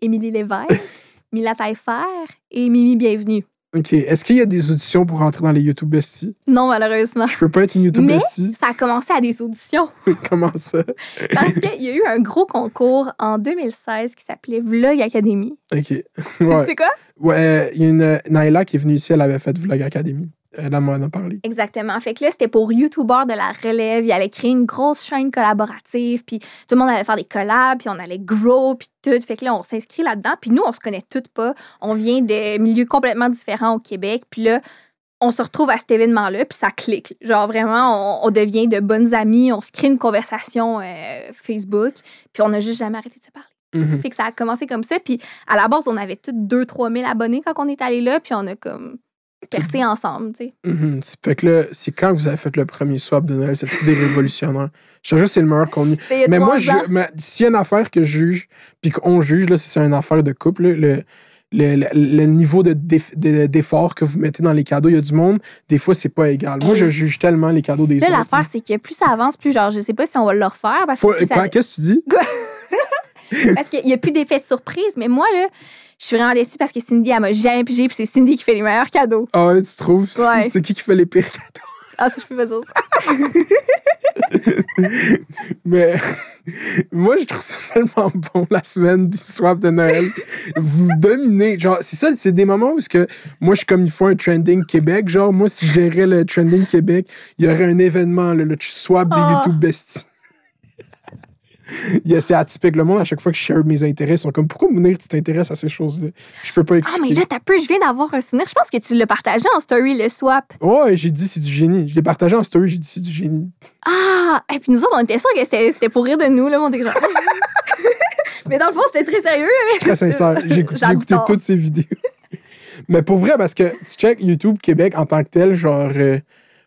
Émilie Lévesque, Mila Taillefer et Mimi Bienvenue. OK. Est-ce qu'il y a des auditions pour rentrer dans les YouTube besties? Non, malheureusement. Je peux pas être une YouTube Mais- bestie. Ça a commencé à des auditions comment ça? parce qu'il y a eu un gros concours en 2016 qui s'appelait Vlog Academy. OK. C'est- Ouais. Quoi? Ouais, il y a une Naila qui est venue ici, elle avait fait Vlog Academy. Elle en a parlé. Exactement. Fait que là, c'était pour YouTubeurs de la relève. Il allait créer une grosse chaîne collaborative, puis tout le monde allait faire des collabs, puis on allait grow, puis tout. Fait que là, on s'inscrit là-dedans. Puis nous, on se connaît toutes pas. On vient de milieux complètement différents au Québec. Puis là, on se retrouve à cet événement-là, puis ça clique. Genre vraiment, on, on devient de bonnes amies, on se crée une conversation euh, Facebook, puis on n'a juste jamais arrêté de se parler. Mhm. Fait que ça a commencé comme ça. Puis à la base, on avait tous 2-3 000 abonnés quand on est allé là, puis on a comme percé ensemble, tu sais. Mhm. Fait que là, c'est quand vous avez fait le premier swap de Noël, cette idée révolutionnaire? Je te c'est le meilleur il y Mais moi, s'il y a une affaire que je juge, puis qu'on juge, là, c'est une affaire de couple, là, le, le, le- le niveau de déf- de- d'effort que vous mettez dans les cadeaux, il y a du monde, des fois, c'est pas égal. Moi, je juge tellement les cadeaux des Là, autres. l'affaire, c'est que plus ça avance, plus genre, je sais pas si on va le refaire parce Faut- que ça- quoi, qu'est-ce que tu dis? Parce qu'il n'y a plus d'effet de surprise. Mais moi, là, je suis vraiment déçue parce que Cindy, elle m'a jamais pigé, puis c'est Cindy qui fait les meilleurs cadeaux. Ah ouais, tu trouves? Ouais. C'est qui qui fait les pires cadeaux? Ah, ça, je peux pas dire ça. Mais moi, je trouve ça tellement bon la semaine du swap de Noël. Vous dominez. Genre, c'est ça, c'est des moments où que moi, je suis comme il faut un trending Québec. Genre, moi, si je gérais le trending Québec, il y aurait un événement, là, le swap des Ah. YouTube besties. Yeah, c'est atypique. Le monde, à chaque fois que je share mes intérêts, ils sont comme pourquoi Mounir, tu t'intéresses à ces choses-là? Je peux pas Ah, expliquer. mais là, t'as peu, je viens d'avoir un souvenir. Je pense que tu l'as partagé en story, le swap. Ouais, j'ai dit c'est du génie. Je l'ai partagé en story, j'ai dit c'est du génie. Ah! Et puis nous autres, on était sûrs que c'était pour rire de nous, là, mon genre. Mais dans le fond, c'était très sérieux. Je suis très sincère. J'ai écouté, toutes ces vidéos. mais pour vrai, parce que tu check YouTube Québec en tant que tel, genre. euh,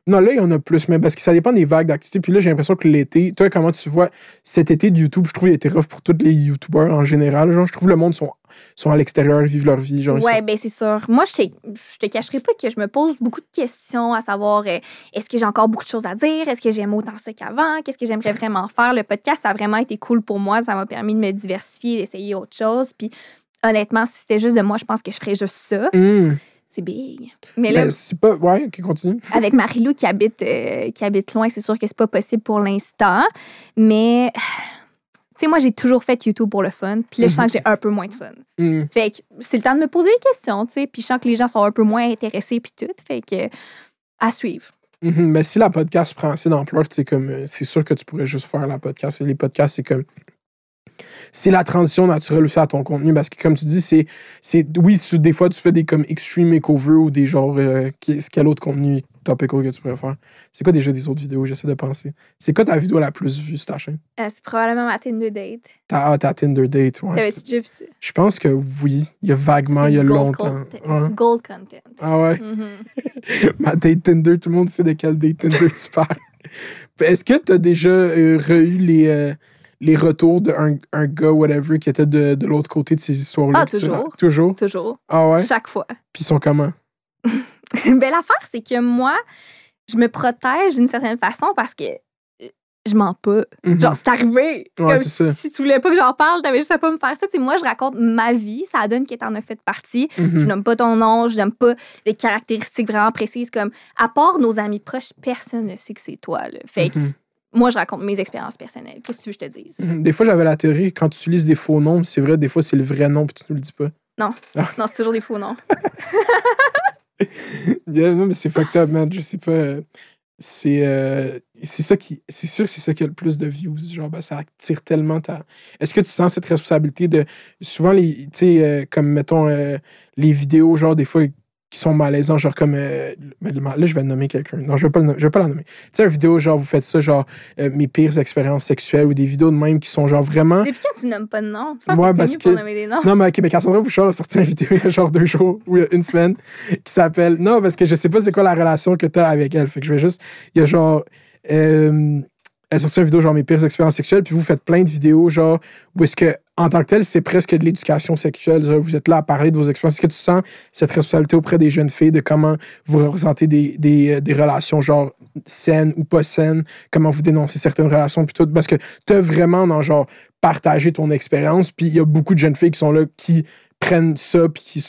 non, là, il y en a plus, mais parce que ça dépend des vagues d'activité. Puis là, j'ai l'impression que l'été, toi, comment tu vois cet été de YouTube, je trouve qu'il était rough pour tous les YouTubeurs en général. Genre, je trouve le monde sont, sont à l'extérieur, vivent leur vie. Genre, Ouais, ben c'est sûr. Moi, je te, je te cacherai pas que je me pose beaucoup de questions à savoir euh, est-ce que j'ai encore beaucoup de choses à dire? Est-ce que j'aime autant ça qu'avant? Qu'est-ce que j'aimerais vraiment faire? Le podcast a vraiment été cool pour moi. Ça m'a permis de me diversifier, d'essayer autre chose. Puis honnêtement, si c'était juste de moi, je pense que je ferais juste ça. Hum, C'est big. Mais là, mais c'est pas. Ouais, ok, continue. avec Marie-Lou qui habite, euh, qui habite loin, c'est sûr que c'est pas possible pour l'instant. Mais, tu sais, moi, j'ai toujours fait YouTube pour le fun. Puis là, je sens que j'ai un peu moins de fun. Hum. Fait que c'est le temps de me poser des questions, tu sais. Puis je sens que les gens sont un peu moins intéressés, puis tout. Fait que, à suivre. Mhm, Mais si la podcast prend assez d'ampleur, c'est comme euh, c'est sûr que tu pourrais juste faire la podcast. Les podcasts, c'est comme c'est la transition naturelle aussi à ton contenu parce que comme tu dis c'est c'est oui tu- des fois tu fais des comme extreme makeover ou des genres euh, quel autre contenu topical que tu pourrais faire? C'est quoi déjà des autres vidéos? J'essaie de penser c'est quoi ta vidéo la plus vue sur ta chaîne? Euh, c'est probablement ma Tinder date. ta, ah, ta Tinder date ouais, T'avais-tu c'est- déjà vu ça? je pense que oui il y a vaguement il y a gold longtemps content. Gold content. ah ouais? Mhm. ma date Tinder tout le monde sait de quelle date Tinder tu parles est-ce que tu as déjà euh, eu les euh, les retours d'un un gars, whatever, qui était de, de l'autre côté de ces histoires-là. Ah, toujours. Toujours? Toujours. Ah ouais? Chaque fois. Puis ils sont comment? ben, l'affaire, c'est que moi, je me protège d'une certaine façon parce que euh, je mens pas. Mhm. Genre, c'est arrivé. Ouais, Comme ça. si tu voulais pas que j'en parle, t'avais juste à pas me faire ça. Tu sais, moi, je raconte ma vie. Ça donne que t'en as fait partie. Je Mhm. nomme pas ton nom, je nomme pas des caractéristiques vraiment précises. Comme, à part nos amis proches, personne ne sait que c'est toi. Là. Fait que Mhm. Moi, je raconte mes expériences personnelles. Qu'est-ce que tu veux que je te dise? Mhm. Des fois, j'avais la théorie, quand tu utilises des faux noms, c'est vrai, des fois, c'est le vrai nom, puis tu nous le dis pas. Non, c'est toujours des faux noms. Yeah, non, mais c'est fucked up, man. Je sais pas. euh, C'est euh, c'est ça qui. C'est sûr que c'est ça qui a le plus de views. Genre, ben, ça attire tellement ta. Est-ce que tu sens cette responsabilité de. Souvent, les. Tu sais, euh, comme mettons, euh, les vidéos, genre, des fois, qui sont malaisants, genre comme. euh, là, je vais nommer quelqu'un. Non, je vais pas, le je vais pas la nommer. Tu sais, une vidéo, genre, vous faites ça, genre, euh, mes pires expériences sexuelles ou des vidéos de même qui sont, genre, vraiment. Depuis quand tu nommes pas de nom? Ça, Ouais, parce connu pour que- nommer des noms. Non, mais ok, mais Cassandra Bouchard a sorti une vidéo il y a genre deux jours ou il y a une semaine qui s'appelle. Non, parce que je sais pas c'est quoi la relation que tu as avec elle. Fait que je vais juste. Il y a genre. euh, elle a sorti une vidéo genre mes pires expériences sexuelles, puis vous faites plein de vidéos genre où est-ce que, en tant que tel, c'est presque de l'éducation sexuelle. vous êtes là à parler de vos expériences. Est-ce que tu sens cette responsabilité auprès des jeunes filles de comment vous représentez euh, des relations genre saines ou pas saines, comment vous dénoncez certaines relations, puis tout, parce que tu as vraiment dans genre partager ton expérience. Puis il y a beaucoup de jeunes filles qui sont là qui prennent ça, puis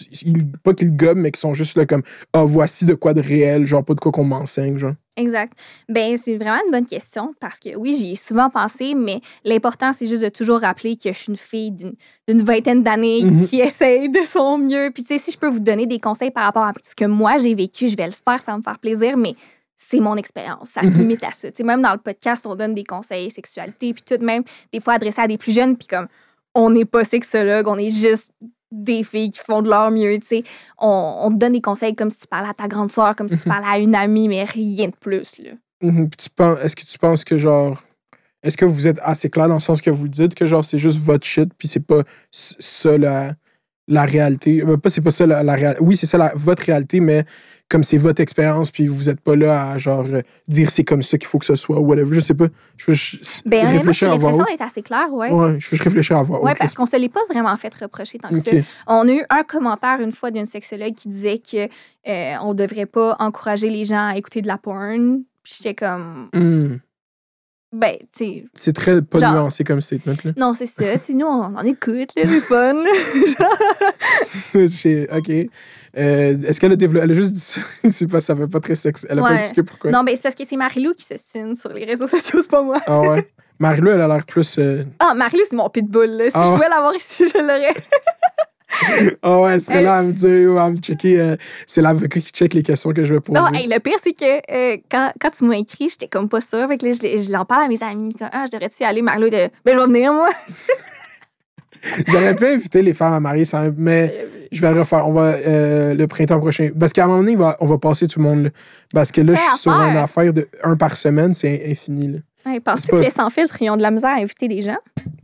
pas qu'ils le gobent, mais qui sont juste là comme Ah, voici de quoi de réel, genre pas de quoi qu'on m'enseigne, genre. Exact. Ben, c'est vraiment une bonne question parce que oui, j'y ai souvent pensé, mais l'important, c'est juste de toujours rappeler que je suis une fille d'une vingtaine d'années Mhm. qui essaye de son mieux. Puis, tu sais, si je peux vous donner des conseils par rapport à ce que moi j'ai vécu, je vais le faire, ça va me faire plaisir, mais c'est mon expérience. Ça se Mhm. limite à ça. Tu sais, même dans le podcast, on donne des conseils sexualité, puis tout de même, des fois adressés à des plus jeunes, puis comme on n'est pas sexologue, on est juste des filles qui font de leur mieux, tu sais. On, on te donne des conseils comme si tu parlais à ta grande sœur, comme si tu Mhm. parlais à une amie, mais rien de plus, là. Mhm. Est-ce que tu penses que genre. Est-ce que vous êtes assez clair dans le sens que vous le dites, que genre c'est juste votre shit, puis c'est pas ça la, la réalité? Euh, pas c'est pas ça la, la réalité. Oui, c'est ça la- votre réalité, mais comme c'est votre expérience, puis vous êtes pas là à genre euh, dire c'est comme ça qu'il faut que ce soit, ou whatever. Je sais pas. Je veux juste Ben, réfléchir à voix l'impression haute. d'être assez claire, ouais. Ouais, je veux juste réfléchir à voix haute. Ouais, parce qu'on se l'est pas vraiment fait reprocher tant que ça. On a eu un commentaire une fois d'une sexologue qui disait que euh, on devrait pas encourager les gens à écouter de la porn. J'étais comme, Hmm. Ben, tu sais, C'est très pas Genre- nuancé comme statement, là. non, c'est ça. Tu nous, on en écoute, là, c'est fun. Ok. Euh, Est-ce qu'elle a développé. Elle a juste dit ça? c'est pas, ça fait pas très sexe. Elle a pas Ouais. expliqué pourquoi. non, ben, c'est parce que c'est Marilou qui se stine sur les réseaux sociaux, c'est pas moi. Ah ouais. Marie-Lou, elle a l'air plus. euh, Ah, Marilou, c'est mon pitbull, là. Si Ah je ouais. pouvais l'avoir ici, je l'aurais. Ah ouais, elle serait là à me dire, ou à me checker. euh, c'est l'avocat qui check les questions que je vais poser. Non, hey, le pire, c'est que euh, quand, quand tu m'as écrit, j'étais comme pas sûre. Fait que là, je, je l'en parle à mes amis. Comme, ah, je devrais-tu y aller, Marilou? De, ben, je vais venir, moi. J'aurais pu inviter les femmes à marier, mais je vais le refaire. On va euh, le printemps prochain. Parce qu'à un moment donné, il va- on va passer tout le monde. là. Parce que là, je suis sur une affaire de un par semaine, c'est infini. Là. Hey, Penses-tu pas- que les sans filtre, ils ont de la misère à inviter des gens?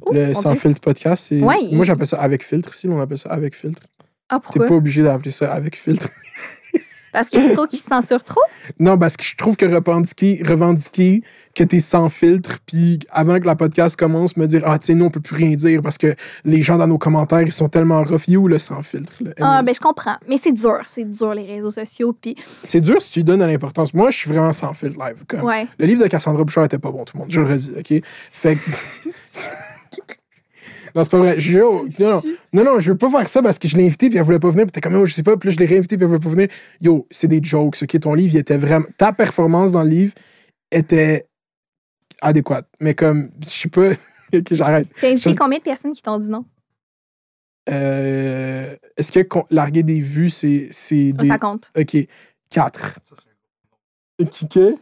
Ouh, Le mon sans Dieu. filtre podcast, c'est. Ouais, Moi, j'appelle ça avec filtre. Ici, on appelle ça avec filtre. Ah, T'es pourquoi? pas obligé d'appeler ça avec filtre. Parce que tu trouves qu'ils se censurent trop? Non, parce que je trouve que revendiquer, revendiquer que t'es sans filtre, puis avant que la podcast commence, me dire Ah, tu sais, nous, on peut plus rien dire parce que les gens dans nos commentaires, ils sont tellement rough. You, le sans filtre. Ah, ben, je comprends. Mais c'est dur. C'est dur, les réseaux sociaux. Puis, C'est dur si tu donnes de l'importance. Moi, je suis vraiment sans filtre live. Comme. ouais. Le livre de Cassandra Bouchard était pas bon, tout le monde. Je le redis, OK? Fait que. non, c'est pas vrai. Je- non, non, non, non, je veux pas faire ça parce que je l'ai invité puis elle voulait pas venir. Puis t'es comme, oh, je sais pas. Puis là, je l'ai réinvité puis elle voulait pas venir. Yo, c'est des jokes, OK? Ton livre, il était vraiment. Ta performance dans le livre était adéquate. Mais comme, je sais pas. OK, j'arrête. T'as invité Je- combien de personnes qui t'ont dit non? Euh, Est-ce que con- larguer des vues, c'est c'est des. Ça compte. OK. Quatre. Qui que?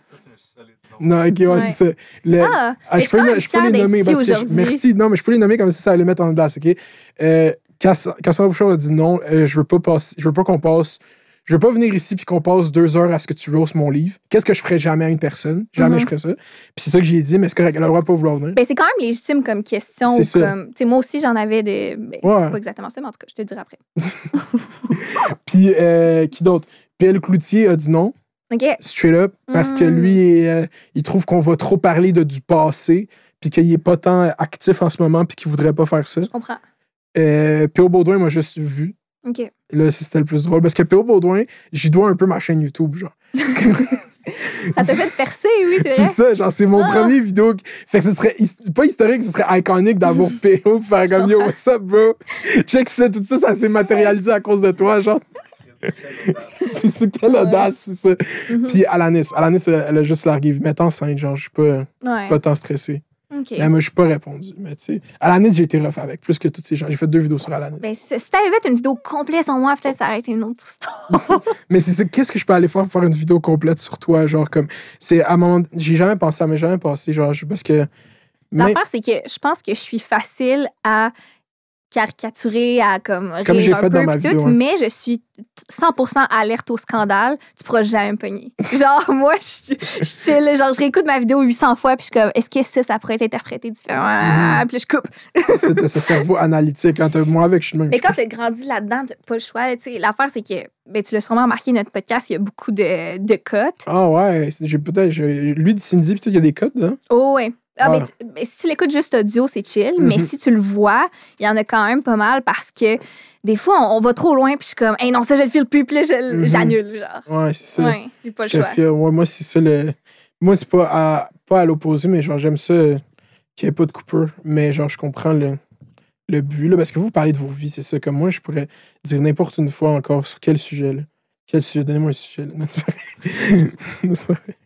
Non, ok, ouais, Ouais. c'est ça. Le- Ah, Ah, je peux, suis le- je les nommer parce que. je- merci. Non, mais je peux les nommer comme ça, ça va les mettre en place, OK? Euh, Cass- Cassandra Bouchard a dit non, euh, je veux pas passer, je veux pas qu'on passe. Je veux pas venir ici puis qu'on passe deux heures à ce que tu roses mon livre. Qu'est-ce que je ferais jamais à une personne? Jamais Mhm. je ferais ça. Puis c'est ça que j'ai dit, mais c'est correct, elle a le droit de pas vouloir venir. Ben, c'est quand même légitime comme question. Comme, moi aussi, j'en avais des. ben, Ouais. Pas exactement ça, mais en tout cas, je te le dirai après. Puis euh, qui d'autre? PL Cloutier a dit non, OK. straight up, parce que Mm. lui, euh, il trouve qu'on va trop parler de du passé, puis qu'il est pas tant actif en ce moment, puis qu'il voudrait pas faire ça. Je comprends. Euh, P.O. Baudouin m'a juste vu. OK. Là, c'était le plus drôle. Parce que P.O. Baudouin, j'y dois un peu ma chaîne YouTube, genre. Ça t'a fait percer, oui, c'est ça, genre, c'est mon Ah. premier vidéo. qui- Fait que ce serait pas historique, ce serait iconique d'avoir P.O. pour faire comme yo, what's up, bro? Check ça, tout ça, ça s'est matérialisé à cause de toi, genre. c'est ça, quelle audace, c'est ça. Mhm. Puis Alanis, Alanis, elle, elle a juste largué, mets enceinte, genre, je suis pas, Ouais. pas tant stressé. OK. Mais moi, je suis pas répondu. Mais tu sais, Alanis, j'ai été rough avec, plus que tous ces gens. J'ai fait deux vidéos sur Alanis. Ben, si t'avais fait une vidéo complète sur moi, peut-être ça aurait été une autre histoire. Mais c'est ça, qu'est-ce que je peux aller faire pour faire une vidéo complète sur toi? Genre, comme, c'est à un moment, j'ai jamais pensé, ça m'est jamais passé, genre, parce que. L'affaire, c'est que je pense que je suis facile à caricaturer, à comme Comme rire un fait peu, dans ma tout, hein. mais je suis 100% alerte au scandale. Tu pourras jamais me pogner. Genre, moi, je je genre, je réécoute ma vidéo 800 fois, puis je suis comme, est-ce que ça, ça pourrait être interprété différemment? Mhm. Puis je coupe. c'est t'as ce cerveau analytique. Quand t'as- moi, avec, je suis même. Mais quand tu as grandi là-dedans, t'as pas le choix. tu sais, L'affaire, c'est que, ben, tu l'as sûrement remarqué, notre podcast, il y a beaucoup de, de cotes. Ah ouais, j'ai peut-être. Lui, de Cindy, puis il y a des codes, hein? Oh, ouais. Ah, tu- ben, si tu l'écoutes juste audio, c'est chill. Mais Mhm. si tu le vois, il y en a quand même pas mal parce que des fois, on, on va trop loin, puis je suis comme, hey, non, ça, je le file plus, puis Mhm. j'annule, genre. Ouais, c'est ça. Ouais, j'ai pas le choix. Ouais, moi, c'est ça le. Moi, c'est pas à, pas à l'opposé, mais genre, j'aime ça qu'il n'y ait pas de coupure. Mais genre, je comprends le, le but, là, parce que vous parlez de vos vies, c'est ça. Comme moi, je pourrais dire n'importe une fois encore sur quel sujet, là. Quel sujet Donnez-moi un sujet, là.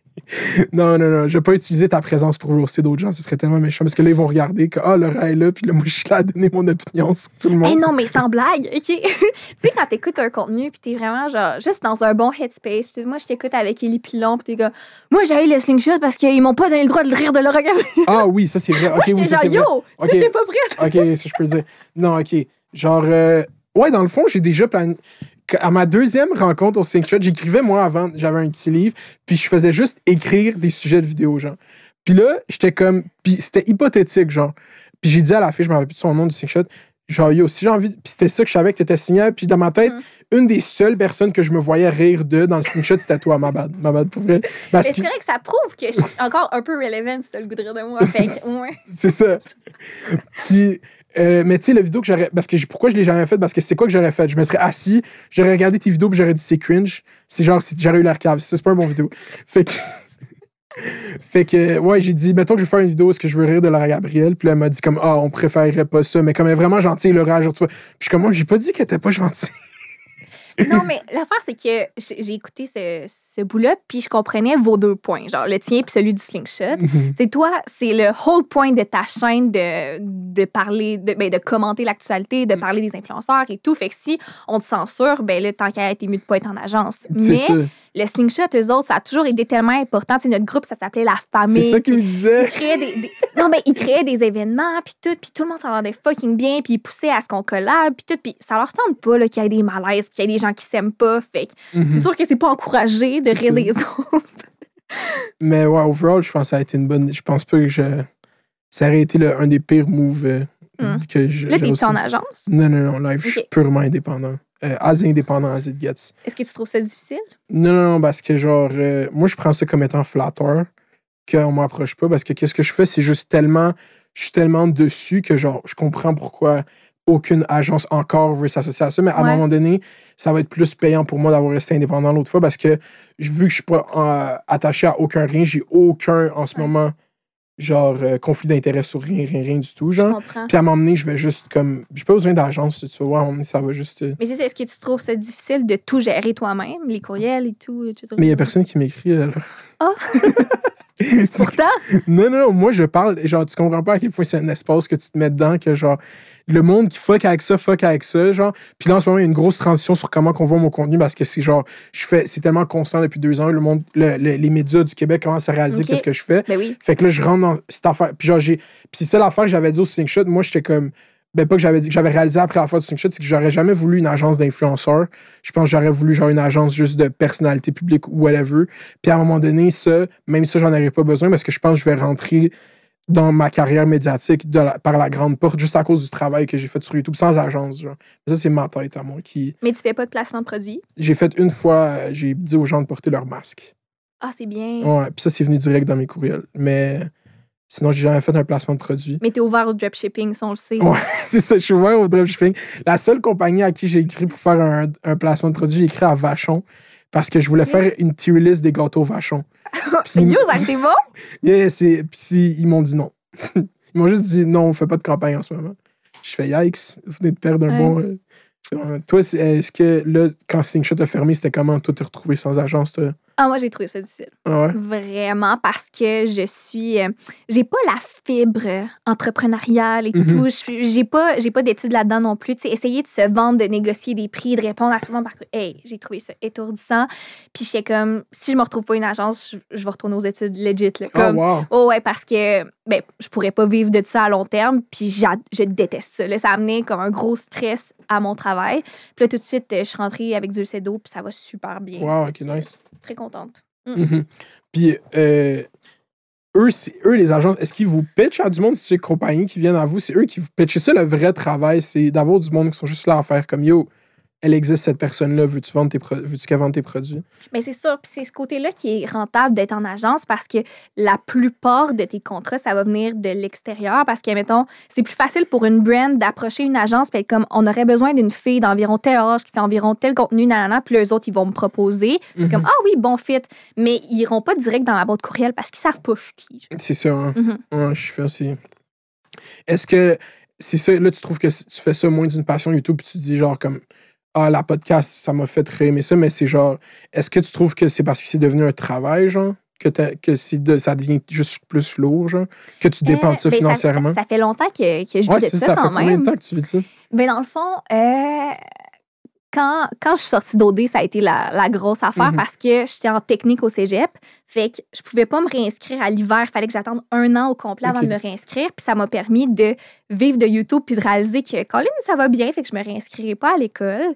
Non. Non, non, je vais pas utiliser ta présence pour roaster d'autres gens, ce serait tellement méchant parce que là, ils vont regarder que, ah, Laura est là, puis là, moi, je suis là à donner mon opinion sur tout le monde. Hey, non, mais sans blague, OK? tu sais, quand t'écoutes un contenu, puis t'es vraiment, genre, juste dans un bon headspace, puis moi, je t'écoute avec Élie Pilon, puis t'es comme, moi, j'ai eu le slingshot parce qu'ils m'ont pas donné le droit de rire de Laura. Ah oui, ça, c'est vrai. moi, Ok, j'étais oui, ça, genre, vrai. yo, ça, Ok. j'étais pas prête. OK, ça, je peux le dire. Non, OK. Genre, euh, ouais, dans le fond, j'ai déjà planifié. À ma deuxième rencontre au Slingshot, j'écrivais, moi, avant, j'avais un petit livre, puis je faisais juste écrire des sujets de vidéo, genre. Puis là, j'étais comme. Puis c'était hypothétique, genre. Puis j'ai dit à la fille, je me rappelle plus de son nom du Slingshot, genre, yo, si j'ai envie. Puis c'était ça que je savais que t'étais signé. Puis dans ma tête, Mm. une des seules personnes que je me voyais rire de dans le Slingshot, c'était toi, ma bad. Ma bad, pour vrai. Parce Mais que c'est vrai que ça prouve que je suis encore un peu relevant si t'as le goût de rire de moi. Fait ouais. C'est ça. Puis, euh, mais tu sais, la vidéo que j'aurais. Parce que pourquoi je l'ai jamais faite? Parce que c'est quoi que j'aurais fait? Je me serais assis, j'aurais regardé tes vidéos, puis j'aurais dit c'est cringe. C'est genre, si j'aurais eu l'air cave. C'est pas un bon vidéo. Fait que. fait que, ouais, j'ai dit, mettons que je vais faire une vidéo, est-ce que je veux rire de Laura Gabrielle? Puis elle m'a dit, comme, ah, on préférerait pas ça. Mais comme elle est vraiment gentille, Laura, genre, tu vois. Puis je suis comme, moi, j'ai pas dit qu'elle était pas gentille. Non, mais l'affaire, c'est que j'ai écouté ce, ce bout-là, puis je comprenais vos deux points, genre le tien puis celui du slingshot. C'est toi, c'est le whole point de ta chaîne de, de parler, de, ben, de commenter l'actualité, de parler des influenceurs et tout. Fait que si on te censure, ben là, tant qu'à être mieux de pas être en agence. Mais. Le slingshot, eux autres, ça a toujours été tellement important. Tu sais, notre groupe, ça s'appelait La Famille. C'est ça qu'il puis me disait. ils créaient des, des- non mais ils créaient des événements puis tout puis tout le monde s'entendait fucking bien puis ils poussaient à ce qu'on collab puis tout puis ça leur tente pas là qu'il y ait des malaises qu'il y ait des gens qui s'aiment pas fait que c'est sûr que c'est pas encouragé de rire des autres Mais ouais, overall, je pense que ça a été une bonne. Je pense pas que je. Ça aurait été le- un des pires moves euh, Hmm. que je. là t'es en agence? Non, non, non, live, je suis purement indépendant. Euh, as indépendant as it gets. est-ce que tu trouves ça difficile? Non, non, non, parce que genre, euh, moi, je prends ça comme étant flatteur, qu'on m'approche pas, parce que qu'est-ce que je fais, c'est juste tellement, je suis tellement dessus que genre, je comprends pourquoi aucune agence encore veut s'associer à ça, mais à Ouais. un moment donné, ça va être plus payant pour moi d'avoir resté indépendant l'autre fois, parce que vu que je suis pas euh, attaché à aucun rien, j'ai aucun en ce Ouais. moment, genre, euh, conflit d'intérêt sur rien, rien, rien du tout, genre. Puis à un moment donné, je vais juste comme. J'ai pas besoin d'agence, tu vois. Ça va juste. euh, mais c'est ça, est-ce que tu trouves ça difficile de tout gérer toi-même les courriels et tout etc. Mais il y a personne qui m'écrit. alors. Ah! Pourtant, Non, non, non, moi je parle, genre, tu comprends pas à quel point c'est un espace que tu te mets dedans, que genre, le monde qui fuck avec ça, fuck avec ça, genre. Puis là, en ce moment, il y a une grosse transition sur comment qu'on voit mon contenu parce que c'est genre, je fais, c'est tellement constant depuis deux ans, le monde, le- le- les médias du Québec commencent à réaliser Ok. qu'est-ce que je fais. ben oui. Fait que là, je rentre dans cette affaire. Puis genre, j'ai. Puis c'est ça l'affaire que j'avais dit au Slingshot. Moi, j'étais comme. Ben, pas que j'avais dit que j'avais réalisé après la fois du Slingshot, c'est que j'aurais jamais voulu une agence d'influenceurs. Je pense que j'aurais voulu genre une agence juste de personnalité publique ou whatever. Puis à un moment donné, ça, même ça, j'en aurais pas besoin parce que je pense que je vais rentrer dans ma carrière médiatique de la- par la grande porte juste à cause du travail que j'ai fait sur YouTube sans agence. Genre. Ça, c'est ma tête à moi qui. Mais tu fais pas de placement de produit? J'ai fait une fois, euh, j'ai dit aux gens de porter leur masque. Ah, c'est bien. Ouais, puis ça, c'est venu direct dans mes courriels. Mais sinon, j'ai jamais fait un placement de produit. Mais t'es ouvert au dropshipping, ça, on le sait. Ouais, c'est ça, je suis ouvert au dropshipping. La seule compagnie à qui j'ai écrit pour faire un, un placement de produit, j'ai écrit à Vachon parce que je voulais faire une tier list des gâteaux Vachon. Puis, Yo, ça c'est bon? yeah, c'est- puis ils m'ont dit non. ils m'ont juste dit non, on fait pas de campagne en ce moment. Je fais yikes, vous venez de perdre un Ouais. bon. euh, toi, est-ce que là, quand Slingshot a fermé, c'était comment toi te retrouver sans agence? toi? Ah, moi, j'ai trouvé ça difficile. Ah ouais? Vraiment, parce que je suis. euh, j'ai pas la fibre entrepreneuriale et Mhm. tout. Je J'ai pas, pas d'études là-dedans non plus. Tu sais, essayer de se vendre, de négocier des prix, de répondre à tout le monde par Hey, j'ai trouvé ça étourdissant. Puis j'étais comme, si je me retrouve pas une agence, je, je vais retourner aux études legit. Là, Oh, comme, wow. Oh ouais, parce que ben, je pourrais pas vivre de ça à long terme, puis je déteste ça. Là, ça a amené comme un gros stress à mon travail. Puis là, tout de suite, euh, je suis rentrée avec du CEDO, puis ça va super bien. Wow, ok, nice. Très contente. Mhm. Puis, euh, eux, c'est- eux, les agences, est-ce qu'ils vous pitchent à du monde, si c'est une compagnie qui viennent à vous, c'est eux qui vous pitchent. C'est ça le vrai travail, c'est d'avoir du monde qui sont juste là à faire comme yo, elle existe cette personne-là, veux-tu vendre tes pro- veux-tu qu'elle vende tes produits? Mais c'est sûr, c'est ce côté-là qui est rentable d'être en agence parce que la plupart de tes contrats, ça va venir de l'extérieur parce que, mettons, c'est plus facile pour une brand d'approcher une agence puis être comme, on aurait besoin d'une fille d'environ tel âge qui fait environ tel contenu, nanana, puis eux autres, ils vont me proposer. C'est Mhm. comme, ah oui, bon fit, mais ils iront pas direct dans ma boîte courriel parce qu'ils savent pas je suis qui. C'est ça, hein? Mhm. Ouais, je fais aussi. Est-ce que c'est ça, là, tu trouves que tu fais ça moins d'une passion YouTube, puis tu dis genre comme Ah, la podcast, ça m'a fait réaimer ça, mais c'est genre, est-ce que tu trouves que c'est parce que c'est devenu un travail, genre, que, que c'est de- ça devient juste plus lourd, genre, que tu ça Euh, ben, financièrement? Ça, ça fait longtemps que, que je vis ouais, de ça, ça, ça fait quand combien même. de temps que tu vis de ça? Mais dans le fond, euh, quand, quand je suis sortie d'OD, ça a été la, la grosse affaire Mhm. parce que j'étais en technique au cégep. Fait que je pouvais pas me réinscrire à l'hiver. Il fallait que j'attende un an au complet avant de me réinscrire. Puis ça m'a permis de vivre de YouTube puis de réaliser que Colin, ça va bien. Fait que je me réinscrirai pas à l'école.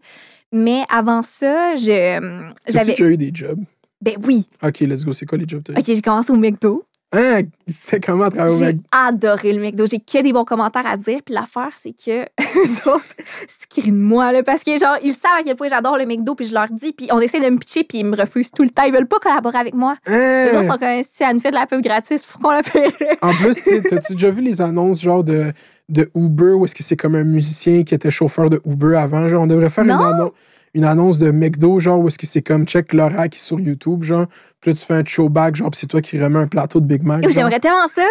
Mais avant ça, je, As-tu j'avais. déjà eu des jobs? Ben oui. Ok, let's go. C'est quoi les jobs? OK, j'ai commencé au McDo. Hein? C'est comment travailler au J'ai Mac? adoré le McDo. J'ai que des bons commentaires à dire. Puis l'affaire, c'est que autres, c'est rient de moi, là, parce que genre, ils savent à quel point j'adore le McDo, puis je leur dis, puis on essaie de me pitcher, puis ils me refusent tout le temps. Ils veulent pas collaborer avec moi. Autres Hein? sont comme si elle nous fait de la pub gratis, pourquoi on la paierait? En plus, t'as-tu déjà vu les annonces genre de, de Uber où est-ce que c'est comme un musicien qui était chauffeur de Uber avant? Genre, on devrait faire une, Non. Une annonce de McDo, genre, où est-ce que c'est comme check Laura qui est sur YouTube, genre. Puis là, tu fais un showback, genre, puis c'est toi qui remets un plateau de Big Mac. J'aimerais tellement ça.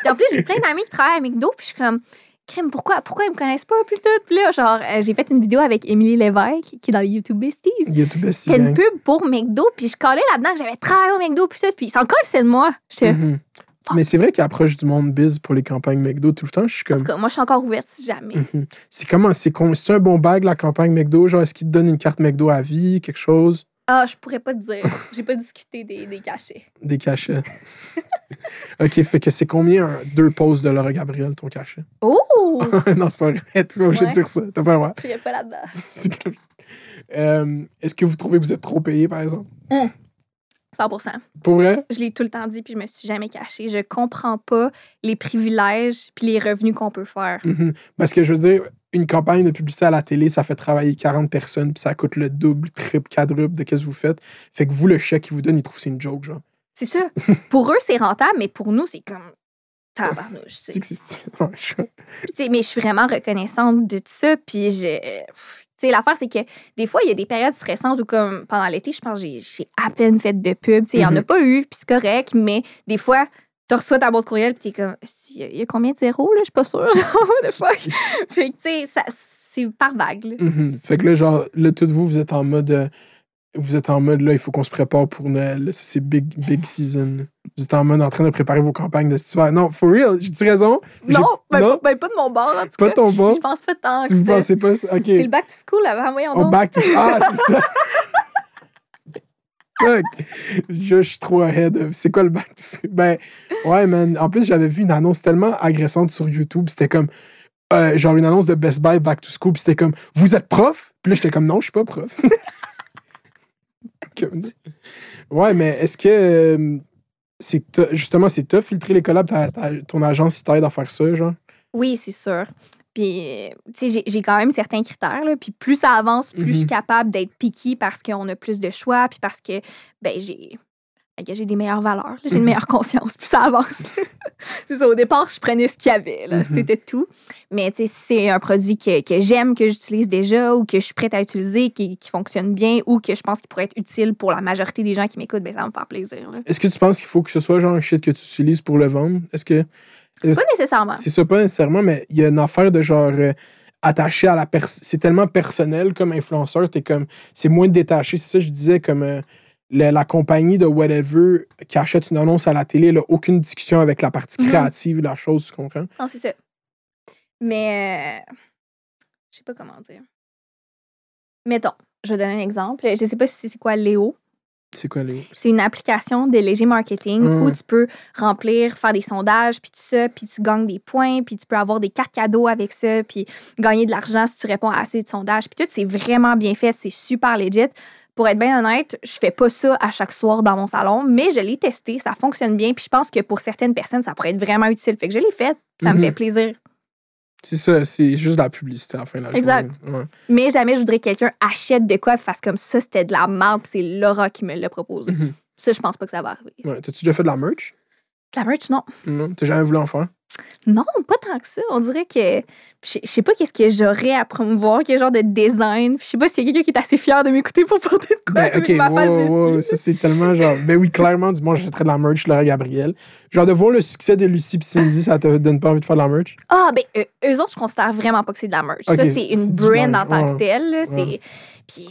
Puis en plus, j'ai plein d'amis qui travaillent à McDo, puis je suis comme, crème, pourquoi, pourquoi ils me connaissent pas, puis tout? Puis là, genre, euh, j'ai fait une vidéo avec Émilie Lévesque, qui est dans YouTube Besties. YouTube Bestie C'était une pub pour McDo, puis je collais là-dedans que j'avais travaillé au McDo, puis tout. Puis ils s'en collent, c'est de moi. J'étais, Mais c'est vrai qu'il approche du monde biz pour les campagnes McDo tout le temps. Je suis En comme. tout cas, moi, je suis encore ouverte si jamais. Mhm. C'est comment? C'est con- un bon bag, la campagne McDo? Genre, est-ce qu'il te donne une carte McDo à vie, quelque chose? Ah, je pourrais pas te dire. J'ai pas discuté des, des cachets. Des cachets. ok, fait que c'est combien deux pauses de Laura Gabriel, ton cachet? Oh! non, c'est pas vrai. Tu obligé de dire ça. T'as pas le droit. Je pas là-dedans. Euh, Est-ce que vous trouvez que vous êtes trop payé, par exemple? 100 Pour vrai? Je l'ai tout le temps dit, puis je me suis jamais cachée. Je comprends pas les privilèges puis les revenus qu'on peut faire. Mhm. Parce que je veux dire, une campagne de publicité à la télé, ça fait travailler 40 personnes, puis ça coûte le double, triple, quadruple de ce que vous faites. Fait que vous, le chèque qu'ils vous donnent, ils trouvent que c'est une joke, genre. C'est ça. pour eux, c'est rentable, mais pour nous, c'est comme tabarnouche. C'est- mais je suis vraiment reconnaissante de tout ça. Puis, je. Sais, l'affaire, c'est que des fois, il y a des périodes stressantes où, comme pendant l'été, je pense que j'ai- à peine fait de pub. Tu sais, il n'y en a Mhm. pas eu, puis c'est correct, mais des fois, tu reçois ta boîte courriel, puis t'es comme, il y, a- a combien de zéros, là? Je suis pas sûre. Genre, fuck? fait que, tu sais, ça- c'est par vague, là. Mhm. Fait que là, genre, là, toutes vous, vous êtes en mode. euh, vous êtes en mode là, il faut qu'on se prépare pour Noël. c'est big, big season. Vous êtes en mode en train de préparer vos campagnes de cet hiver. Non, for real, j'ai-tu raison? Non, ben, non? ben, pas de mon bord, en tout Pas de ton bord? Je pense pas tant Tu pensez pas? Ok. C'est le back to school avant, voyons On donc. back to. Ah, c'est ça. Je, suis trop ahead. of- C'est quoi le back to school? Ben, ouais, man. En plus, j'avais vu une annonce tellement agressante sur YouTube. C'était comme. euh, genre une annonce de Best Buy Back to School. Puis c'était comme. Vous êtes prof? Puis là, j'étais comme non, je suis pas prof. Ouais, mais est-ce que. euh, c'est justement, c'est tough filtrer les collabs. Ta- ta- ton agence, t'aide à faire ça, genre? Oui, c'est sûr. Puis, tu sais, j'ai- quand même certains critères. Là. Puis plus ça avance, plus je suis Mhm. capable d'être picky parce qu'on a plus de choix. Puis parce que, ben, j'ai. J'ai des meilleures valeurs, j'ai une meilleure conscience, plus ça avance. c'est ça, au départ, je prenais ce qu'il y avait. Mhm. c'était tout. Mais si c'est un produit que, que j'aime, que j'utilise déjà ou que je suis prête à utiliser, qui, qui fonctionne bien ou que je pense qu'il pourrait être utile pour la majorité des gens qui m'écoutent, ben, ça va me faire plaisir. Est-ce que tu penses qu'il faut que ce soit genre un shit que tu utilises pour le vendre? Est-ce que. Pas nécessairement. C'est ça, pas nécessairement, mais il y a une affaire de genre euh, attaché à la personne. C'est tellement personnel comme influenceur, t'es comme. C'est moins détaché. C'est ça, que je disais, comme euh, la, la compagnie de whatever qui achète une annonce à la télé, elle a aucune discussion avec la partie Mhm. créative de la chose, tu comprends? Non, c'est ça. Mais euh, je sais pas comment dire. Mettons, je vais donner un exemple. Je sais pas si c'est quoi Léo. C'est quoi? C'est une application de léger marketing Mm. où tu peux remplir, faire des sondages, puis tout ça, puis tu gagnes des points, puis tu peux avoir des cartes cadeaux avec ça, puis gagner de l'argent si tu réponds à assez de sondages. Puis tout, c'est vraiment bien fait, c'est super legit. Pour être bien honnête, je fais pas ça à chaque soir dans mon salon, mais je l'ai testé, ça fonctionne bien, puis je pense que pour certaines personnes, ça pourrait être vraiment utile. Fait que je l'ai fait, ça me Mhm. fait plaisir. C'est ça, c'est juste de la publicité à la fin de la Exact. journée. Ouais. Mais jamais je voudrais que quelqu'un achète de quoi et fasse comme ça, c'était de la merde, puis c'est Laura qui me l'a proposé. Mhm. Ça, je pense pas que ça va arriver. Ouais. T'as-tu déjà fait de la merch? De La merch, non. Non. T'as jamais voulu en faire? Non, pas tant que ça. On dirait que. Je sais pas qu'est-ce que j'aurais à promouvoir, quel genre de design. Je sais pas s'il y a quelqu'un qui est assez fier de m'écouter pour porter de quoi Ben, avec ok, ma face wow, wow, dessus. ça c'est tellement genre. Ben oui, clairement, du moins, j'achèterais de la merch, Laura Gabriel. Genre, de voir le succès de Lucie pis Cindy, ça te donne pas envie de faire de la merch? Ah, ben, euh, eux autres, je considère vraiment pas que c'est de la merch. Ok, ça, c'est une brand en tant que telle. Ouais. C'est. Puis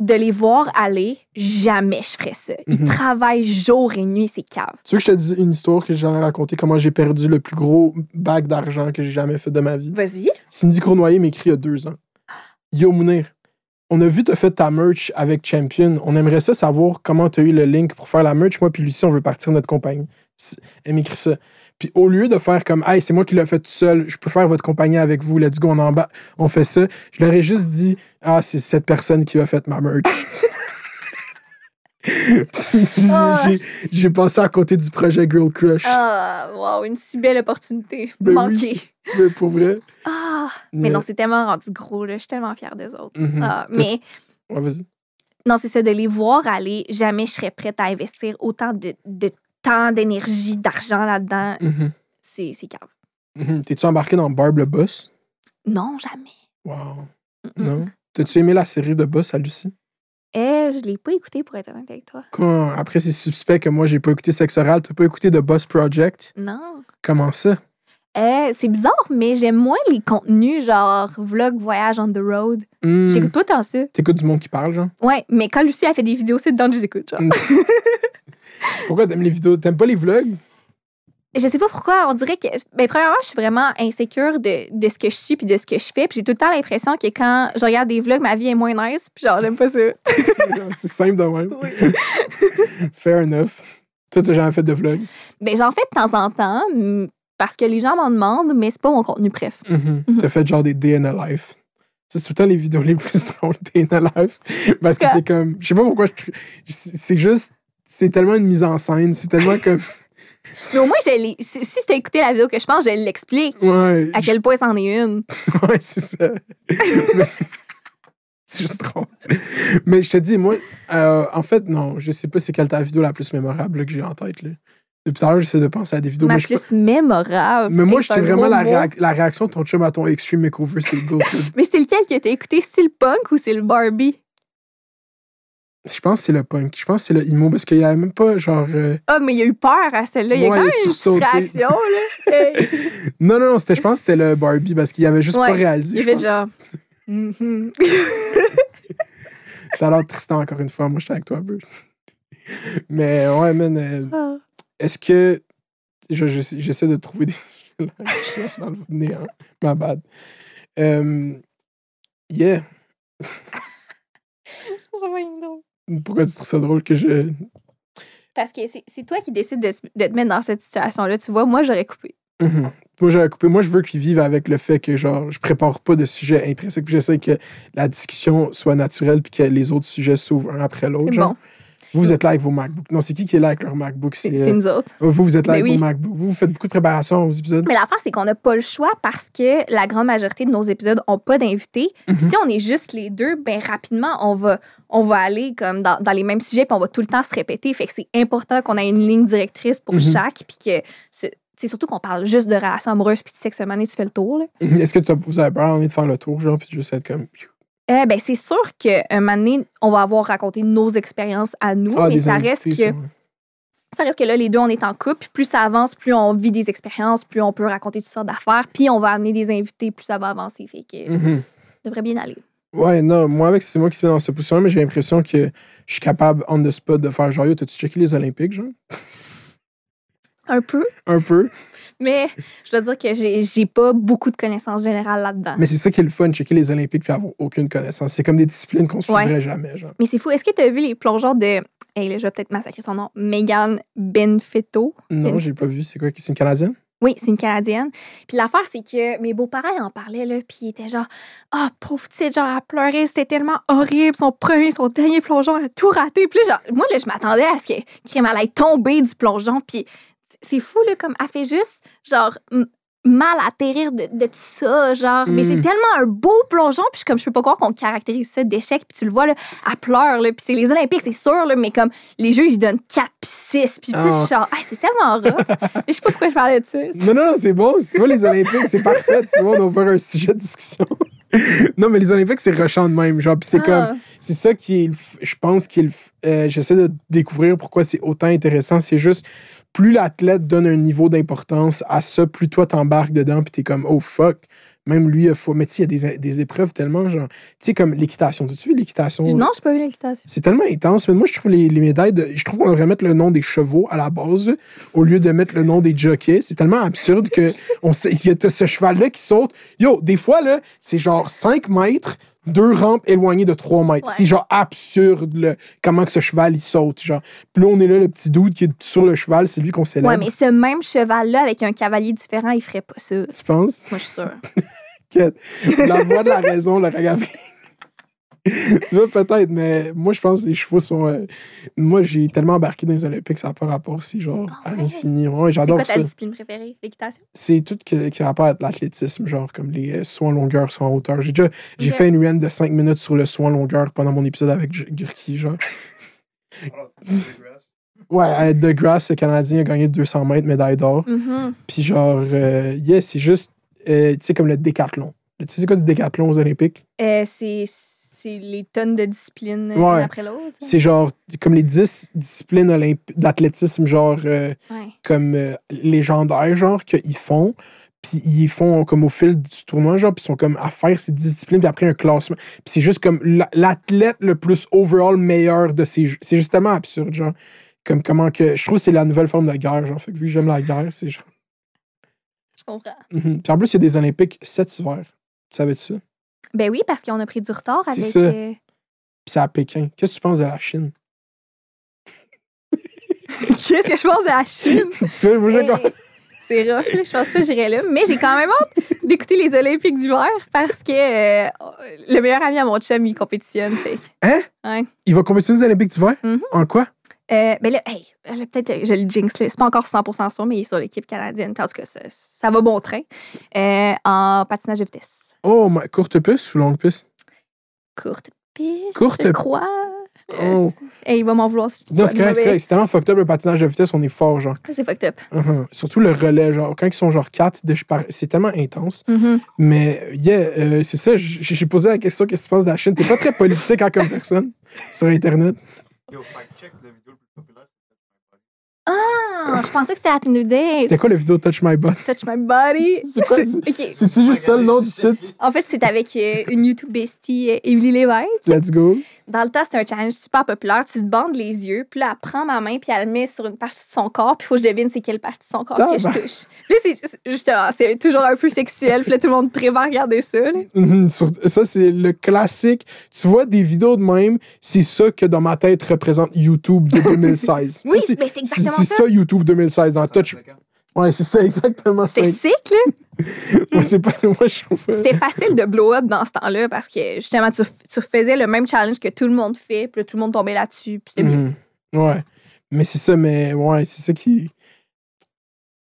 de les voir aller, jamais je ferais ça. Ils Mhm. travaillent jour et nuit, c'est cave. Tu veux que je te dise une histoire que j'ai jamais racontée, comment j'ai perdu le plus gros bac d'argent que j'ai jamais fait de ma vie? Vas-y. Cindy Cournoyer m'écrit il y a deux ans. Yo Mounir, on a vu t'as fait ta merch avec Champion. On aimerait ça savoir comment t'as eu le link pour faire la merch. Moi puis Lucie, on veut partir notre compagnie. Elle m'écrit ça. Puis au lieu de faire comme Hey, c'est moi qui l'ai fait tout seul, je peux faire votre compagnie avec vous, let's go, on en bas, on fait ça. Je leur ai juste dit Ah, c'est cette personne qui a fait ma merch. J'ai- Ah. j'ai- passé à côté du projet Girl Crush. Ah, wow, une si belle opportunité. Ben oui. Manquée. Mais pour vrai. Ah, mais non, c'est tellement rendu gros, là. Je suis tellement fière d'eux autres. Mhm. Ah, mais Ouais, vas-y. non, c'est ça, de les voir aller, jamais je serais prête à investir autant de, de temps, d'énergie, d'argent là-dedans. Mhm. C'est c'est grave. Mhm. T'es-tu embarqué dans Barb le Boss? Non, jamais. Wow. Non? T'as-tu aimé la série de Boss à Lucie? Eh, je l'ai pas écouté pour être honnête avec toi. Quand, après, c'est suspect que moi, j'ai pas écouté Sex Oral. T'as pas écouté The Boss Project? Non. Comment ça? Eh, c'est bizarre, mais j'aime moins les contenus genre vlog, voyage on the road. Hmm. J'écoute pas tant ça. T'écoutes du monde qui parle, genre? Ouais, mais quand Lucie a fait des vidéos, c'est dedans que je les écoute. Genre. Pourquoi t'aimes les vidéos? T'aimes pas les vlogs? Je sais pas pourquoi, on dirait que. Ben, premièrement, je suis vraiment insécure de, de ce que je suis puis de ce que je fais. Puis j'ai tout le temps l'impression que quand je regarde des vlogs, ma vie est moins nice. Puis genre, j'aime pas ça. c'est simple de même. Fair enough. Toi, t'as jamais fait de vlog? Ben, j'en fais de temps en temps mm, parce que les gens m'en demandent, mais c'est pas mon contenu préf. Mhm. Mhm. T'as fait genre des day in a life. C'est tout le temps les vidéos les plus drôles, day in a life. Parce que c'est comme. Je sais pas pourquoi je. C'est juste. C'est tellement une mise en scène. C'est tellement comme. Mais au moins, je si, si t'as écouté la vidéo que je pense, je l'explique. Ouais. À quel point c'en est une. Ouais, c'est ça. Mais- c'est juste drôle. Mais je te dis, moi, euh, en fait, non, je sais pas c'est quelle ta vidéo la plus mémorable là, que j'ai en tête. Là. Depuis tout à l'heure, j'essaie de penser à des vidéos. Ma sais plus mémorable. mais moi, c'est j'étais vraiment la, mot. réac- la réaction de ton chum à ton Extreme Makeover, c'est le go. Mais c'est lequel que t'as écouté? C'est-tu le punk ou c'est le Barbie? Je pense que c'est le punk. Je pense que c'est le emo parce qu'il y avait même pas genre. euh, Ah, mais il a eu peur à celle-là. Il y a quand même a une réaction, là. Hey. Non, non, non, c'était, je pense que c'était le Barbie parce qu'il avait juste Ouais, pas réalisé. Il pense. genre. Shout-out Tristan encore une fois. Moi, je suis avec toi un peu. Mais ouais, man. euh, Ah. Est-ce que. je- je- J'essaie de trouver des dans le néant. Ma bad. Euh, yeah. Ça va être drôle. Pourquoi tu trouves ça drôle que je. Parce que c'est toi qui décides de, de te mettre dans cette situation-là. Tu vois, moi, j'aurais coupé. Mhm. Moi, j'avais coupé. Moi, je veux qu'ils vivent avec le fait que, genre, je prépare pas de sujets intrinsèques. Puis j'essaie que la discussion soit naturelle puis que les autres sujets s'ouvrent un après l'autre. Bon. Vous, vous êtes là avec vos MacBooks. Non, c'est qui qui est là avec leur MacBook? C'est c'est euh, nous autres. Vous, vous êtes là Ben avec oui. vos MacBooks. Vous, vous faites beaucoup de préparation aux épisodes. Mais l'affaire, c'est qu'on n'a pas le choix parce que la grande majorité de nos épisodes n'ont pas d'invités. Mhm. Si on est juste les deux, ben rapidement, on va, on va aller comme dans, dans les mêmes sujets puis on va tout le temps se répéter. Fait que c'est important qu'on ait une ligne directrice pour Mhm. chaque. Puis que c'est c'est surtout qu'on parle juste de relations amoureuses puis de sexe humain, tu fais le tour. Là. Est-ce que tu as- vous avez envie de faire le tour, genre, puis juste être comme. Euh, ben, c'est sûr qu'un moment donné, on va avoir raconté nos expériences à nous, Ah, mais ça reste, que, ça, ouais. ça reste que là, les deux, on est en couple. Plus ça avance, plus on vit des expériences, plus on peut raconter toutes sortes d'affaires. Puis on va amener des invités, plus ça va avancer. Fait que ça Mhm. devrait bien aller. Ouais, non, moi, avec, c'est moi qui suis dans cette position mais j'ai l'impression que je suis capable, on the spot, de faire genre, yo, t'as-tu checké les Olympiques, genre? Un peu. Un peu. Mais je dois dire que j'ai pas beaucoup de connaissances générales là-dedans. Mais c'est ça qui est le fun, checker les Olympiques puis avoir aucune connaissance. C'est comme des disciplines qu'on suivrait Ouais. jamais, genre. Mais c'est fou. Est-ce que tu as vu les plongeons de. Hey, là, je vais peut-être massacrer son nom. Megan Benfetto? Non, j'ai pas vu. C'est quoi? C'est une Canadienne? Oui, c'est une Canadienne. Puis l'affaire, c'est que mes beaux-parents en parlaient, là, puis ils étaient genre, ah, pauvre petite, genre, à pleurer, c'était tellement horrible, son premier, son dernier plongeon, elle a tout raté. Puis là, genre, moi, là, je m'attendais à ce que Crème allait tomber du plongeon, puis c'est fou, là, comme, elle fait juste, genre, mal atterrir de, de tout ça, genre, mais c'est tellement un beau plongeon, puis je comme, je peux pas croire qu'on caractérise ça d'échec, puis tu le vois, là, elle pleure, là, puis c'est les Olympiques, c'est sûr, là, mais comme, les juges, ils donnent 4 puis 6, puis tu sais, je suis genre, Hey, c'est tellement rough. je sais pas pourquoi je parlais de ça. Non, non, non, c'est bon. Si tu vois les Olympiques, c'est parfait. Tu vois, on va faire un sujet de discussion. Non, mais les Olympiques, c'est rushant de même. Genre, c'est Ah. comme. C'est ça qui est. Je pense qu'il. J'essaie de découvrir pourquoi c'est autant intéressant. C'est juste. Plus l'athlète donne un niveau d'importance à ça, plus toi t'embarques dedans, puis t'es comme, oh fuck. Même lui, il faut. Mais tu sais, il y a des, des épreuves tellement, genre. Tu sais, comme l'équitation. T'as-tu vu l'équitation? Non, j'ai pas vu l'équitation. C'est tellement intense. Mais moi, je trouve les, les médailles, de, je trouve qu'on devrait mettre le nom des chevaux à la base au lieu de mettre le nom des jockeys. C'est tellement absurde que on sait, y a ce cheval-là qui saute. Yo, des fois, là, c'est genre 5 mètres, deux rampes éloignées de 3 mètres. Ouais. C'est genre absurde, comment que ce cheval, il saute. Genre. Puis là, on est là, le petit doute qui est sur le cheval, c'est lui qu'on célèbre. Ouais, mais ce même cheval-là, avec un cavalier différent, il ferait pas ça. Tu penses? Moi, je suis sûre. Quête. La voix de la raison, le regard. Là, peut-être, mais moi, je pense que les chevaux sont. euh, Moi, j'ai tellement embarqué dans les Olympiques, ça n'a pas rapport aussi, genre, Ah à ouais? l'infini. Ouais, C'est quoi j'adore ta ça. discipline préférée? L'équitation? C'est tout que- qui a rapport avec l'athlétisme, genre, comme les euh, sauts en longueur, sauts en hauteur. J'ai déjà j'ai fait une run de 5 minutes sur le saut en longueur pendant mon épisode avec Gurki, genre. Ouais, euh, De Grasse, le Canadien, a gagné 200 mètres, médaille d'or. Mhm. Puis genre, euh, yeah, c'est juste, euh, tu sais, comme le décathlon. Tu sais, c'est quoi le décathlon aux Olympiques? Euh, c'est c'est les tonnes de disciplines euh, Ouais. l'une après l'autre. C'est genre, comme les 10 disciplines d'athlétisme, genre, euh, Ouais. comme euh, légendaires, genre, qu'ils font. Puis ils font comme au fil du tournoi, genre, puis ils sont comme à faire ces disciplines, puis après un classement. Puis c'est juste comme la- l'athlète le plus overall meilleur de ces jeux. C'est justement absurde, genre. Comme comment que. Je trouve que c'est la nouvelle forme de guerre, genre. Fait que vu que j'aime la guerre, c'est genre. Je comprends. Mhm. Puis en plus, il y a des Olympiques cet hiver. Tu savais ça? Ben oui, parce qu'on a pris du retard C'est avec. ça. euh, Puis c'est à Pékin. Qu'est-ce que tu penses de la Chine? Qu'est-ce que je pense de la Chine? tu sais, moi, j'ai Hey, C'est rough, là. Je pense pas que j'irais là. Mais j'ai quand même hâte d'écouter les Olympiques d'hiver parce que euh, le meilleur ami à mon chum, il compétitionne. Fait. Hein? Ouais. Il va compétitionner aux Olympiques d'hiver? Mhm. En quoi? Euh, ben là, hey, là, peut-être euh, je le jinx, là. c'est pas encore 100% sûr, mais il est sur l'équipe canadienne. Puis En tout cas, ça, ça va bon train. Euh, en patinage de vitesse. Oh, ma- courte piste ou longue piste? Courte piste. Courte- Je crois. Oh. Hey, il va m'en vouloir si Non, c'est de correct, c'est correct. C'est tellement fucked up le patinage de vitesse, on est fort, genre. C'est fucked up. Mhm. Surtout le relais, genre, quand ils sont genre 4, c'est tellement intense. Mhm. Mais, yeah, euh, c'est ça, j'ai posé la question qu'est-ce que tu penses de la Chine. T'es pas très politique hein, comme personne sur Internet. Yo, fact check, la vidéo le plus populaire, Ah, je pensais que c'était At New Day. C'était quoi la vidéo Touch My Butt? Touch My Body. C'est quoi? OK. C'est-tu juste ça le nom du titre? En fait, c'est avec euh, une YouTube bestie, euh, Emily Lévesque. Let's go. Dans le temps, c'était un challenge super populaire. Tu te bandes les yeux, puis là, elle prend ma main, puis elle le met sur une partie de son corps, puis il faut que je devine c'est quelle partie de son corps que je touche. Là, c'est justement, c'est toujours un peu sexuel, puis là, tout le monde préfère regarder ça. Mhm, ça, c'est le classique. Tu vois des vidéos de même, c'est ça que dans ma tête représente YouTube de 2016. Oui, Ça, mais c'est exactement c'est ça. ça YouTube 2016 dans Touch. Ouais, c'est ça exactement. C'était sick, là. Moi, c'est pas moi je. C'était facile de blow up dans ce temps-là parce que justement, tu, tu faisais le même challenge que tout le monde fait, puis là, tout le monde tombait là-dessus, puis c'était bien. Mhm. Ouais. Mais c'est ça, mais ouais, c'est ça qui.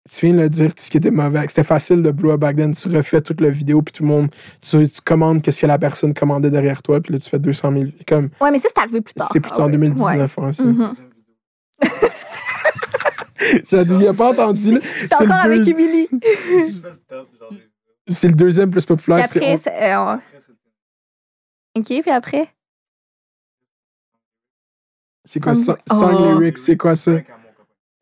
Tu viens de le dire, tout ce qui était mauvais. C'était facile de blow up back then. Tu refais toute la vidéo, puis tout le monde. Tu, tu commandes qu'est-ce que la personne commandait derrière toi, puis là, tu fais 200 000. Comme, Ouais, mais ça, c'est arrivé plus tard. c'est plutôt Ah en ouais. 2019, hein, ça. Ouais. Ça dit, il a pas entendu, là. C'est le encore avec Emily. C'est le deuxième plus Puis populaire. c'est après, on- c'est, euh, on- OK, puis après? C'est quoi ça? Song Oh. lyrics, c'est quoi ça?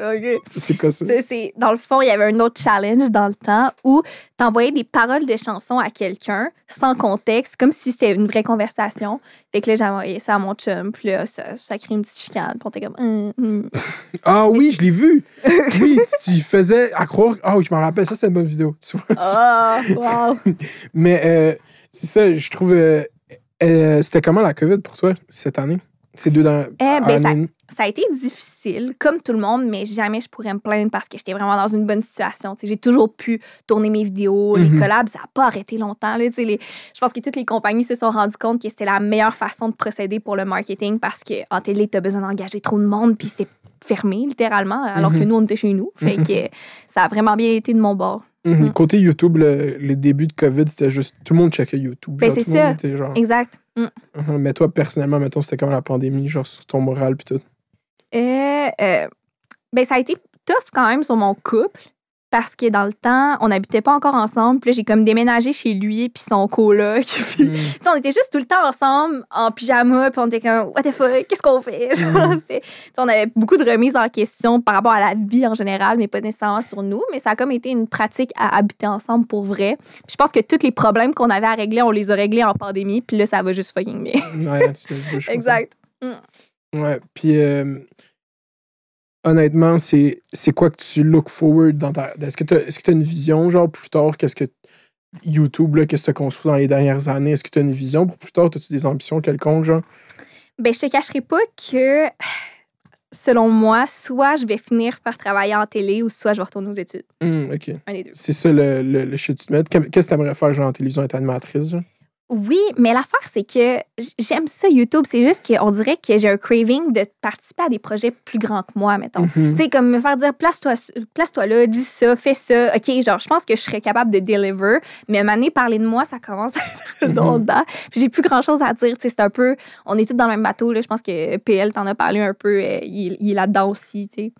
OK. C'est quoi ça? C'est- dans le fond, il y avait un autre challenge dans le temps où t'envoyais des paroles de chansons à quelqu'un sans contexte, comme si c'était une vraie conversation. Fait que là, j'ai envoyé ça à mon chum, puis là, ça, ça crée une petite chicane. Puis on était comme... Hum, hum. Ah oui, je l'ai vu! Oui, tu faisais à croire. Ah oui, je m'en rappelle, ça, c'est une bonne vidéo. tu vois. Ah, wow. Mais euh, c'est ça, je trouve. euh, euh, C'était comment la COVID pour toi cette année? Ces deux dans. ben, ça- années? Ça a été difficile, comme tout le monde, mais jamais je pourrais me plaindre parce que j'étais vraiment dans une bonne situation. J'ai toujours pu tourner mes vidéos, Mhm. les collabs, ça n'a pas arrêté longtemps. Là, les- je pense que toutes les compagnies se sont rendues compte que c'était la meilleure façon de procéder pour le marketing parce qu'en télé, tu as besoin d'engager trop de monde, puis c'était fermé littéralement, alors Mhm. que nous, on était chez nous. Fait que ça a vraiment bien été de mon bord. Mhm. Mhm. Côté YouTube, le, les débuts de COVID, c'était juste. Tout le monde checkait YouTube. Ben, c'est le ça. genre, Exact. Mm. Mhm. Mais toi, personnellement, mettons, c'était comme la pandémie, genre sur ton moral, puis tout. Euh, euh, ben, ça a été tough quand même sur mon couple parce que dans le temps, on n'habitait pas encore ensemble. Puis là, j'ai comme déménagé chez lui puis son coloc. Puis, sais, on était juste tout le temps ensemble en pyjama. Puis on était comme, what the fuck, qu'est-ce qu'on fait? Sais, on avait beaucoup de remises en question par rapport à la vie en général, mais pas nécessairement sur nous. Mais ça a comme été une pratique à habiter ensemble pour vrai. Puis je pense que tous les problèmes qu'on avait à régler, on les a réglés en pandémie. Puis là, ça va juste fucking bien. Ouais, je exact. Ouais, puis euh, honnêtement, c'est quoi que tu look forward dans ta. Est-ce que tu as, une vision, genre plus tard, qu'est-ce que YouTube, là, qu'est-ce que tu as construit dans les dernières années? Est-ce que tu as une vision pour plus tard? As-tu des ambitions quelconques, genre? Ben, je te cacherai pas que, selon moi, soit je vais finir par travailler en télé ou soit je vais retourner aux études. Hum, ok. Un des deux. C'est ça le, le, le shit que tu te mets. Qu'est- Qu'est-ce que tu aimerais faire, genre, en télévision, être animatrice, genre? Oui, mais l'affaire, c'est que j'aime ça, YouTube. C'est juste qu'on dirait que j'ai un craving de participer à des projets plus grands que moi, mettons. Mhm. Tu sais, comme me faire dire, place-toi place-toi là, dis ça, fais ça. OK, genre, je pense que je serais capable de deliver, mais à un moment donné, parler de moi, ça commence à être Mhm. redondant. Puis j'ai plus grand-chose à dire. Tu sais, c'est un peu, on est tous dans le même bateau. Là. Je pense que PL t'en a parlé un peu. euh, il, il est là-dedans aussi, tu sais.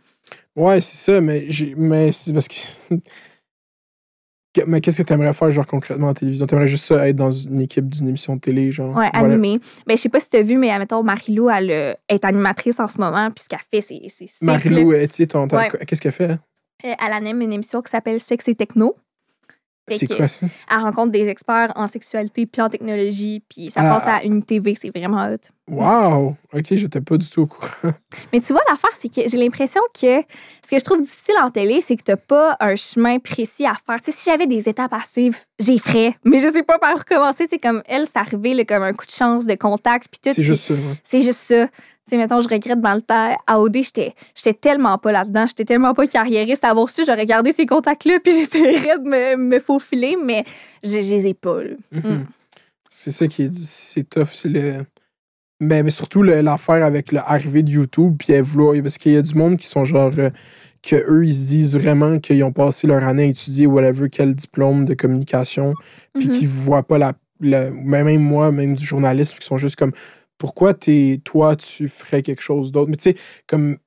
Ouais, c'est ça, mais, j'ai- mais c'est parce que. Mais qu'est-ce que tu aimerais faire, genre, concrètement en télévision? Tu aimerais juste ça, être dans une équipe d'une émission de télé, genre? Ouais, Voilà. animé. Ben, je sais pas si tu as vu, mais admettons, Marie-Lou, elle euh, est animatrice en ce moment, puis ce qu'elle fait, c'est. Marie-Lou, qu'est-ce qu'elle fait? Euh, Elle anime une émission qui s'appelle Sexe et Techno. C'est quoi ça? Elle rencontre des experts en sexualité puis en technologie, puis ça passe à une TV, c'est vraiment hot. Wow! Ok, j'étais pas du tout au courant. Mais tu vois, l'affaire, c'est que j'ai l'impression que ce que je trouve difficile en télé, c'est que t'as pas un chemin précis à faire. Tu sais, si j'avais des étapes à suivre, j'y ferais. Mais je sais pas par où recommencer. Tu sais, comme elle, c'est arrivé là, comme un coup de chance, de contact, puis tout. C'est juste ça. ouais. C'est juste ça. Sais, mettons, je regrette dans le temps, à OD, j'étais j'étais tellement pas là-dedans, j'étais tellement pas carriériste. À avoir su, j'aurais gardé ces contacts-là, puis j'étais raide de me, me faufiler, mais je je les ai pas. là. Mhm. C'est ça qui est, c'est tough. C'est le. Mais, mais surtout le- l'affaire avec l'arrivée de YouTube, puis elle vouloir. Parce qu'il y a du monde qui sont genre. euh, que eux, ils se disent vraiment qu'ils ont passé leur année à étudier whatever, quel diplôme de communication, puis Mhm. qui voient pas la, la- Même même moi, même du journalisme, qui sont juste comme. Pourquoi toi, tu ferais quelque chose d'autre? Mais tu sais, comme.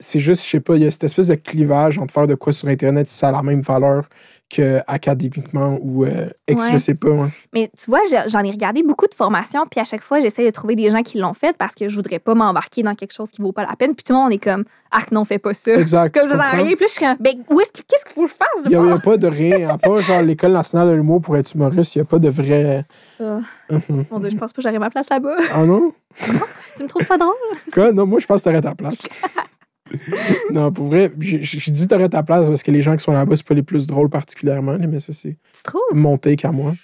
c'est juste, je sais pas, il y a cette espèce de clivage entre faire de quoi sur Internet si ça a la même valeur que académiquement ou euh, ex, Ouais. je sais pas. ouais. Mais tu vois, je- j'en ai regardé beaucoup de formations, puis à chaque fois, j'essaie de trouver des gens qui l'ont fait parce que je voudrais pas m'embarquer dans quelque chose qui vaut pas la peine. Puis tout le monde est comme, ah, non, fais pas ça. Exact. Comme ça comprends? rien. Puis je suis comme, ben, où est-ce que- qu'est-ce qu'il faut que je fasse de Il n'y a, pas de rien. À part genre l'École nationale de l'humour pour être humoriste, il n'y a pas de vrai. Mhm. mon Dieu, je pense pas que j'aurais ma place là-bas. Ah non? tu me trouves pas drôle? Quoi? Non, moi, je pense que t'aurais ta place. non, pour vrai, j'ai j'ai dit t'aurais ta place parce que les gens qui sont là-bas, c'est pas les plus drôles particulièrement, mais ça, c'est Tu trouves? mon take à moi.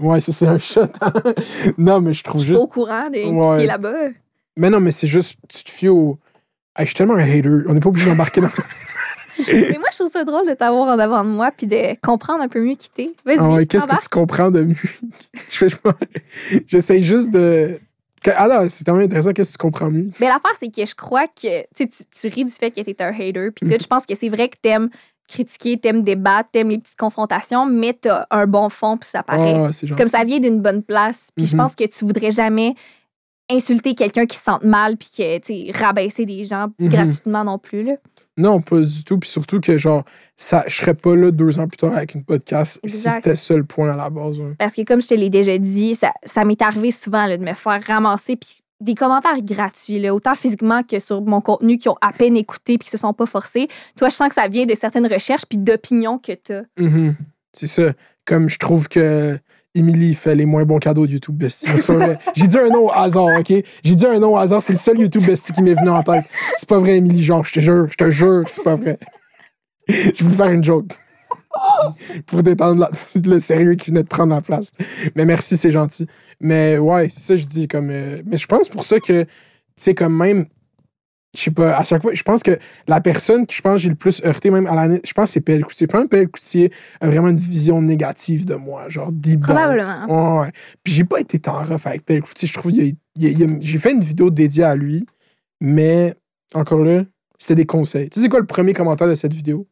Ouais, ça, c'est un shot. non, mais je trouve Pas au juste. courant de qui Ouais. est là-bas. Mais non, mais c'est juste, tu te fies au. Hey, je suis tellement un hater. On n'est pas obligé d'embarquer dans. Mais moi, je trouve ça drôle de t'avoir en avant de moi puis de comprendre un peu mieux qui t'es. Vas-y, Ah ouais, Qu'est-ce que tu comprends de mieux? Je je- J'essaie juste de. Ah non, c'est tellement intéressant. Qu'est-ce que tu comprends mieux? Mais l'affaire, c'est que je crois que tu, tu ris du fait que t'es un hater. Puis Mm. tout, je pense que c'est vrai que t'aimes critiquer, t'aimes débattre, t'aimes les petites confrontations, mais t'as un bon fond, puis ça paraît. Ah, gentil. Comme ça vient d'une bonne place. Puis je Mhm. pense que tu voudrais jamais insulter quelqu'un qui se sente mal, puis que, tu rabaisser des gens Mhm. gratuitement non plus. Là. Non, pas du tout. Puis surtout que, genre, ça, je serais pas là deux ans plus tard avec une podcast si c'était ça le point à la base. ouais. Parce que, comme je te l'ai déjà dit, ça, ça m'est arrivé souvent là, de me faire ramasser, puis des commentaires gratuits, là, autant physiquement que sur mon contenu, qui ont à peine écouté puis qui se sont pas forcés. Toi, je sens que ça vient de certaines recherches puis d'opinions que tu as. Mhm. C'est ça. Comme je trouve que Emily fait les moins bons cadeaux de YouTube Bestie. C'est pas vrai. J'ai dit un nom au hasard, OK? J'ai dit un nom au hasard. C'est le seul YouTube Bestie qui m'est venu en tête. C'est pas vrai, Emily. Genre, je te jure, je te jure, c'est pas vrai. Je voulais faire une joke. Pour détendre le sérieux qui venait de prendre la place. Mais merci, c'est gentil. Mais ouais, c'est ça, je dis. comme. euh, mais je pense pour ça que, tu sais, comme même. Je sais pas, à chaque fois, je pense que la personne qui, je pense, j'ai le plus heurté, même à l'année, je pense que c'est PL Coutier. PL Coutier a vraiment une vision négative de moi, genre deep. Probablement. Ouais, ouais. Puis j'ai pas été tant rough avec PL Coutier. Je trouve j'ai fait une vidéo dédiée à lui, mais encore là, c'était des conseils. Tu sais, c'est quoi le premier commentaire de cette vidéo?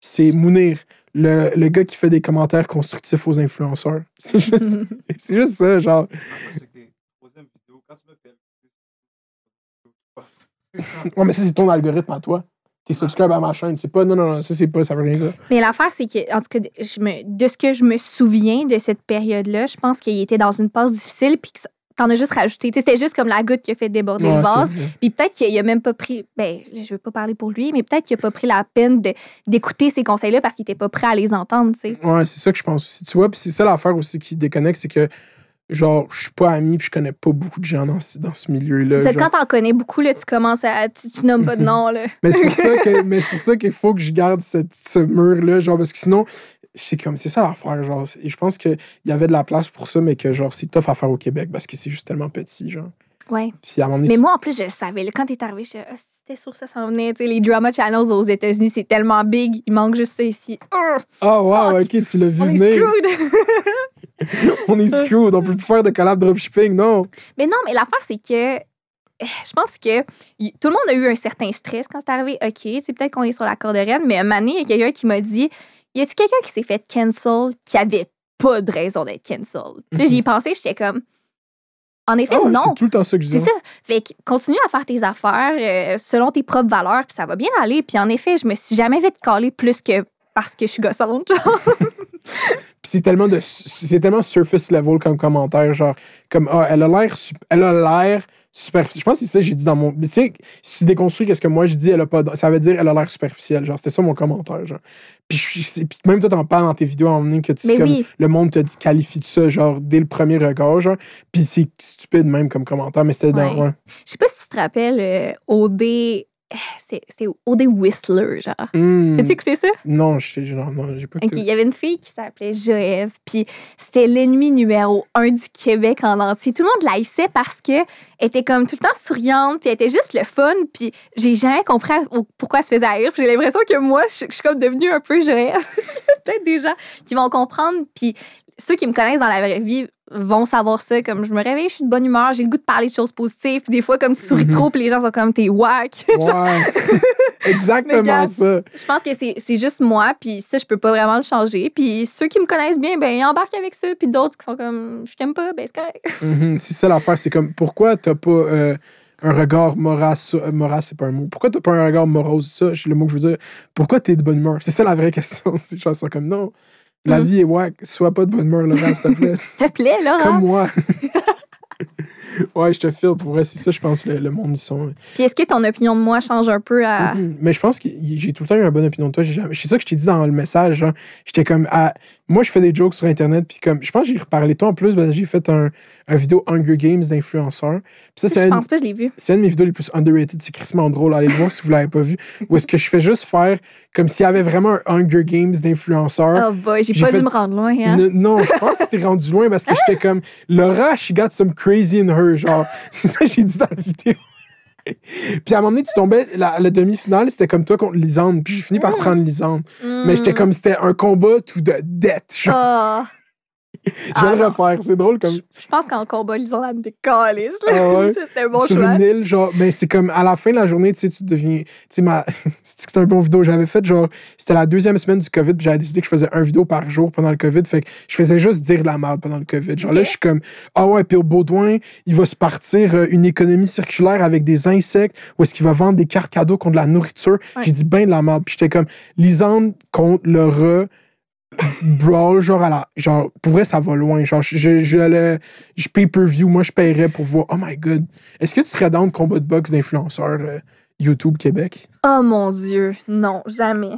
C'est Mounir, le, le gars qui fait des commentaires constructifs aux influenceurs. C'est juste, c'est juste ça, genre. Ouais, mais ça, c'est ton algorithme à toi. T'es subscribe à ma chaîne. C'est pas. Non, non, non, ça, c'est pas. Ça veut rien dire. Mais l'affaire, c'est que, en tout cas, je me, de ce que je me souviens de cette période-là, je pense qu'il était dans une passe difficile, puis que ça- t'en as juste rajouté. C'était juste comme la goutte qui a fait déborder Ouais, le vase. Puis peut-être qu'il a même pas pris, ben, je veux pas parler pour lui, mais peut-être qu'il a pas pris la peine de- d'écouter ces conseils-là parce qu'il était pas prêt à les entendre, tu sais. Ouais, c'est ça que je pense aussi. Tu vois, puis c'est ça l'affaire aussi qui déconnecte, c'est que, genre, je suis pas ami puis je connais pas beaucoup de gens dans ce, dans ce milieu-là. C'est quand t'en connais beaucoup, là, tu commences à. Tu, tu nommes pas de nom, là. Mais c'est pour ça que, mais c'est pour ça qu'il faut que je garde cette- ce mur-là, genre, parce que sinon, c'est comme, c'est ça l'affaire, genre. Et je pense qu'il y avait de la place pour ça, mais que, genre, c'est tough à faire au Québec parce que c'est juste tellement petit, genre. Ouais. Puis à Mais moi, en plus, je le savais. là, quand t'es arrivé, je ah, c'était sûr que ça s'en venait. Tu sais, les drama channels aux États-Unis, c'est tellement big. Il manque juste ça ici. Urgh, Ah, wow, ok, tu l'as vu venir. On est screwed, on peut plus faire de collab dropshipping, non? mais non, mais l'affaire, c'est que je pense que y- tout le monde a eu un certain stress quand c'est arrivé. OK, c'est peut-être qu'on est sur la corde raide, mais un moment donné, il y a quelqu'un qui m'a dit Y a-tu quelqu'un qui s'est fait cancel qui avait pas de raison d'être cancel Là, j'y ai pensé, j'étais comme En effet, Ah, non. C'est tout le temps ça que je dis. C'est ça. Fait que continue à faire tes affaires euh, selon tes propres valeurs, puis ça va bien aller. Puis en effet, je me suis jamais fait caler plus que parce que je suis gossante, genre. Puis c'est tellement de c'est tellement surface level comme commentaire genre comme ah, elle a l'air elle a l'air superficielle. Je pense que c'est ça que j'ai dit dans mon tu sais si tu déconstruis qu'est-ce que moi je dis elle a pas ça veut dire elle a l'air superficielle genre c'était ça mon commentaire genre. Puis, je- puis même toi t'en parles dans tes vidéos en ligne que tu comme, oui. le monde te dit qualifie de ça genre dès le premier regard genre. Puis c'est stupide même comme commentaire mais c'était dans Ouais. ouais. Je sais pas si tu te rappelles, euh, OD. Euh, C'était c'était OD Whistler, genre. Hmm. As-tu écouté ça? Non, je sais non, non, j'ai pas OK, écouté. il y avait une fille qui s'appelait Joëve, puis c'était l'ennemi numéro un du Québec en entier. Tout le monde l'haïssait parce que elle était comme tout le temps souriante, puis elle était juste le fun, puis j'ai jamais compris au- pourquoi elle se faisait haïr. J'ai l'impression que moi, je, je suis comme devenue un peu Joëve. Peut-être des gens qui vont comprendre, puis ceux qui me connaissent dans la vraie vie vont savoir ça. Comme je me réveille, je suis de bonne humeur, j'ai le goût de parler de choses positives, puis des fois, comme tu souris Mhm. trop, puis les gens sont comme t'es whack. Ouais. Exactement ça. Je pense que c'est c'est juste moi, puis ça, je peux pas vraiment le changer. Puis ceux qui me connaissent bien, ben, ils embarquent avec ça. Puis d'autres qui sont comme, je t'aime pas, ben, c'est correct. Mhm, C'est ça l'affaire. C'est comme, pourquoi t'as pas. euh, un regard moras, euh, moras c'est pas un mot. Pourquoi t'as pas un regard morose, ça, c'est le mot que je veux dire. Pourquoi t'es de bonne humeur? C'est ça la vraie question. C'est genre ça comme non. La Mhm. vie est wack, sois pas de bonne humeur, Laurent, s'il te plaît. S'il te plaît, là. Comme moi. ouais, je te file. Pour vrai, c'est ça, je pense, le, le monde, ils sont. Puis est-ce que ton opinion de moi change un peu à. Mhm. Mais je pense que j'ai tout le temps eu une bonne opinion de toi. J'ai jamais- C'est ça que je t'ai dit dans le message. J'étais comme. ah, moi, je fais des jokes sur Internet. Puis comme. Je pense que j'ai reparlé toi en plus. que j'ai fait un, un vidéo Hunger Games d'influenceurs. Puis ça, c'est Je un, pense pas, je l'ai vu. c'est une de mes vidéos les plus underrated. C'est crissement drôle. Allez le voir si vous l'avez pas vu. Où est-ce que je fais juste faire comme s'il y avait vraiment un Hunger Games d'influenceurs. Oh boy, j'ai J'ai pas fait- dû me rendre loin, hein. Ne- Non, je pense que t'es rendu loin parce que j'étais comme Laura, she got some crazy in her. Genre, c'est ça que j'ai dit dans la vidéo. Puis à un moment donné, tu tombais, la, la demi-finale, c'était comme toi contre Lisande. Puis j'ai fini par prendre Lisande. Mais j'étais comme, c'était un combat tout de dette. Genre, Ah, je vais ah le refaire. C'est drôle comme. je pense qu'en combat, Lison, elle me décalisse. Ah ouais? C'est un bon sur choix. une île, genre, mais c'est comme à la fin de la journée, tu sais, tu deviens. Tu sais, ma. c'est un bon vidéo. J'avais fait, genre, c'était la deuxième semaine du COVID, puis j'avais décidé que je faisais un vidéo par jour pendant le COVID. Fait que je faisais juste dire de la merde pendant le COVID. Genre là, je suis comme, ah ouais, puis au Baudouin, il va se partir euh, une économie circulaire avec des insectes, où est-ce qu'il va vendre des cartes cadeaux contre de la nourriture. Ouais. J'ai dit ben de la merde. Puis j'étais comme, Lisande contre Laura. Brawl, genre, à la, genre, pour vrai, ça va loin. Genre, je, je, je, le- je pay-per-view, moi, je paierais pour voir. Oh my god. Est-ce que tu serais dans le combat de boxe d'influenceurs euh, YouTube Québec? Oh mon Dieu, non, jamais.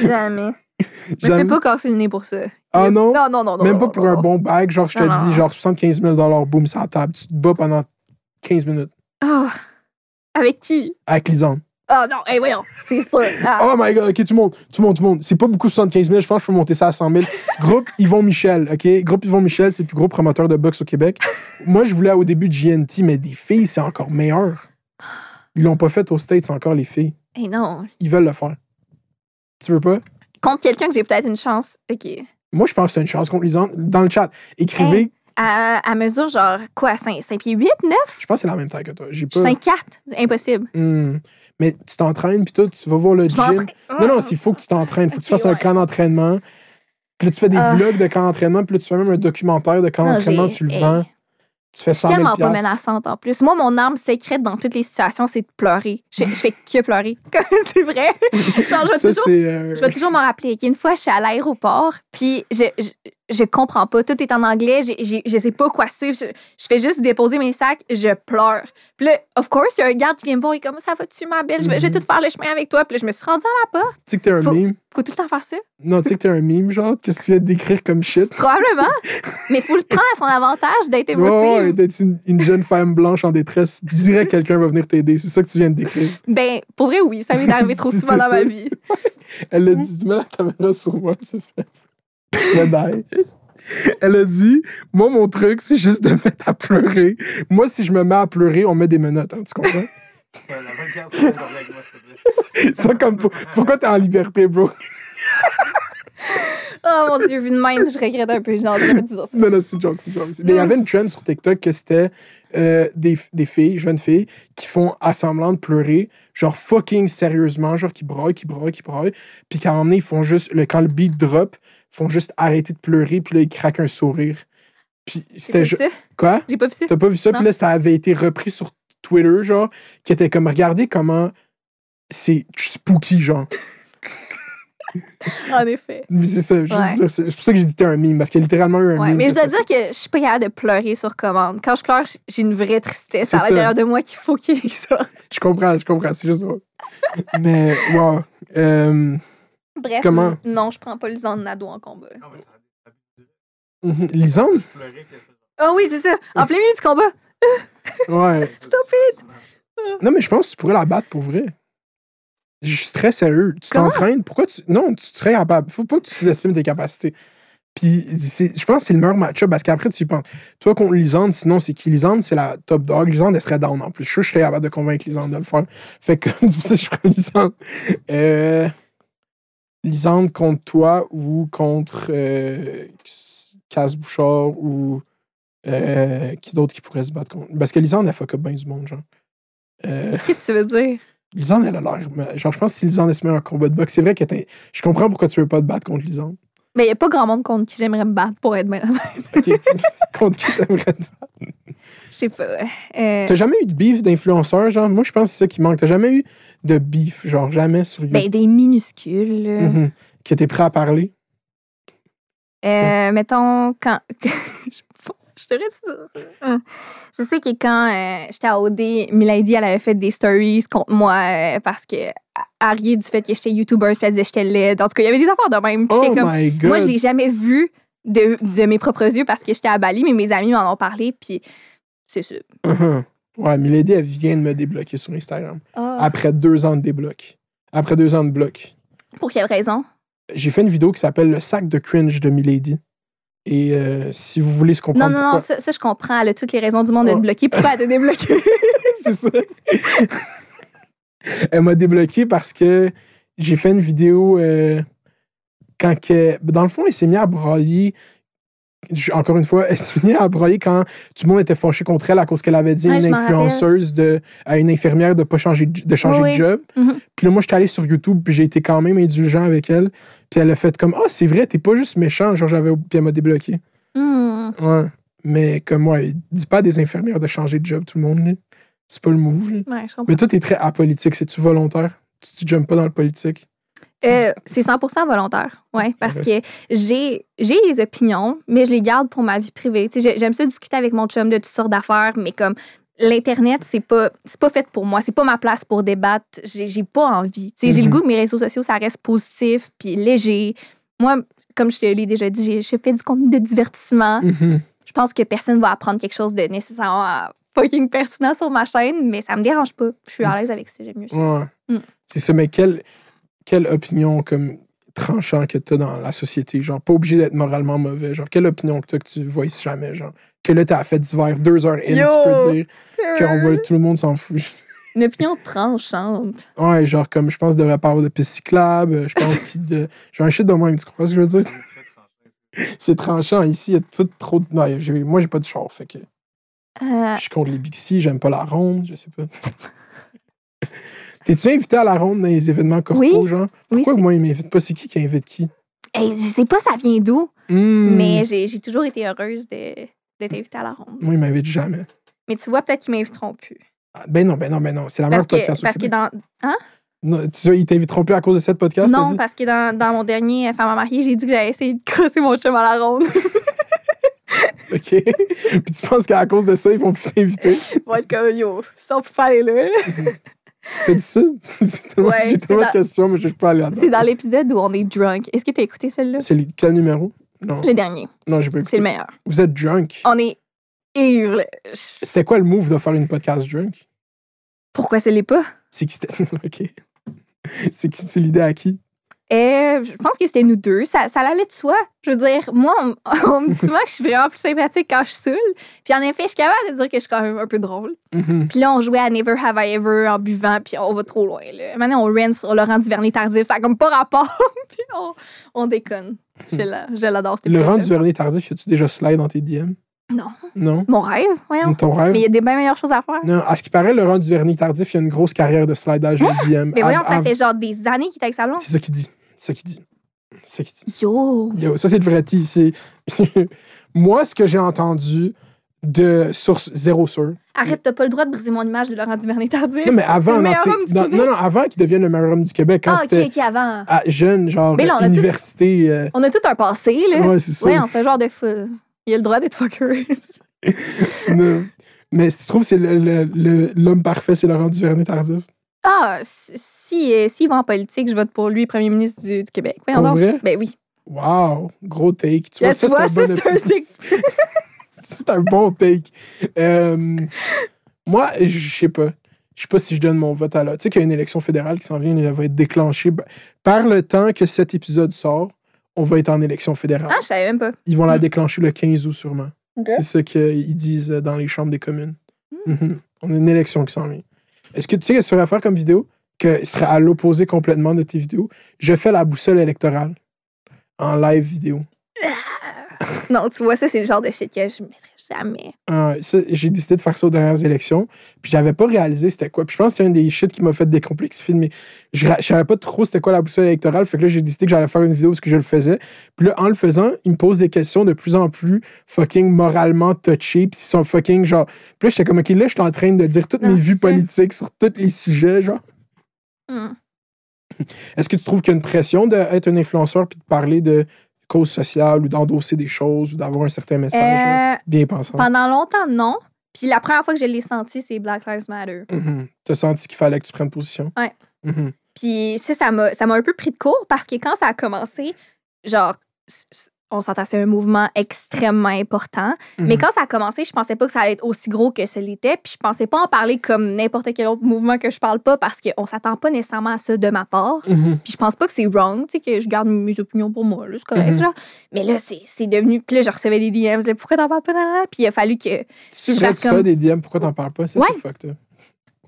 Jamais. Me Jamais? fais pas casser le nez pour ça. Ah non? Non, non, non, non. Même non, pas non, pour un bon bag, genre, je te dis, genre, 75 000 boum, la table. Tu te bats pendant 15 minutes Ah, avec qui? avec Lisande. Ah non, hey, voyons, c'est sûr. Ah. Oh my god, ok, tout le monde, tout le monde, tout le monde. C'est pas beaucoup 75 000, je pense que je peux monter ça à 100 000. Groupe Yvon Michel, ok? Groupe Yvon Michel, c'est le plus gros promoteur de boxe au Québec. Moi, je voulais au début de GNT, mais des filles, c'est encore meilleur. Ils l'ont pas fait aux States, c'est encore les filles. Hey, non. Ils veulent le faire. Tu veux pas? Contre quelqu'un que j'ai peut-être une chance. OK. Moi, je pense que c'est une chance contre Lisande. Dans le chat, écrivez. Hey. À, à mesure, genre, quoi, 5, 5 pieds 8, 9? Je pense que c'est la même taille que toi. J'ai pas. 5, 4? Impossible. Hmm. Mais tu t'entraînes, puis toi, tu vas voir le gym. Non, non, il faut que tu t'entraînes. Il faut que tu fasses un camp d'entraînement. Puis là, tu fais des Ah. vlogs de camp d'entraînement. Puis là, tu fais même un documentaire de camp d'entraînement. Tu le vends. Tu fais 100 000 tellement pas menaçante en plus. Moi, mon arme secrète dans toutes les situations, c'est de pleurer. Je, je fais que pleurer. c'est vrai. Genre, je vais toujours, euh, je vais toujours me rappeler qu'une fois, je suis à l'aéroport, puis je, je, je comprends pas. Tout est en anglais, j'ai- j'ai- je sais pas quoi suivre. Je, je fais juste déposer mes sacs, je pleure. Puis là, of course, il y a un garde qui vient me voir, il est comme ça va-tu, ma belle? Je vais, je vais Mhm. tout faire le chemin avec toi. Puis là, je me suis rendue à ma porte. Tu sais que t'es un Faut- meme. Faut tout le temps faire ça? Non, tu sais que t'es un meme, genre. Que tu viens de décrire comme shit? Probablement. Mais faut le prendre à son avantage d'être émotive. ouais, d'être une, une jeune femme blanche en détresse. Direct, quelqu'un va venir t'aider. C'est ça que tu viens de décrire. Ben, pour vrai, oui, ça m'est arrivé trop souvent dans ça. ma vie. Elle a dit, mets la caméra sur moi, c'est fait. Nice. Elle a dit, moi, mon truc, c'est juste de me mettre à pleurer. Moi, si je me mets à pleurer, on met des menottes, hein, tu comprends? Ouais, la bonne carte, c'est de parler avec moi, s'il te plaît. Ça, comme, pour- pourquoi t'es en liberté, bro? Oh mon Dieu, vu de même, je regrette un peu. Ça. Non, non, c'est une joke, c'est une joke. Mais il y avait une trend sur TikTok que c'était euh, des, des filles, jeunes filles, qui font assemblant de pleurer, genre fucking sérieusement, genre qui braillent, qui braillent, qui braillent. Puis qu'à un moment donné, ils font juste, le, quand le beat drop, font juste arrêter de pleurer, puis là, ils craquent un sourire. Puis c'était. ça. Quoi? J'ai pas vu ça. T'as pas vu ça? Puis là, ça avait été repris sur Twitter, genre, qui était comme, regardez comment c'est spooky, genre. En effet. C'est ça, Ouais. c'est pour ça que j'ai dit un meme, parce qu'il y a littéralement eu un Ouais, meme. mais je dois dire que je suis pas capable de pleurer sur commande. Quand je pleure, j'ai une vraie tristesse C'est à ça. l'intérieur de moi qu'il faut qu'il y ait ça. Je comprends, je comprends, c'est juste drôle. Mais, wow. Euh, Bref, Comment? non, je prends pas de Nado en combat. Non, mais ça a mhm. Ça. Ah oui, c'est ça. En plein milieu du combat. Ouais. Stop it. Non, mais je pense que tu pourrais la battre pour vrai. Je suis très sérieux. Tu t'entraînes. Pourquoi tu. Non, tu serais capable. Faut pas que tu sous-estimes tes capacités. Puis, je pense que c'est le meilleur match-up parce qu'après, tu y penses. Toi contre Lisande, sinon, c'est qui? Lisande, c'est la top dog. Lisande, elle serait down en plus. Je suis sûr que je serais capable de convaincre Lisande de le faire. Fait que, c'est pour ça que je prends Lisande. Euh, Lisande contre toi ou contre euh, Casse Bouchard ou. euh, qui d'autre qui pourrait se battre contre? Parce que Lisande, elle fuck up bien du monde, genre. Euh, Qu'est-ce que tu veux dire? Lisande, elle a l'air. Genre, je pense que si Lisande se met en combat de boxe, c'est vrai que t'es- je comprends pourquoi tu veux pas te battre contre Lisande. Mais il y a pas grand monde contre qui j'aimerais me battre pour être bien. OK. contre qui t'aimerais te battre? Je sais pas. Euh, T'as jamais eu de beef d'influenceur, genre? Moi, je pense que c'est ça qui manque. T'as jamais eu de beef, genre, jamais sur YouTube, ben, des minuscules. là. Mhm. que t'es prêt à parler? Euh, mettons, quand. je te reste. Hum. Je sais que quand euh, j'étais à OD, Milady, elle avait fait des stories contre moi euh, parce que rier du fait que j'étais YouTuber, puis elle disait que j'étais laide. En tout cas, il y avait des affaires de même. Oh comme. my God! Moi, je l'ai jamais vu de, de mes propres yeux parce que j'étais à Bali, mais mes amis m'en ont parlé, puis c'est sûr. Mhm. Ouais, Milady, elle vient de me débloquer sur Instagram. Ah. Après deux ans de débloc. Après deux ans de bloc. Pour quelle raison? J'ai fait une vidéo qui s'appelle Le sac de cringe de Milady. Et euh, si vous voulez se Non, comprendre non, non, pourquoi- ça, ça, je comprends. Elle a toutes les raisons du monde de Ouais. te bloquer. Pourquoi elle te débloquer? c'est ça. Elle m'a débloqué parce que j'ai fait une vidéo euh, quand que, dans le fond, elle s'est mise à broyer. Encore une fois, elle s'est mise à broyer quand tout le monde était fâché contre elle à cause qu'elle avait dit à Ouais, une influenceuse de, à une infirmière de pas changer de, changer Oui, de job. Mhm. Puis là, moi, j'étais allé sur YouTube, puis j'ai été quand même indulgent avec elle. Puis elle a fait comme Ah, c'est vrai, t'es pas juste méchant. Genre, j'avais. Puis elle m'a débloqué. Ouais. Mais comme moi, dis pas à des infirmières de changer de job, tout le monde. C'est pas le move. Ouais, je. Mais toi, t'es très apolitique. C'est-tu volontaire? Tu ne jumpes pas dans le politique? Euh, c'est 100% volontaire, oui, parce que j'ai des opinions, mais je les garde pour ma vie privée. J'aime ça discuter avec mon chum de toutes sortes d'affaires, mais comme l'Internet, c'est pas, c'est pas fait pour moi. C'est pas ma place pour débattre. J'ai pas envie. Sais, J'ai le Mhm. goût que mes réseaux sociaux, ça reste positif puis léger. Moi, comme je te l'ai déjà dit, j'ai- je fais du contenu de divertissement. Mhm. Je pense que personne va apprendre quelque chose de nécessairement fucking pertinent sur ma chaîne, mais ça me dérange pas. Je suis à l'aise avec ça, j'aime mieux ça. Ouais. Mm. C'est ça, mais quelle, quelle opinion comme tranchant que tu as dans la société? Genre, pas obligé d'être moralement mauvais. Genre, quelle opinion que tu que tu vois jamais? Genre, que là, t'as fait d'hiver deux heures in, Yo! tu peux dire qu'on voit tout le monde s'en fout. Une opinion tranchante. Ouais, genre, comme je pense pas avoir de piste cyclable. Je pense qu'il. de- J'ai un shit de même, tu comprends ce que je veux dire? C'est tranchant ici, il y a tout trop de. Non, moi, j'ai pas de char, fait que. Euh, Je suis contre les Bixi, j'aime pas la ronde, je sais pas. T'es-tu invité à la ronde dans les événements corpo, Oui. genre? oui, Pourquoi c'est- moi, ils m'invitent pas? C'est qui qui invite qui? Hey, je sais pas ça vient d'où, Hmm. mais j'ai toujours été heureuse d'être invitée à la ronde. Moi, ils m'invitent jamais. Mais tu vois, peut-être qu'ils m'inviteront plus. Ah, Ben non, ben non, ben non. C'est la meilleure podcast parce que dans. Non, tu sais, ils t'inviteront plus à cause de cette podcast, Non, parce que dans, dans mon dernier Femme à marier, j'ai dit que j'allais essayer de crosser mon chum à la ronde. OK. Puis tu penses qu'à cause de ça, ils vont plus t'inviter? Ils vont être comme yo, ça, peut pas aller là. T'as dit ça? C'est tellement- Ouais, J'ai c'est tellement de dans- questions, mais je peux pas. C'est dans l'épisode où on est drunk. Est-ce que t'as écouté celui-là? C'est le- quel numéro? Non, Le dernier. non, j'ai pas C'est écouté. le meilleur. Vous êtes drunk? On est ivre. C'était quoi le move de faire une podcast drunk? Pourquoi ça l'est pas? C'est qui c'était? OK. C'est qui? C'est l'idée à qui? Euh, je pense que c'était nous deux. Ça, ça allait de soi. Je veux dire, moi, on, on me dit souvent que je suis vraiment plus sympathique quand je suis seule. Puis en effet, je suis capable de dire que je suis quand même un peu drôle. Mhm. Puis là, on jouait à Never Have I Ever en buvant, puis on va trop loin. Là. Maintenant, on rent sur Laurent Duvernay tardif. Ça a comme pas rapport. puis on, on déconne. Je la- je l'adore, Laurent. Duvernay tardif, as-tu déjà slide dans tes DM? Non. Non? Mon rêve, voyons. Ton rêve? Mais il y a des bien meilleures choses à faire. Non, à ce qui paraît, Laurent Duvernay tardif, il a une grosse carrière de slidage de DM. Mais voyons, ça fait genre des années qu'il est avec sa blonde. C'est ça qu'il dit. C'est ça qu'il dit. C'est ça qu'il dit. Yo! Yo, ça, c'est le vrai. C'est... Moi, ce que j'ai entendu de source zéro sûre. Arrête, t'as pas le droit de briser mon image de Laurent Duvernay tardif. Non, mais avant, non, non, avant qu'il devienne le meilleur homme du Québec, quand Ah, ok, ok, avant. à jeune, genre Mais là, on tout- université. euh, On a tout un passé, là. ouais, c'est ça. Ouais, on fait genre de fou. Il a le droit d'être fucker. Non. Mais si tu trouves que c'est le- le- le- l'homme parfait, c'est Laurent Duvernay tardif. Ah, si, euh, s'il va en politique, je vote pour lui, premier ministre du, du Québec. Voyons Pour vrai? Ben oui. Wow, gros take. Tu vois, Là, ça, tu c'est un bon ça, c'est un opinion. C'est un bon take. Euh, moi, je sais pas. Je sais pas si je donne mon vote à là. Tu sais qu'il y a une élection fédérale qui s'en vient, elle va être déclenchée. Ben, Par le temps que cet épisode sort, on va être en élection fédérale. Ah, je savais même pas. Ils vont la déclencher le 15 août sûrement. C'est ce qu'ils disent dans les chambres des communes. Hmm. Mhm. On a une élection qui s'en vient. Est-ce que tu sais ce que tu faire comme vidéo? Que serait à l'opposé complètement de tes vidéos? Je fais la boussole électorale en live vidéo. Non, tu vois, ça, c'est le genre de shit que je mettrais jamais. Ah, j'ai décidé de faire ça aux dernières élections. Puis j'avais pas réalisé c'était quoi. Puis je pense que c'est un des shit qui m'a fait décomplexifier. Mais je, je savais pas trop c'était quoi la boussole électorale. Fait que là, j'ai décidé que j'allais faire une vidéo parce que je le faisais. Puis là, en le faisant, il me pose des questions de plus en plus fucking moralement touchées. Puis ils sont fucking genre. Puis là, j'étais comme, OK, là, je suis en train de dire toutes Non, mes vues politiques sur tous les sujets, genre. Hmm. Est-ce que tu trouves qu'il y a une pression d'être un influenceur puis de parler de causes sociales ou d'endosser des choses ou d'avoir un certain message Euh, bien pensant? pendant longtemps, non. Puis la première fois que je l'ai senti, c'est Black Lives Matter. Mhm. T'as senti qu'il fallait que tu prennes position? Ouais. Mhm. Puis ça, ça m'a un peu pris de court parce que quand ça a commencé, genre, on s'entend, c'est un mouvement extrêmement important. Mais Mhm. quand ça a commencé, je pensais pas que ça allait être aussi gros que ce l'était. Puis je pensais pas en parler comme n'importe quel autre mouvement que je parle pas parce qu'on s'attend pas nécessairement à ça de ma part. Mhm. Puis je pense pas que c'est wrong, tu sais, que je garde mes opinions pour moi, c'est correct, genre. Mais là, c'est devenu. Puis là, je recevais des DMs, là, pourquoi t'en parles pas, là, là? Puis il a fallu que. C'est Je vrai, fasse tu comme- ça des DM, pourquoi t'en parles pas? Ouais. c'est up.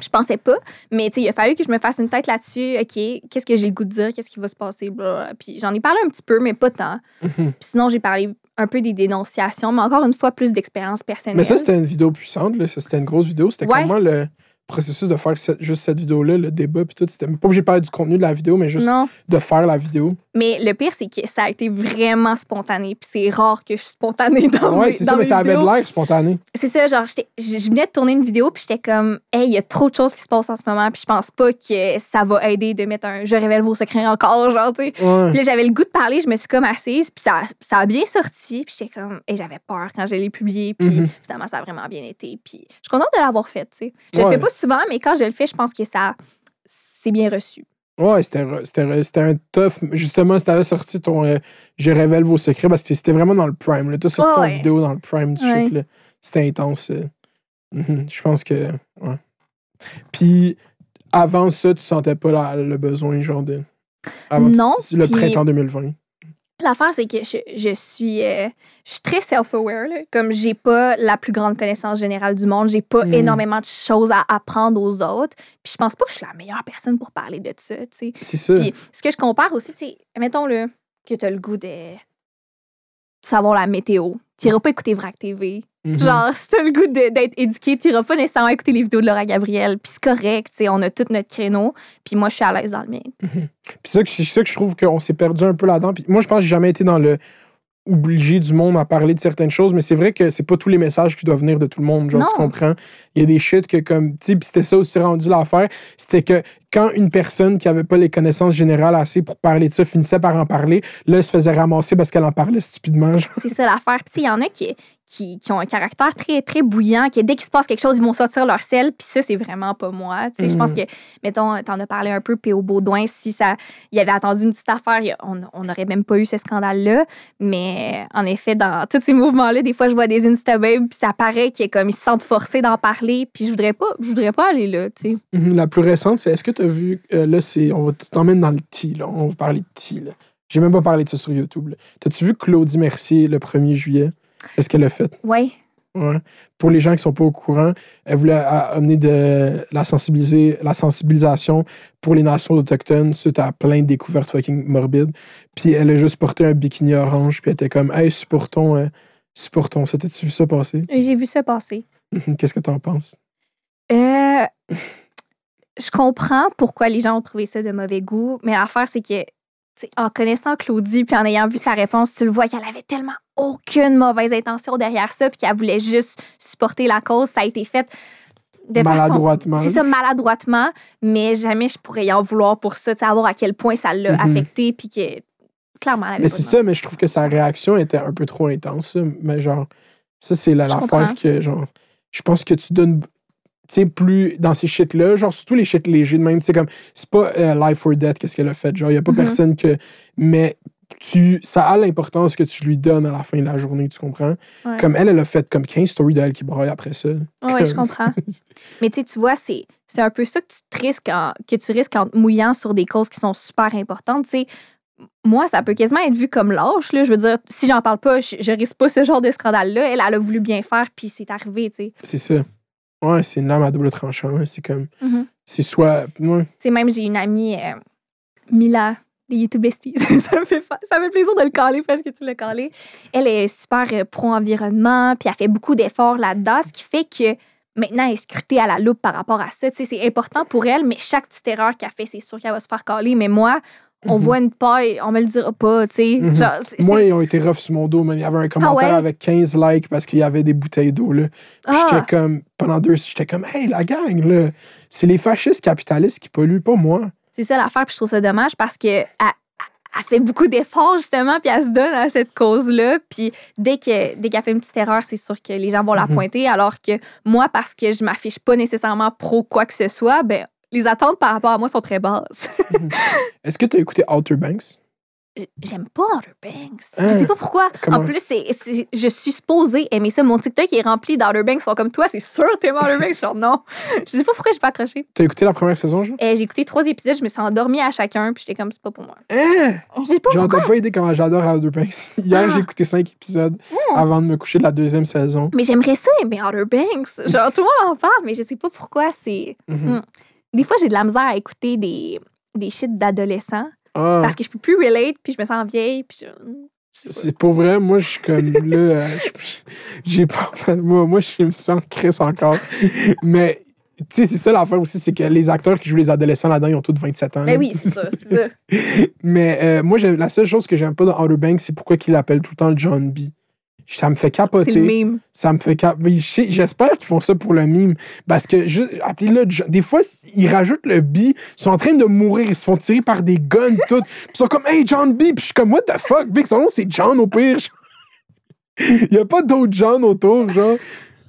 Je pensais pas. Mais tu sais, il a fallu que je me fasse une tête là-dessus. OK, qu'est-ce que j'ai le goût de dire? Qu'est-ce qui va se passer? Blablabla. Puis j'en ai parlé un petit peu, mais pas tant. Mhm. Puis sinon, j'ai parlé un peu des dénonciations, mais encore une fois, plus d'expérience personnelle. Mais ça, c'était une vidéo puissante, là. Ça, c'était une grosse vidéo. C'était Ouais. comment le processus de faire cette- juste cette vidéo-là, le débat, puis tout? C'était pas obligé de parler du contenu de la vidéo, mais juste Non, de faire la vidéo. mais le pire, c'est que ça a été vraiment spontané. Puis c'est rare que je suis spontanée dans ouais, mes, c'est ça, mais ça avait de l'air spontané. C'est ça, genre, je venais de tourner une vidéo, puis j'étais comme, hey, il y a trop de choses qui se passent en ce moment, puis je pense pas que ça va aider de mettre un je révèle vos secrets encore, genre, tu sais. Ouais. Puis là, j'avais le goût de parler, je me suis comme assise, puis ça, ça a bien sorti, puis j'étais comme, et j'avais peur quand je l'ai publié, puis Mhm. finalement, ça a vraiment bien été, puis je suis contente de l'avoir fait, tu sais. Je le Ouais. fais pas souvent, mais quand je le fais, je pense que ça, c'est bien reçu. Ouais, c'était, un tough. Justement, si t'avais sorti ton euh, Je révèle vos secrets, parce que c'était vraiment dans le prime. Là. T'as sorti Ouais, ton ouais. vidéo dans le prime du Ouais. Là. C'était intense. euh. Mhm. Je pense que. Ouais. Puis, avant ça, tu sentais pas la- le besoin, genre de. Avant Non, Le puis- printemps 2020. L'affaire, c'est que je, je suis, euh, je suis très self-aware. Comme j'ai pas la plus grande connaissance générale du monde, j'ai pas Mm. énormément de choses à apprendre aux autres. Puis je pense pas que je suis la meilleure personne pour parler de ça. C'est ça. Puis ce que je compare aussi, mettons le que tu as le goût de savoir la météo. Tu n'iras pas écouter Vrac TV. Mhm. Genre, si tu as le goût d'être éduqué, tu n'iras pas nécessairement écouter les vidéos de Laura Gabriel. Puis c'est correct, tu sais, on a tout notre créneau. Puis moi, je suis à l'aise dans le mien. Puis ça, que- c'est ça que je trouve qu'on s'est perdu un peu là-dedans. Puis moi, je pense que j'ai jamais été dans le obligé du monde à parler de certaines choses, mais c'est vrai que c'est pas tous les messages qui doivent venir de tout le monde. Genre, Non. tu comprends? Il y a des shit que, comme, tu sais, puis c'était ça aussi rendu l'affaire. C'était que quand une personne qui avait pas les connaissances générales assez pour parler de ça finissait par en parler, là, elle se faisait ramasser parce qu'elle en parlait stupidement. C'est ça l'affaire. Puis, tu sais, il y en a qui, qui, qui ont un caractère très, très bouillant, qui dès qu'il se passe quelque chose, ils vont sortir leur sel. Puis ça, c'est vraiment pas moi. Je pense que, mettons, t'en as parlé un peu, P.O. Baudouin, si ça, il avait attendu une petite affaire, on n'aurait même pas eu ce scandale-là. Mais en effet, dans tous ces mouvements-là, des fois, je vois des Instababes, puis ça paraît qu'ils comme, ils se sentent forcés d'en parler. Puis je voudrais pas, je voudrais pas aller là, tu sais. Mhm, La plus récente, c'est est-ce que tu as vu, euh, là, c'est, on t'emmènes dans le tea, là. On va parler de là. J'ai même pas parlé de ça sur YouTube. T'as-tu vu Claudie Mercier le 1er juillet? Qu'est-ce qu'elle a fait? Ouais. Ouais. Pour les gens qui sont pas au courant, elle voulait a- amener de la, sensibiliser, la sensibilisation pour les nations autochtones suite à plein de découvertes fucking morbides. Puis elle a juste porté un bikini orange, puis elle était comme, hey, supportons, euh, supportons ça. T'as-tu vu ça passer? J'ai vu ça passer. Qu'est-ce que t'en penses? Euh, je comprends pourquoi les gens ont trouvé ça de mauvais goût, mais l'affaire, c'est que, en connaissant Claudie, puis en ayant vu sa réponse, tu le vois qu'elle avait tellement aucune mauvaise intention derrière ça, puis qu'elle voulait juste supporter la cause. Ça a été fait de. Maladroitement. C'est ça, maladroitement, mais jamais je pourrais y en vouloir pour ça, sais, à quel point ça l'a Mhm. affecté, puis que, clairement, elle avait Mais c'est ça, mais je trouve que sa réaction était un peu trop intense. Mais genre, ça, c'est la- comprends. que, genre, je pense que tu donnes, sais, plus dans ces shit-là, genre, surtout les shit légers de même, tu sais, comme, c'est pas euh, life or death, qu'est-ce qu'elle a fait. Genre, il y a pas Mhm. personne que. Mais tu, ça a l'importance que tu lui donnes à la fin de la journée, tu comprends? Ouais. Comme elle, elle a fait comme 15 stories d'elle qui braille après ça. Oui, je comprends. Mais tu vois, c'est c'est un peu ça que tu te risques en, que tu risques en te mouillant sur des causes qui sont super importantes. Tu sais, moi, ça peut quasiment être vu comme lâche. Là. Je veux dire, si j'en parle pas, je, je risque pas ce genre de scandale-là. Elle, elle a voulu bien faire, puis c'est arrivé, tu sais. C'est ça. Ouais, c'est une lame à double tranchant. hein. C'est comme. Mhm. C'est soit. ouais. Tu sais, même j'ai une amie, euh, Mila des YouTube besties. ça, me fait, fa- ça me fait plaisir de le caler parce que tu l'as calé. Elle est super euh, pro-environnement, puis elle fait beaucoup d'efforts là-dedans, ce qui fait que maintenant, elle est scrutée à la loupe par rapport à ça. Tu sais, c'est important pour elle, mais chaque petite erreur qu'elle fait, c'est sûr qu'elle va se faire caler. Mais moi, on Mhm. voit une paille, on me le dira pas, tu sais. Mhm. Moi, ils ont été rough sur mon dos, man. Il y avait un commentaire ouais? avec 15 likes parce qu'il y avait des bouteilles d'eau, là. Ah! J'étais comme, pendant deux, j'étais comme, hey, la gang, là, c'est les fascistes capitalistes qui polluent, pas moi. C'est ça l'affaire, puis je trouve ça dommage parce que elle, elle fait beaucoup d'efforts, justement, puis elle se donne à cette cause-là. Puis dès que dès qu'elle fait une petite erreur, c'est sûr que les gens vont la Mhm. pointer. Alors que moi, parce que je m'affiche pas nécessairement pro quoi que ce soit, ben les attentes par rapport à moi sont très basses. Est-ce que tu as écouté Outer Banks? J'aime pas Outer Banks. Je Hein? sais pas pourquoi. Comment? En plus, c'est, c'est- je suis supposée aimer ça. Mon TikTok est rempli d'Outer Banks. Ils sont comme toi, c'est sûr t'aimes Outer Banks. Genre non. Je sais pas pourquoi j'ai pas accroché. T'as écouté la première saison, genre? Euh, j'ai écouté trois épisodes, je me suis endormie à chacun, puis j'étais comme, c'est pas pour moi. Hein? Je sais pas t'as pas idée comment j'adore Outer Banks. Hier, Ah. j'ai écouté cinq épisodes Hmm. avant de me coucher de la deuxième saison. Mais j'aimerais ça aimer Outer Banks. Genre, tout le monde en parle, mais je sais pas pourquoi c'est. Mhm. Hmm. Des fois, j'ai de la misère à écouter des, des shit d'adolescents Ah, parce que je peux plus relate, puis je me sens vieille, puis je. pas. c'est pour vrai, moi, je suis comme là, euh, j'ai pas. Moi, moi, je me sens Chris encore. Mais, tu sais, c'est ça l'affaire aussi, c'est que les acteurs qui jouent les adolescents là-dedans, ils ont tous 27 ans. Ben oui, c'est ça, c'est ça. Mais euh, moi, la seule chose que j'aime pas dans Outer Banks, c'est pourquoi ils l'appellent tout le temps John B. Ça me fait C'est capoter. le meme. Ça me fait cap... mais je sais- J'espère qu'ils font ça pour le mime. Parce que, juste, appelez-le Jo- des fois, ils rajoutent le B, ils sont en train de mourir, ils se font tirer par des guns, tout. Puis ils sont comme, hey, John B. Puis je suis comme, what the fuck, Big, son nom, c'est John au pire. Il n'y a pas d'autres John autour, genre.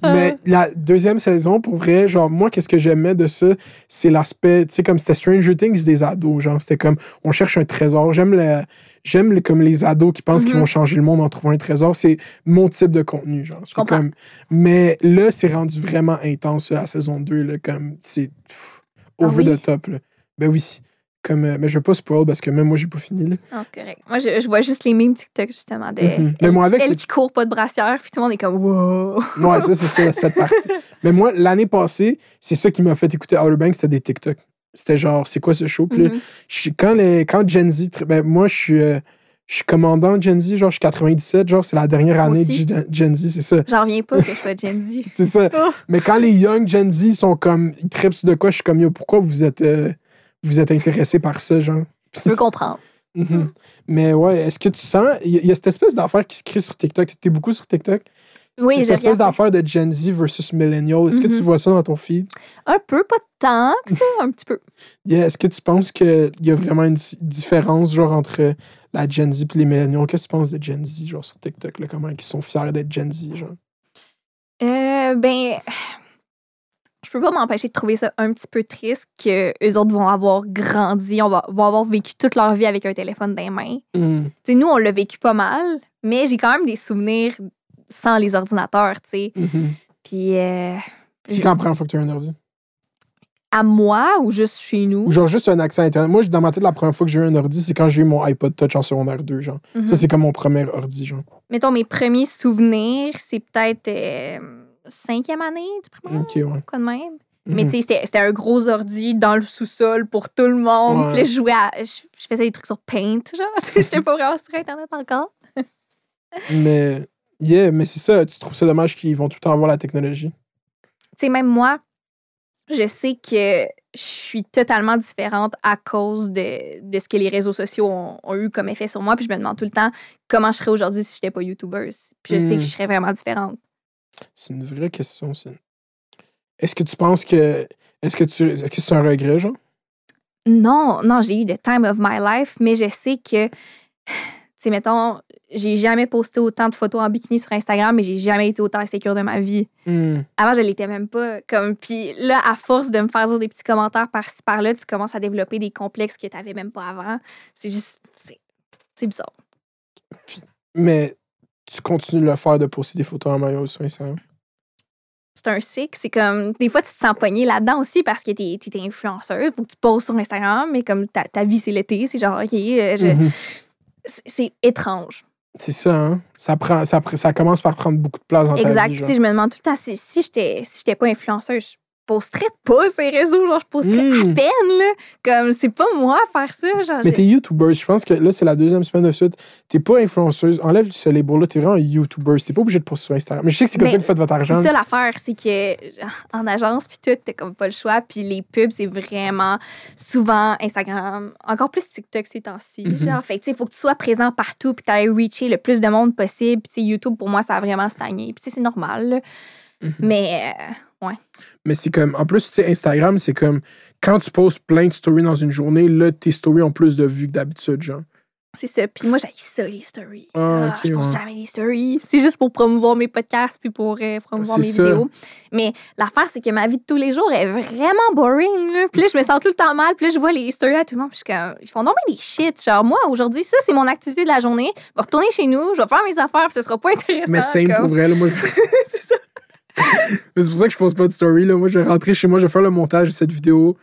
Mais la deuxième saison, pour vrai, genre, moi, qu'est-ce que j'aimais de ça, c'est l'aspect, tu sais, comme c'était Stranger Things des ados, genre, c'était comme, on cherche un trésor. J'aime le. J'aime le- comme les ados qui pensent qu'ils Mhm. vont changer le monde en trouvant un trésor. C'est mon type de contenu, genre. C'est comprends. comme, mais là, c'est rendu vraiment intense la saison 2, là, comme, c'est pff, Ah over oui? the top, là. Ben oui. Comme, euh, mais je vais pas spoil parce que même moi, j'ai pas fini, là. Non, c'est correct. Moi, je, je vois juste les memes TikTok, justement. De, Mhm. Mais moi, avec, elle qui court pas de brassière, puis tout le monde est comme, wow. Ouais, ça, c'est ça, cette partie. Mais moi, l'année passée, c'est ça qui m'a fait écouter Outer Banks, c'était des TikTok. C'était genre, c'est quoi ce show? Puis Mhm. je quand, les, quand Gen Z, ben, moi, je suis, euh, je suis commandant Gen Z, genre, je suis 97, genre, c'est la dernière année de aussi. Gen- Gen Z, c'est ça. J'en reviens pas que je sois Gen Z. C'est ça. Oh. Mais quand les young Gen Z sont comme, ils trippent sur de quoi, je suis comme, yo, pourquoi vous êtes, euh, vous êtes intéressé par ça, genre? Je peux comprendre. Mhm. Mais ouais, est-ce que tu sens, il y, a- il y a cette espèce d'affaire qui se crée sur TikTok, t'es beaucoup sur TikTok? Oui, cette espèce d'affaire de Gen Z versus Millennial, est-ce que tu Mhm. vois ça dans ton feed? un peu, pas tant que ça, un petit peu. Yeah, Est-ce que tu penses qu'il y a vraiment une di- différence genre entre la Gen Z et les millennials? Qu'est-ce que tu penses de Gen Z genre sur TikTok? Là, comment ils sont fiers d'être Gen Z? Genre? Euh, ben, peux pas m'empêcher de trouver ça un petit peu triste que eux autres vont avoir grandi, on va, vont avoir vécu toute leur vie avec un téléphone dans les mains. Hmm. Sais, nous, on l'a vécu pas mal, mais j'ai quand même des souvenirs sans les ordinateurs, tu sais. Mhm. Puis, euh, C'est quand la première fois que tu as un ordi? à moi ou juste chez nous? Ou genre juste un accès à Internet. Moi, dans ma tête, la première fois que j'ai eu un ordi, c'est quand j'ai eu mon iPod Touch en secondaire 2, genre. Ça, c'est comme mon premier ordi, genre. Mettons, mes premiers souvenirs, c'est peut-être euh, cinquième année du primaire, Ok, ouais. quoi de même. Mais Mhm. tu sais, c'était- un gros ordi dans le sous-sol pour tout le monde. Ouais. Puis là, je jouais à. Je, je faisais des trucs sur Paint, genre. J'étais pas vraiment sur Internet encore. Mais, yeah, mais c'est ça. Tu trouves ça dommage qu'ils vont tout le temps avoir la technologie? Tu sais, même moi, je sais que je suis totalement différente à cause de, de ce que les réseaux sociaux ont, ont eu comme effet sur moi. Puis je me demande tout le temps comment je serais aujourd'hui si je n'étais pas YouTuber. Puis je sais que je serais vraiment différente. C'est une vraie question, ça. Est-ce que tu penses que. Est-ce que tu. Est-ce que c'est un regret, genre? Non, non, j'ai eu the time of my life, mais je sais que, tu sais, mettons, j'ai jamais posté autant de photos en bikini sur Instagram, mais j'ai jamais été autant insécure de ma vie. Hmm. Avant, je l'étais même pas. Comme, puis là, à force de me faire dire des petits commentaires par-ci par-là, tu commences à développer des complexes que tu n'avais même pas avant. C'est juste, c'est, c'est bizarre. Mais tu continues de le faire, de poster des photos en maillot sur Instagram? C'est un cycle. C'est comme, des fois, tu te sens pogné là-dedans aussi parce que tu es, influenceuse. Faut que tu postes sur Instagram, mais comme ta, ta vie, c'est l'été, c'est genre, OK, euh, je- Mhm. c'est, c'est étrange. C'est ça, hein? Ça, prend, ça, ça commence par prendre beaucoup de place dans ta Exact. vie. Tu genre. sais, je me demande tout le temps si, si j'étais si j'étais pas influenceuse, posterais pas ces réseaux. Genre, je posterais à Mm. peine, là. Comme, c'est pas moi à faire ça. Genre, Mais t'es YouTuber. Je pense que là, c'est la deuxième semaine de suite. T'es pas influenceuse. Enlève ce label-là. T'es vraiment YouTuber. T'es pas obligé de poster sur Instagram. Mais je sais que c'est comme Mais ça que vous faites votre argent. C'est ça l'affaire, c'est que genre, en agence, puis tout, t'as comme pas le choix. Puis les pubs, c'est vraiment souvent Instagram, encore plus TikTok ces temps-ci. Mhm. Genre, fait tu sais, il faut que tu sois présent partout, puis t'ailles reacher le plus de monde possible. Puis, YouTube, pour moi, ça a vraiment stagné. Puis, c'est normal. là. Mhm. Mais, euh, Mais c'est comme. En plus, tu sais, Instagram, c'est comme. Quand tu postes plein de stories dans une journée, là, tes stories ont plus de vues que d'habitude, genre. c'est ça. Puis, moi, j'ai ça, les stories. Ah, Ah, je poste ouais. jamais les stories. C'est juste pour promouvoir mes podcasts, puis pour euh, promouvoir mes ça. vidéos. Mais l'affaire, c'est que ma vie de tous les jours est vraiment boring. Là. Puis là, je me sens tout le temps mal. Puis là, je vois les stories à tout le monde. Puis je suis comme, ils font donc des shit. Genre, moi, aujourd'hui, ça, c'est mon activité de la journée. Je vais retourner chez nous, je vais faire mes affaires, puis ce sera pas intéressant. Mais c'est pour vrai, là, moi, je- c'est ça. C'est pour ça que je pose pas de story, là. Moi, je vais rentrer chez moi, je vais faire le montage de cette vidéo,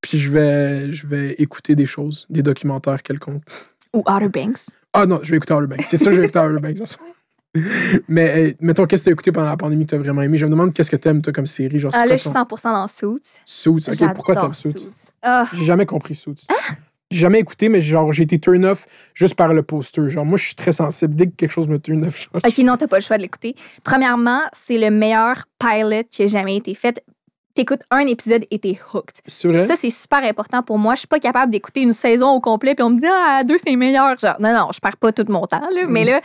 puis je vais, je vais écouter des choses, des documentaires quelconques. Ou Outer Banks. Ah non, je vais écouter Outer Banks. C'est que je vais écouter Outer Banks. Mais mettons, qu'est-ce que t'as écouté pendant la pandémie que t'as vraiment aimé? Je me demande qu'est-ce que t'aimes, toi, comme série? Genre, Ah, là, je suis ton- 100 dans Suits. Suits. Ok, pourquoi t'aimes Suits? Suits. Ah, J'ai jamais compris Suits. J'ai jamais écouté, mais genre, j'ai été turn off juste par le poster. Genre, moi, je suis très sensible. Dès que quelque chose me turn off, genre, OK, non, t'as pas le choix de l'écouter. Premièrement, c'est le meilleur pilot qui a jamais été fait. T'écoutes un épisode et t'es hooked. vrai? Ça, c'est super important pour moi. Je suis pas capable d'écouter une saison au complet puis on me dit Ah, deux, c'est meilleur. Genre, non, non, je perds pas tout mon temps. Là, Mais Mm. là,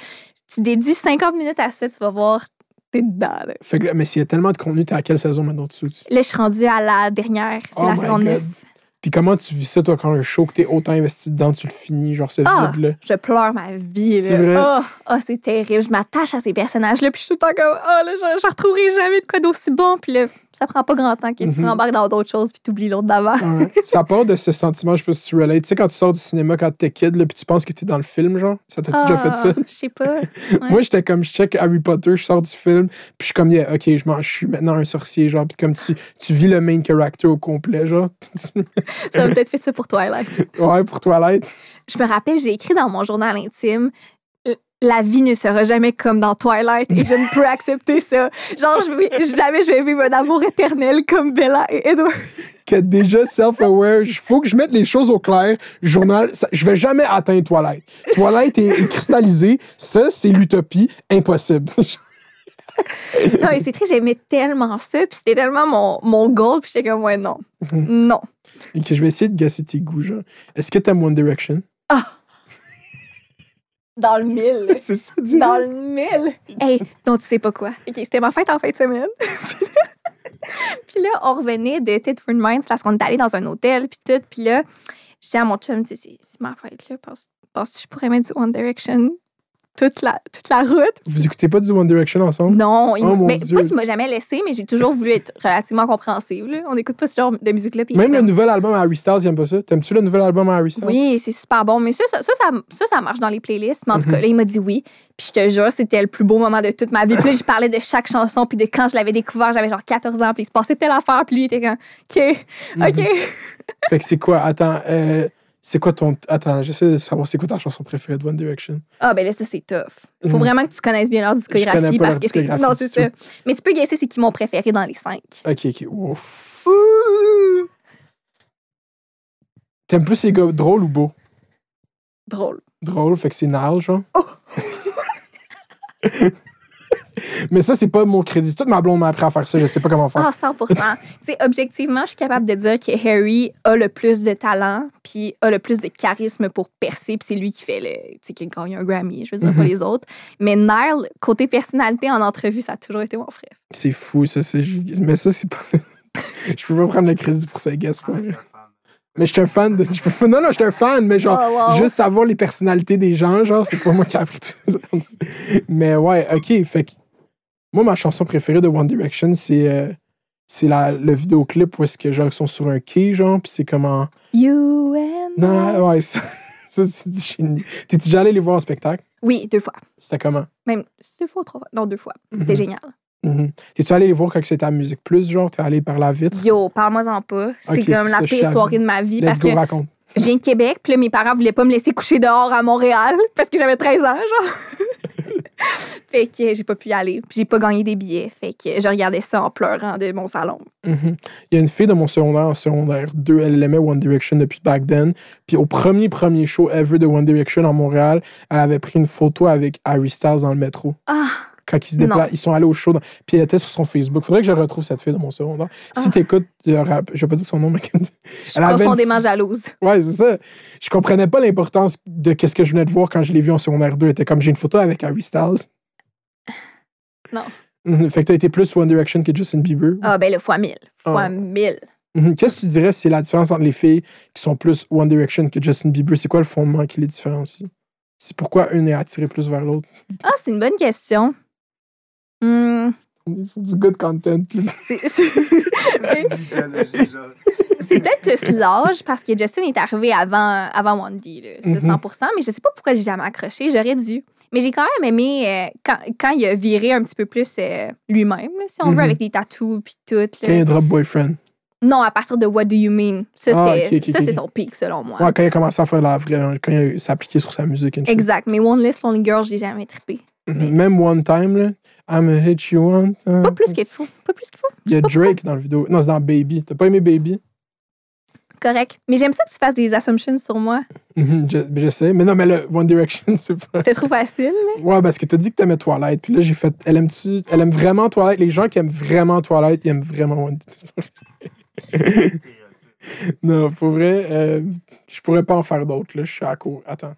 tu dédies 50 minutes à ça, tu vas voir, t'es dedans. Là. Fait que là, mais s'il y a tellement de contenu, t'es à quelle saison maintenant Suits? Là, je suis rendue à la dernière. C'est Oh la saison God. 9. Puis comment tu vis ça, toi, quand un show que t'es autant investi dedans, tu le finis, genre ce Ah! vide-là? Je pleure ma vie. C'est là. vrai? Oh, oh, c'est terrible. Je m'attache à ces personnages-là, puis je suis tout le temps comme, oh, là, je, je retrouverai jamais de quoi d'aussi bon. Puis là, ça prend pas grand temps que tu Mhm. embarques dans d'autres choses, puis tu oublies l'autre d'avant. Ouais. ça part de ce sentiment, je sais pas si tu relates. Tu sais, quand tu sors du cinéma quand t'es kid, là, puis tu penses que t'es dans le film, genre, ça t'a-tu déjà fait ça? Je sais pas. Ouais. Moi, j'étais comme, je check Harry Potter, je sors du film, puis je suis comme, yeah, ok, je, je suis maintenant un sorcier, genre, puis comme tu, tu vis le main character au complet, genre. Ça m'a peut-être fait ça pour Twilight. ouais, pour Twilight. Je me rappelle, j'ai écrit dans mon journal intime la vie ne sera jamais comme dans Twilight et je ne peux accepter ça. Genre, je jamais je vais vivre un amour éternel comme Bella et Edward. Que déjà self-aware, il faut que je mette les choses au clair. Journal, ça- je vais jamais atteindre Twilight. Twilight est, est cristallisé. Ça, c'est l'utopie. Impossible. Non, mais c'est triste, j'aimais tellement ça, puis c'était tellement mon, mon goal, puis j'étais comme, ouais, non. Non. Et que je vais essayer de gasser tes goûts, genre. Est-ce que t'aimes One Direction? Dans le mille. C'est ça, dis Dans le mille. Hey, non, tu sais pas quoi. OK, c'était ma fête en fin de semaine. puis là, on revenait de Tedford Mines parce qu'on est allé dans un hôtel, puis tout. Puis là, dis à mon chum, c'est c'est ma fête, là. Penses-tu que je pourrais mettre du One Direction? Toute la, toute la route? Vous écoutez pas du One Direction ensemble? Non, il Oh, mon Dieu. pas qu'il m'a jamais laissé, mais j'ai toujours voulu être relativement compréhensive. là. On n'écoute pas ce genre de musique-là. Même le nouvel album à Harry Styles, il aime pas ça? T'aimes-tu le nouvel album à Harry Styles? Oui, c'est super bon. Mais ça, ça, ça, ça, marche dans les playlists. Mais en tout Mhm. cas, là, il m'a dit oui. Puis je te jure, c'était le plus beau moment de toute ma vie. Puis là, je parlais de chaque chanson. Puis de quand je l'avais découvert, j'avais genre 14 ans. Puis il se passait telle affaire. Puis lui, il était comme, OK, OK. Mhm. Fait que c'est quoi? Attends, euh, c'est quoi ton. Attends, j'essaie de savoir c'est quoi ta chanson préférée de One Direction? Ah, ben là, ça, c'est tough. Il faut Mhm. vraiment que tu connaisses bien leur connais discographie. pas parce leur que c'est. discographie Non, c'est ça. Mais tu peux guesser c'est qui mon préféré dans les cinq. Ok, ok. Ouf. T'aimes plus les gars drôles ou beaux? Drôle. Drôle, fait que c'est Nile, genre. Mais ça, c'est pas mon crédit. Toute ma blonde m'a appris à faire ça. Je sais pas comment faire. Ah, 100 Tu sais, objectivement, je suis capable de dire que Harry a le plus de talent, puis a le plus de charisme pour percer, puis c'est lui qui fait le. Tu sais, qui a gagné un Grammy, je veux dire, pas Mhm. les autres. Mais Nile, côté personnalité en entrevue, ça a toujours été mon frère. C'est fou, ça. c'est- Mais ça, c'est pas. je peux pas prendre le crédit pour ça, c'est pas vrai. Mais j'étais un fan de. je Non, non, j'étais un fan, mais genre, Oh, wow. juste savoir les personnalités des gens, genre, c'est pas moi qui ai appris tout ça. Mais ouais, ok, fait que. Moi, ma chanson préférée de One Direction, c'est. euh, c'est la, le vidéoclip où est-ce que genre ils sont sur un quai, genre, puis c'est comment. You and. Non, ouais, ça, ça c'est du génie. T'es-tu déjà allé les voir en spectacle? Oui, deux fois. C'était comment? Même deux fois ou trois fois? Non, deux fois. C'était Mhm. génial. Mhm. T'es-tu allé les voir quand c'était à Musique Plus, genre? T'es allé par la vitre? Yo, parle-moi-en pas. C'est comme la pire soirée de ma vie Let's parce go, que raconte. je viens de Québec, puis là, mes parents voulaient pas me laisser coucher dehors à Montréal parce que j'avais 13 ans, genre. fait que j'ai pas pu y aller. Puis j'ai pas gagné des billets. Fait que je regardais ça en pleurant de mon salon. Mhm. Il y a une fille de mon secondaire en secondaire 2, elle aimait One Direction depuis back then. Puis au premier, premier show ever de One Direction en Montréal, elle avait pris une photo avec Harry Styles dans le métro. Ah, Quand ils se déplacent, ils sont allés au show. dans- Puis elle était sur son Facebook. Faudrait que je retrouve cette fille de mon secondaire. Si Ah. t'écoutes, je vais pas dire son nom, mais je suis Elle avait une- profondément jalouse. Ouais, c'est ça. Je comprenais pas l'importance de qu'est-ce que je venais de voir quand je l'ai vu en secondaire 2. Elle était comme j'ai une photo avec Harry Styles. Non. Mhm. Fait que t'as été plus One Direction que Justin Bieber. Ah, ben le fois mille. Fois Ah. mille. Mhm. Qu'est-ce que tu dirais c'est la différence entre les filles qui sont plus One Direction que Justin Bieber? C'est quoi le fondement qui les différencie? C'est pourquoi une est attirée plus vers l'autre? Ah, c'est une bonne question. Hmm, C'est du good content. là. c'est peut-être plus l'âge parce que Justin est arrivé avant, avant Wandy, là, c'est Mhm. 100 mais je sais pas pourquoi j'ai jamais accroché. J'aurais dû. Mais j'ai quand même aimé euh, quand, quand il a viré un petit peu plus euh, lui-même, si on veut, avec des tattoos puis tout. là. Quand il y a Drop Boyfriend. Non, à partir de What Do You Mean? Ça, Ah, ça, c'est son pic, selon moi. Ouais, quand il a commencé à faire la vraie, quand il a s'appliquer sur sa musique. Exact. Mais One Less Lonely Girl, j'ai jamais trippé. Mhm. Même One Time, là. I'm a hit you time. Pas plus qu'il faut. Pas plus qu'il faut. Il y a Drake dans la vidéo. Non, c'est dans Baby. T'as pas aimé Baby? Correct. Mais j'aime ça que tu fasses des assumptions sur moi. Mhm, je, je sais. Mais non, mais le One Direction, c'est pas. C'était trop facile. là. Ouais, parce que t'as dit que t'aimais Twilight. Puis là, j'ai fait. Elle aime-tu. Elle aime vraiment Twilight? Les gens qui aiment vraiment Twilight, ils aiment vraiment One Non, pour vrai, euh, je pourrais pas en faire d'autres. Là, je suis à court. Attends.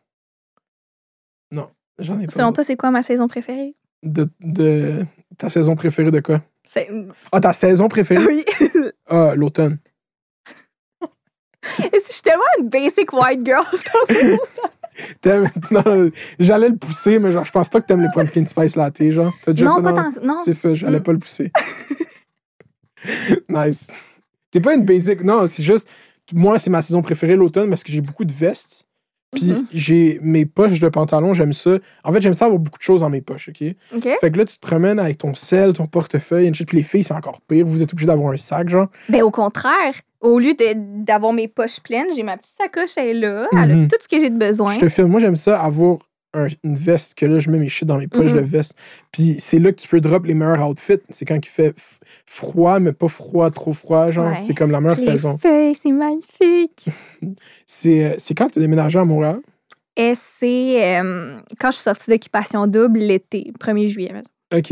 Non, j'en ai pas. Selon toi, c'est quoi ma saison préférée? De, de- ta saison préférée de quoi? Ah, ta saison préférée? Oui. Ah, l'automne. Je suis tellement une basic white girl. J'allais le pousser, mais genre, je pense pas que t'aimes les pumpkin spice latte, genre. Déjà non, pas tant. Non. C'est ça, j'allais Mm. pas le pousser. nice. T'es pas une basic. Non, c'est juste. Moi, c'est ma saison préférée, l'automne, parce que j'ai beaucoup de vestes. Puis Mhm. j'ai mes poches de pantalon, j'aime ça. En fait, j'aime ça avoir beaucoup de choses dans mes poches, OK? OK. Fait que là, tu te promènes avec ton sel, ton portefeuille. Puis les filles, c'est encore pire. Vous êtes obligés d'avoir un sac, genre. Ben, au contraire, au lieu d'avoir mes poches pleines, j'ai ma petite sacoche, elle est là. Elle a Mhm. tout ce que j'ai de besoin. Je te filme. Moi, j'aime ça, avoir un- une veste, que là, je mets mes shit dans mes poches de veste. Puis c'est là que tu peux drop les meilleurs outfits. C'est quand il fait froid, mais pas froid, trop froid, genre. Ouais. C'est comme la meilleure Les saison. feuilles, c'est magnifique. C'est euh, c'est quand tu as déménagé à Montréal? Et c'est euh, quand je suis sortie d'occupation double l'été, 1er juillet. OK.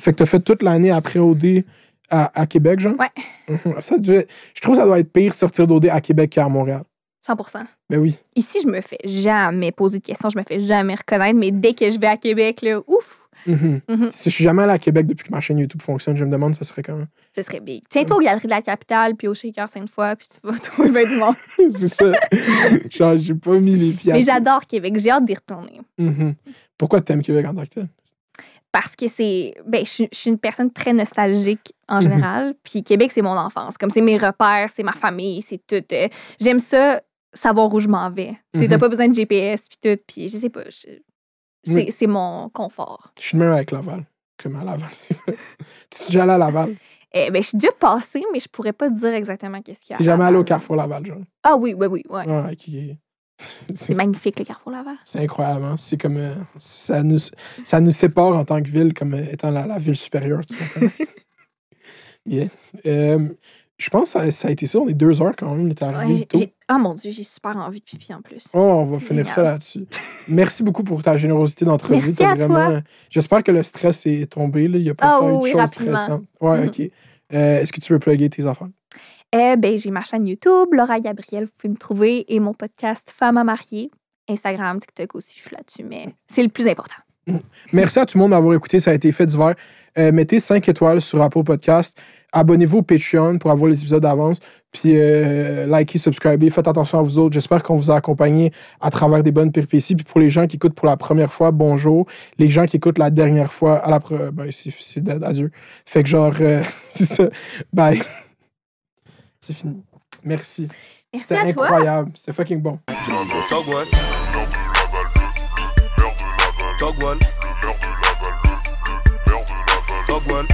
Fait que t'as fait toute l'année après OD à, à Québec, genre? Ouais. Mhm. Ça devait- Je trouve que ça doit être pire sortir d'OD à Québec qu'à Montréal. 100% Ben oui. Ici, je me fais jamais poser de questions, je me fais jamais reconnaître, mais dès que je vais à Québec, là, ouf, Mhm. Mhm. Si je suis jamais allé à Québec depuis que ma chaîne YouTube fonctionne, je me demande ça serait comment? ce serait big. Tiens-toi aux Galeries de la Capitale, puis au Shaker Sainte-Foy, puis tu vas trouver du monde. c'est ça. Genre, j'ai pas mis les pieds Mais j'adore Québec, j'ai hâte d'y retourner. Mhm. Pourquoi tu aimes Québec en tant que tel? Parce que c'est. Ben, je suis- je suis une personne très nostalgique en général, puis Québec, c'est mon enfance. Comme c'est mes repères, c'est ma famille, c'est tout. euh, J'aime ça, savoir où je m'en vais. Tu sais, T'as Mhm. pas besoin de GPS, puis tout, puis je sais pas. C'est Oui. mon confort. Je suis le même avec Laval. Comme à Laval. tu es déjà allé à Laval? Eh ben, je suis déjà passée, mais je pourrais pas te dire exactement qu'est-ce qu'il y a. T'es jamais allé au. Carrefour Laval, genre? Ah oui, oui, oui. Ouais. Ok. C'est C'est magnifique, le Carrefour Laval. c'est incroyable. hein. C'est comme. euh, ça, nous, ça nous sépare en tant que ville comme euh, étant la, la ville supérieure, tu comprends? yeah. Euh, je pense que ça, ça a été ça. On est deux heures quand même. On est arrivé Ouais, Ah mon Dieu, j'ai super envie de pipi en plus. Oh, on va finir ça là-dessus. Merci beaucoup pour ta générosité d'entrevue. Merci à toi. vraiment... J'espère que le stress est tombé. là. Il n'y a pas Ah tant oui, de choses stressantes. Ouais, Mhm. OK. Euh, Est-ce que tu veux plugger tes affaires? Eh ben, j'ai ma chaîne YouTube, Laura Gabriel, vous pouvez me trouver, et mon podcast Femme à marier. Instagram, TikTok aussi, je suis là-dessus, mais c'est le plus important. Merci à tout le monde d'avoir écouté. Ça a été fait d'hiver. Euh, mettez 5 étoiles sur Apple Podcast. Abonnez-vous au Patreon pour avoir les épisodes d'avance. Puis euh, likez, subscribez. Faites attention à vous autres. J'espère qu'on vous a accompagné à travers des bonnes péripéties. Puis pour les gens qui écoutent pour la première fois, bonjour. Les gens qui écoutent la dernière fois, à la pre- ben, c'est adieu. Fait que genre, euh, c'est ça. Bye. C'est fini. Merci. Merci C'était incroyable. C'était fucking bon. Talk one. Talk one.